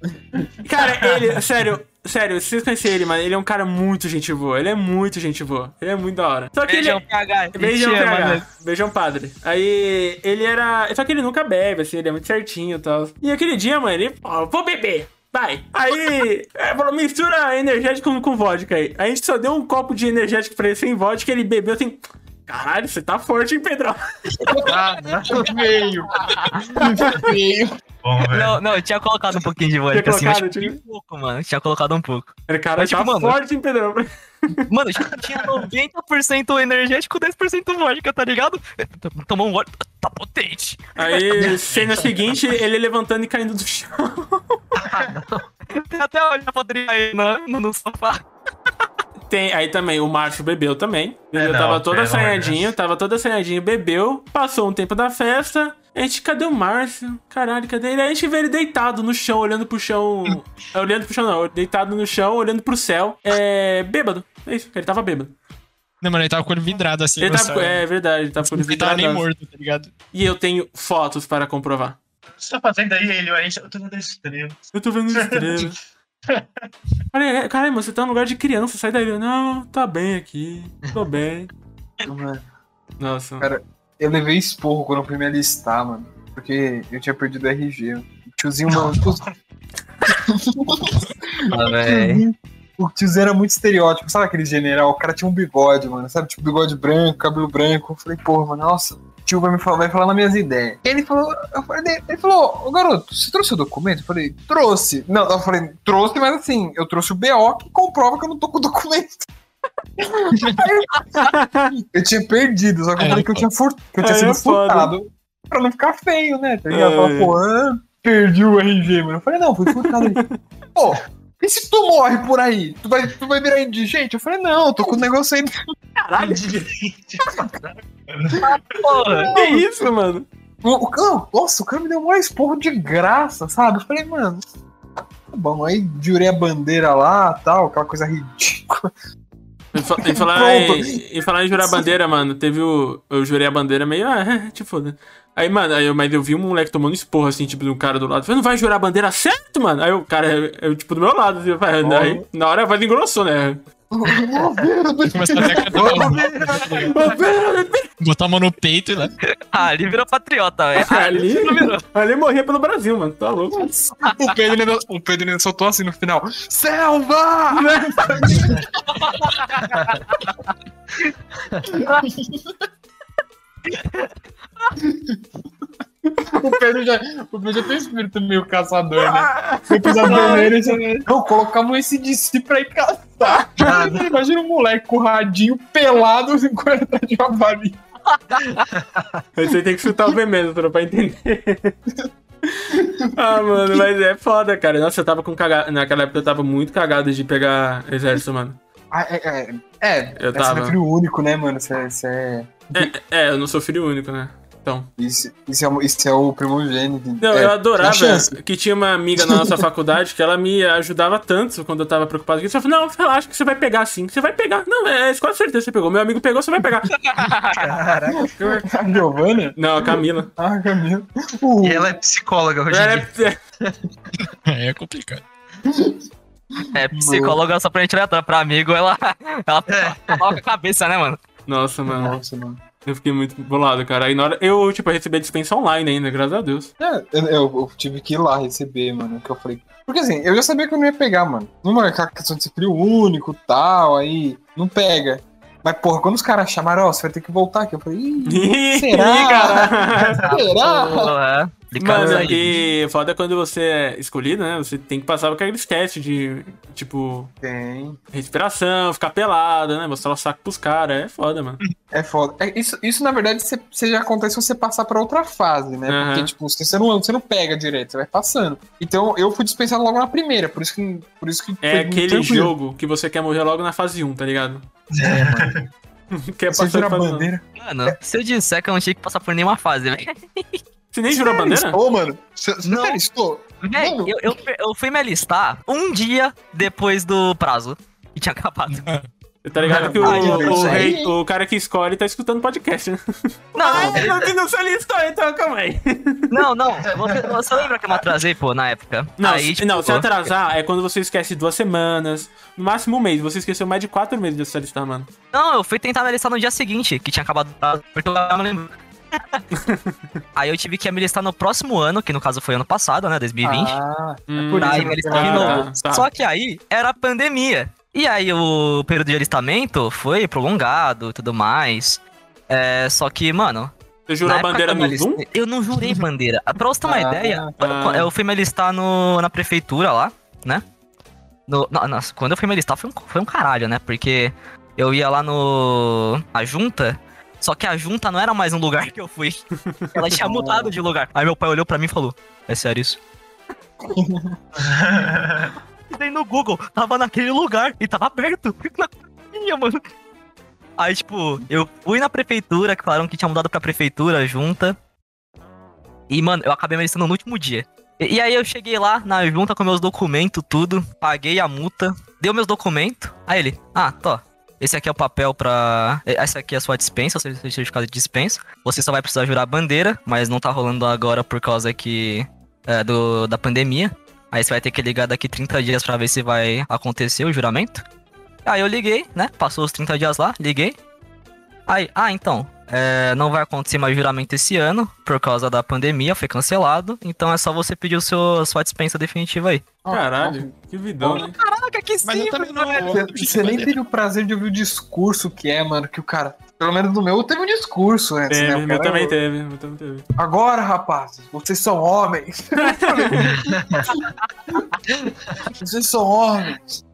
Cara, ele. Sério, sério, se vocês conhecerem ele, mano, ele é um cara muito gente boa. Ele é muito gente boa. Ele é muito da hora. Só que Beijão, ele. PH. Beijão, PH. Beijão, padre. Aí ele era. Só que ele nunca bebe, assim, ele é muito certinho e tal. E aquele dia, mano, ele. Ó, vou beber. Vai. Aí, é, falou, mistura energético com, vodka aí. A gente só deu um copo de energético pra ele sem vodka, ele bebeu assim. Caralho, você tá forte, hein, Pedrão? Veio. Veio. Bom, velho. Não, não, eu tinha colocado um pouquinho de vodka assim, mas colocado, tinha um pouco, mano. Tinha colocado um pouco. Ele, caralho, Mas, tipo, tá mano, forte, hein, Pedrão? Mano, já tinha 90% energético, 10% vodka, tá ligado? Tomou um vodka, tá potente. Aí, cena seguinte, ele levantando e caindo do chão. Tem até olhar pra Adriana no, no sofá. Tem, aí também, o Márcio bebeu também. Bebeu, É, não, tava todo assanhadinho, tava todo assanhadinho, bebeu. Passou um tempo da festa. A gente, cadê o Márcio? Caralho, cadê ele? Aí a gente vê ele deitado no chão, olhando pro chão. é, olhando pro chão, não. Deitado no chão, olhando pro céu. É. Bêbado. É isso, ele tava bêbado. Não, mano, ele tava com o olho vidrado assim. Ele tava, céu. é verdade, ele tava com Ele tava nem vidrado. morto, tá ligado? E eu tenho fotos para comprovar. O que você tá fazendo aí, ele? A gente, eu tô vendo estrela. Eu tô vendo estrela. Falei, caralho, mano, você tá no lugar de criança, sai daí. Não, tá bem aqui, tô bem. Mano, Nossa. Cara, eu levei esporro quando eu fui me alistar, mano. Porque eu tinha perdido o RG. O tiozinho, mano. Ah, véi. O tiozinho era muito estereótipo, sabe aquele general? O cara tinha um bigode, mano, sabe? Tipo, bigode branco, cabelo branco. Eu falei, porra, mano, nossa, tio vai me falar, vai falar nas minhas ideias. Ele falou, eu falei, ele falou, ô garoto, você trouxe o documento? Eu falei, trouxe. Não, eu falei, trouxe, mas assim, eu trouxe o BO que comprova que eu não tô com o documento. Eu tinha perdido, só que eu É, falei que eu tinha, fur... que eu tinha Aí sido é foda. furtado. Pra não ficar feio, né? Tá ligado? É. Falar, pô, ah, perdi o RG, mano. Eu falei, não, fui furtado. Pô, e se tu morre por aí? Tu vai, tu vai virar indigente? Eu falei, não, eu tô com o negócio aí. Caralho. Porra. Que isso, mano? O, o, não, nossa, o cara me deu um esporro de graça, sabe? Eu falei, mano, tá bom. Aí jurei a bandeira lá tal, aquela coisa ridícula. Em falar, em, em falar em jurar bandeira, mano, teve o. Eu jurei a bandeira meio. Ah, te foda. Aí, mano, aí eu, mas eu vi um moleque tomando esporro, assim, tipo, de um cara do lado. Falei, não vai jurar a bandeira certo, mano? Aí o cara, eu, eu, tipo, do meu lado, assim, falei, aí, na hora a voz engrossou, né? Botar a mão no peito e lá. Ah, ali virou patriota, velho. Ah, Ali, ali morria pelo Brasil, mano, tá louco. O Pedro, ainda, o Pedro ainda soltou assim no final: Selva! o, Pedro já, o Pedro já tem espírito meio caçador, né? O episódio dele, já, não, colocamos esse DC pra ir caçar. Imagina um moleque com o radinho pelado assim, correndo atrás de javali. Você tem que chutar o V mesmo pra entender. ah, mano, mas é foda, cara. Nossa, eu tava com cagada. Naquela época eu tava muito cagado de pegar exército, mano. Ah, é, é, é, Eu você tava. é filho único, né, mano? Você, você é. É, é, eu não sou filho único, né? Então. Isso, isso, é, o- isso é o primogênito. Não, é, eu adorava que tinha uma amiga na nossa faculdade que ela me ajudava tanto quando eu tava preocupado. Que ela falou, não, relaxa que você vai pegar sim, que você vai pegar. Não, é, é quase certeza que você pegou. Meu amigo pegou, você vai pegar. A Giovana? Não, a Camila. Ah, Camila. Uh, E ela é psicóloga hoje em Ela dia. é, É complicado. É, psicóloga só pra gente aleatória. Pra amigo, ela, ela coloca a cabeça, né, mano? Nossa, mano. Nossa, mano. Eu fiquei muito bolado, cara. Aí na hora. Eu, tipo, recebi a dispensa online ainda, graças a Deus. É, eu, eu tive que ir lá receber, mano, que eu falei. Porque assim, eu já sabia que eu não ia pegar, mano. Não é aquela questão de ser filho único tal, aí não pega. Mas, porra, quando os caras chamaram, ó, você vai ter que voltar aqui, eu falei, ih, será? Cara. será? Pô, é. Mano, aí. e foda é quando você é escolhido, né? Você tem que passar por aqueles testes de, tipo, Tem. respiração, ficar pelado, né? Mostrar o saco pros caras. É foda, mano. É foda. É, isso, isso, na verdade, você, você já acontece se você passar pra outra fase, né? Aham. Porque, tipo, você você não, você não pega direto, você vai passando. Então, eu fui dispensado logo na primeira, por isso que, por isso que É aquele tranquilo. jogo que você quer morrer logo na fase 1, tá ligado? quer Você passar vira a de fase 1. bandeira. Mano, se eu disser que eu não tinha que passar por nenhuma fase, velho. Você nem jurou a bandeira? Ô, mano, você você Não. alistou? Véi, Mano. eu, eu, eu fui me alistar um dia depois do prazo. E tinha acabado. Tá ligado que o, Ai, o, Deus, rei- aí- o cara que escolhe tá escutando podcast, né? Não, não, você não se alistou, então calma aí. não, não. Você, você lembra que eu me atrasei, pô, na época? Não, Aí, se- tipo, não, se atrasar é quando você esquece duas semanas, no máximo um mês. Você esqueceu mais de quatro meses de se alistar, mano. Não, eu fui tentar me alistar no dia seguinte, que tinha acabado o porque eu não lembro. Aí eu tive que me alistar no próximo ano, que no caso foi ano passado, né, 2020. Ah, Hum, por Pra isso ir me que alistar de Ah, novo. tá, tá. Só que aí era pandemia. E aí o período de alistamento foi prolongado e tudo mais. É, só que, mano. Você jurou a bandeira que eu no me Zoom? alistei- Eu não jurei bandeira. Pra você ter uma Ah, ideia, ah. eu fui me alistar no, na prefeitura lá, né? No, no- nossa, quando eu fui me alistar foi um, foi um caralho, né? Porque eu ia lá no. na junta. Só que a junta não era mais um lugar que eu fui. Ela tinha mudado de lugar. Aí meu pai olhou pra mim e falou: É sério isso? E daí no Google, tava naquele lugar e tava aberto. Na cozinha, mano. Aí, tipo, eu fui na prefeitura, que falaram que tinha mudado pra prefeitura junta. E, mano, eu acabei me alistando no último dia. E, e aí eu cheguei lá na junta com meus documentos, tudo. Paguei a multa, deu meus documentos. Aí ele, ah, tô. Esse aqui é o papel pra. Essa aqui é a sua dispensa, seu certificado de dispensa. Você só vai precisar jurar a bandeira, mas não tá rolando agora por causa que. é, do, da pandemia. Aí você vai ter que ligar daqui 30 dias pra ver se vai acontecer o juramento. Aí eu liguei, né? Passou os 30 dias lá, liguei. Aí, ah, então, é, não vai acontecer mais juramento esse ano, por causa da pandemia, foi cancelado. Então é só você pedir o seu, sua dispensa definitiva aí. Caralho, que vidão, né? Caraca, que Mas eu também não velho. Você, você nem teve o prazer de ouvir o discurso que é, mano, que o cara. Pelo menos no meu teve um discurso antes, né? Teve, O meu também teve, meu também teve. Agora, rapazes, vocês são homens. vocês são homens.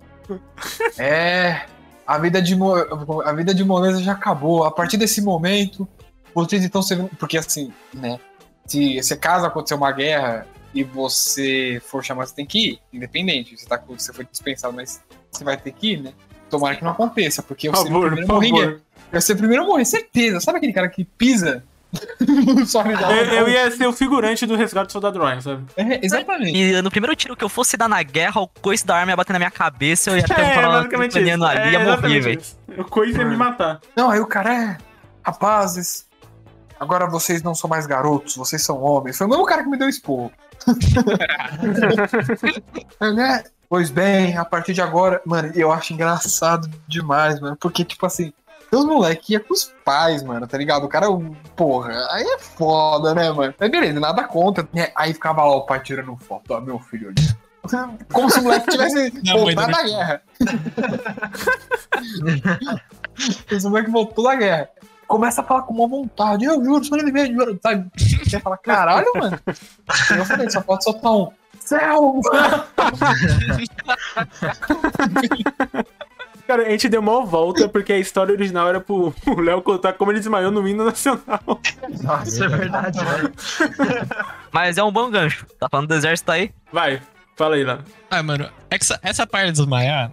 É. a vida de, Mo- a vida de moleza já acabou. A partir desse momento, vocês estão sendo. Porque assim, né? Se, se caso acontecer uma guerra e você for chamado, você tem que ir, independente. Você, tá, você foi dispensado, mas você vai ter que ir, né? Tomara que não aconteça, porque Por primeiro por morrer. Vai ser o primeiro a morrer, certeza. Sabe aquele cara que pisa? Eu, eu ia ser o figurante do resgate do soldado Ryan, sabe? É, exatamente. E no primeiro tiro que eu fosse dar na guerra, o coice da arma ia bater na minha cabeça, eu ia ter É, um ali, É, ia morrer, velho. O Coisa ia me matar. Não, aí o cara é. Rapazes, agora vocês não são mais garotos, vocês são homens. Foi o mesmo cara que me deu esporro. né? Pois bem, a partir de agora, mano, eu acho engraçado demais, mano. Porque, tipo assim, os moleques iam com os pais, mano, tá ligado? O cara, porra, aí é foda, né, mano? Mas beleza, nada contra. né? Aí ficava lá o pai tirando foto, ó, meu filho ali. Como se o moleque tivesse Não, voltado da guerra. Esse moleque voltou da guerra. Começa a falar com uma vontade. Eu juro, inimigo, juro. Sabe? Você fala, caralho, mano. Eu falei, só pode soltar um. Céu! Cara, a gente deu uma volta porque a história original era pro Léo contar como ele desmaiou no hino nacional. Nossa, é verdade, velho. Mas é um bom gancho. Tá falando do exército aí? Vai, fala aí, Léo. Ah, mano, essa, essa parte de desmaiar,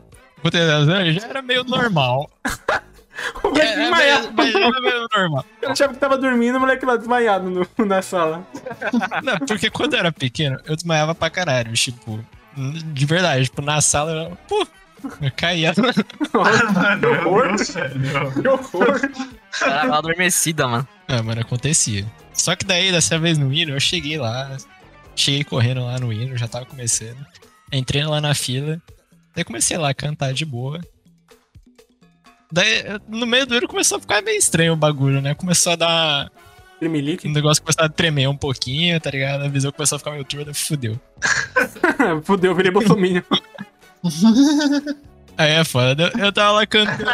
já era meio normal. O moleque É, desmaiado. meio normal. Eu achava que tava dormindo, o moleque lá desmaiado no- na sala. Não, porque quando eu era pequeno, eu desmaiava pra caralho. Tipo, de verdade, tipo, na sala eu. Pô, eu caía. Mano, horror. Deus, velho. Que horror. Era uma adormecida, mano. Ah, mano, acontecia. Só que daí, dessa vez no hino, eu cheguei lá, cheguei correndo lá no hino, já tava começando. Entrei lá na fila, daí comecei lá a cantar de boa. Daí, no meio do hino começou a ficar meio estranho o bagulho, né? Começou a dar. O Tremelique. negócio começou a tremer um pouquinho, tá ligado? A visão começou a ficar meio turva, fudeu. Fudeu, virei bolsominion. Aí é foda. Eu, tava lá cantando.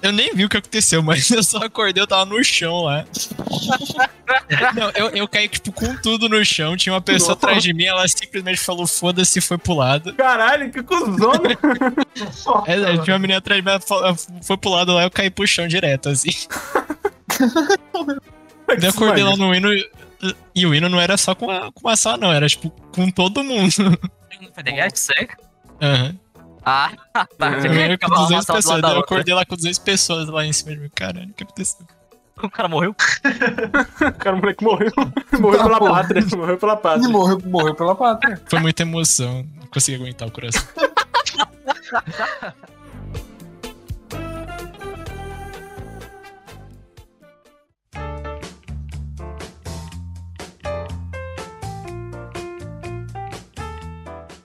eu nem vi o que aconteceu, mas eu só acordei, eu tava no chão lá. Não, eu, eu caí, tipo, com tudo no chão. Tinha uma pessoa Nossa. atrás de mim, ela simplesmente falou foda-se e foi pro lado. Caralho, que cuzona. É, tinha uma menina atrás de mim, ela foi pro lado lá, eu caí pro chão direto, assim. Daí eu acordei lá no hino. E o hino não era só com a, com a sala, não, era tipo com todo mundo. Sério? Aham. Ah, tá. Você Eu queria com acabar uma 200 sala do pessoas, lado da daí eu outra. acordei lá com 200 pessoas lá em cima de mim. Caralho, o que aconteceu? O cara morreu. Cara, o moleque morreu. Morreu pela pátria. Morreu pela pátria. morreu, morreu pela pátria. Foi muita emoção, não consegui aguentar o coração.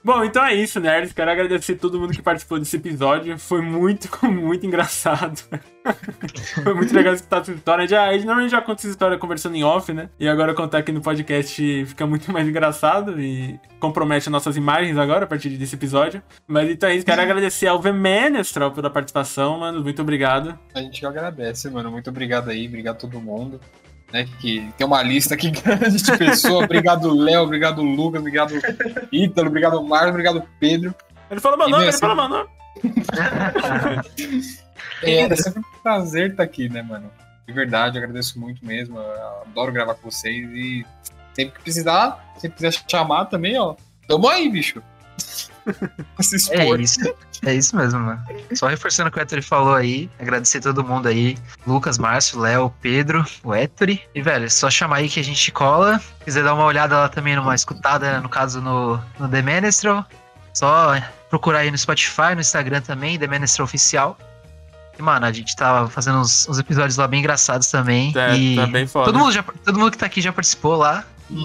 Bom, então é isso, nerds. Quero agradecer todo mundo que participou desse episódio. Foi muito, muito engraçado. Foi muito legal escutar essa história. Já, normalmente já conta essa história conversando em off, né? E agora contar aqui no podcast fica muito mais engraçado e compromete as nossas imagens agora, a partir desse episódio. Mas então é isso. Quero agradecer ao V-Menestral pela participação, mano. Muito obrigado. A gente agradece, mano. Muito obrigado aí, obrigado a todo mundo. Né, que tem uma lista aqui grande de pessoas. obrigado, Léo, obrigado, Lucas, obrigado, Ítalo, obrigado, Marcos, obrigado, Pedro. Ele falou meu nome, ele falou meu nome. É, é sempre um prazer estar aqui, né, mano? De verdade, agradeço muito mesmo. Adoro gravar com vocês e sempre que precisar, se quiser chamar também, ó. Tamo aí, bicho. Se É expor. isso. É isso mesmo, mano. Só reforçando o que o Ettore falou aí, agradecer todo mundo aí. Lucas, Márcio, Léo, Pedro, o Ettore. E, velho, é só chamar aí que a gente cola. Se quiser dar uma olhada lá também, numa escutada, no caso, no, no The Menestral. Só procurar aí no Spotify, no Instagram também, The Menestral Oficial. E, mano, a gente tá fazendo uns, uns episódios lá bem engraçados também. É, e tá bem foda. todo, mundo já, todo mundo que tá aqui já participou lá.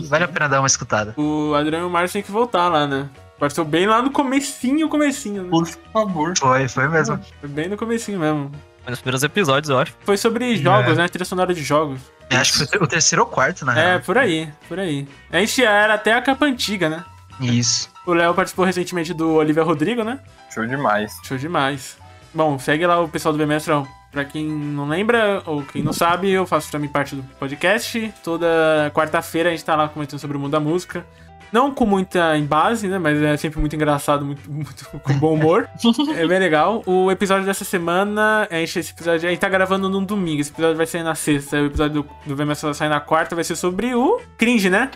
Vale a pena dar uma escutada. O Adriano e o Márcio tem que voltar lá, né? Participou bem lá no comecinho, comecinho, né? Por favor. Foi, foi mesmo. Foi bem no comecinho mesmo. Foi nos primeiros episódios, eu acho. Foi sobre jogos, né? Trilha sonora de jogos. Eu acho que foi o terceiro ou quarto, na É, real. por aí, por aí. A gente era até a capa antiga, né? Isso. O Léo participou recentemente do Olivia Rodrigo, né? Show demais. Show demais. Bom, segue lá o pessoal do Bemestre. ó. Pra quem não lembra, ou quem não sabe, eu faço também parte do podcast. Toda quarta-feira a gente tá lá comentando sobre o mundo da música. Não com muita embase, né? Mas é sempre muito engraçado, muito, muito com bom humor. é bem legal. O episódio dessa semana, a gente, esse episódio, a gente tá gravando num domingo. Esse episódio vai sair na sexta. O episódio do, do VMS vai sair na quarta. Vai ser sobre o cringe, né?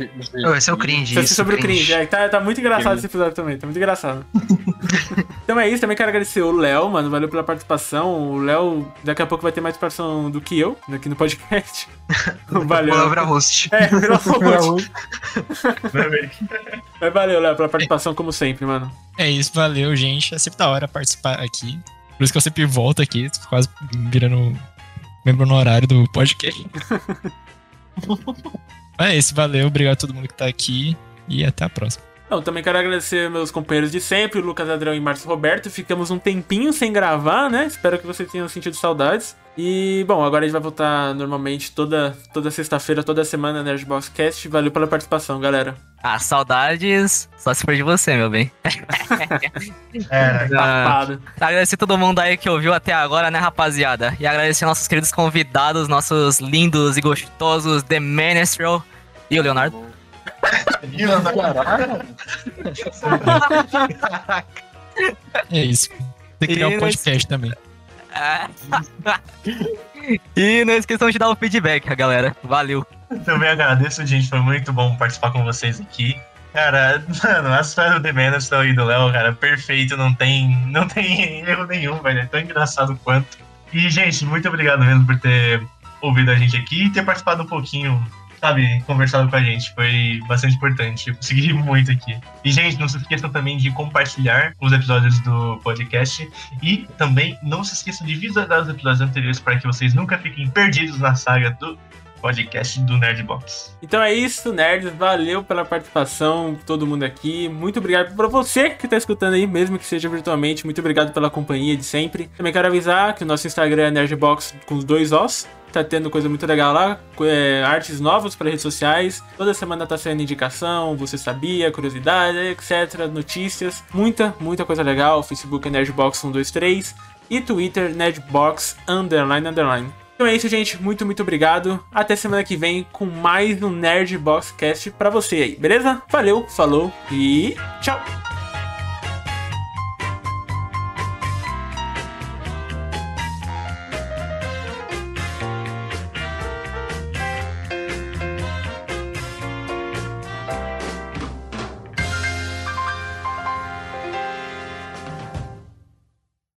Oh, esse é o cringe. Vai ser isso, sobre o cringe. É, tá, tá muito engraçado esse episódio também. Tá muito engraçado. então é isso. Também quero agradecer o Léo, mano. Valeu pela participação. O Léo, daqui a pouco vai ter mais participação do que eu aqui no podcast. Valeu. Palavra host. É, virou host. Mas valeu, Léo, pela participação, como sempre, mano. É isso, valeu, gente. É sempre da hora participar aqui. Por isso que eu sempre volto aqui, tô quase virando membro no horário do podcast. é isso, valeu. Obrigado a todo mundo que tá aqui. E até a próxima. Então, também quero agradecer meus companheiros de sempre, o Lucas Adrão e Márcio Roberto. Ficamos um tempinho sem gravar, né? Espero que vocês tenham sentido saudades. E, bom, agora a gente vai voltar normalmente toda, toda sexta-feira, toda semana, Nerdbox Cast. Valeu pela participação, galera. Ah, saudades. Só se for de você, meu bem. É, Ah, agradecer todo mundo aí que ouviu até agora, né, rapaziada? E agradecer nossos queridos convidados, nossos lindos e gostosos The Menestrel e o Leonardo. É isso. Tem que criar E um podcast também. e não esqueçam de dar um feedback, galera. Valeu. Também agradeço, gente. Foi muito bom participar com vocês aqui. Cara, mano, as história do The Menace e do Léo, cara, perfeito. Não tem, não tem erro nenhum, velho. É tão engraçado quanto. E, gente, muito obrigado mesmo por ter ouvido a gente aqui e ter participado um pouquinho, sabe, conversado com a gente. Foi bastante importante. Eu consegui muito aqui. E, gente, não se esqueçam também de compartilhar os episódios do podcast. E também não se esqueçam de visualizar os episódios anteriores para que vocês nunca fiquem perdidos na saga do podcast do Nerdbox. Então é isso, nerds. Valeu pela participação, todo mundo aqui. Muito obrigado pra você que tá escutando aí, mesmo que seja virtualmente. Muito obrigado pela companhia de sempre. Também quero avisar que o nosso Instagram é Nerdbox com os dois Os. Tá tendo coisa muito legal lá, é, artes novas para redes sociais. Toda semana tá saindo indicação, você sabia, curiosidade, etc. Notícias. Muita, muita coisa legal. Facebook é Nerdbox 123 e Twitter Nerdbox underline underline. Então é isso, gente. Muito, muito obrigado. Até semana que vem com mais um Nerd Box Cast pra você aí, beleza? Valeu, falou e tchau!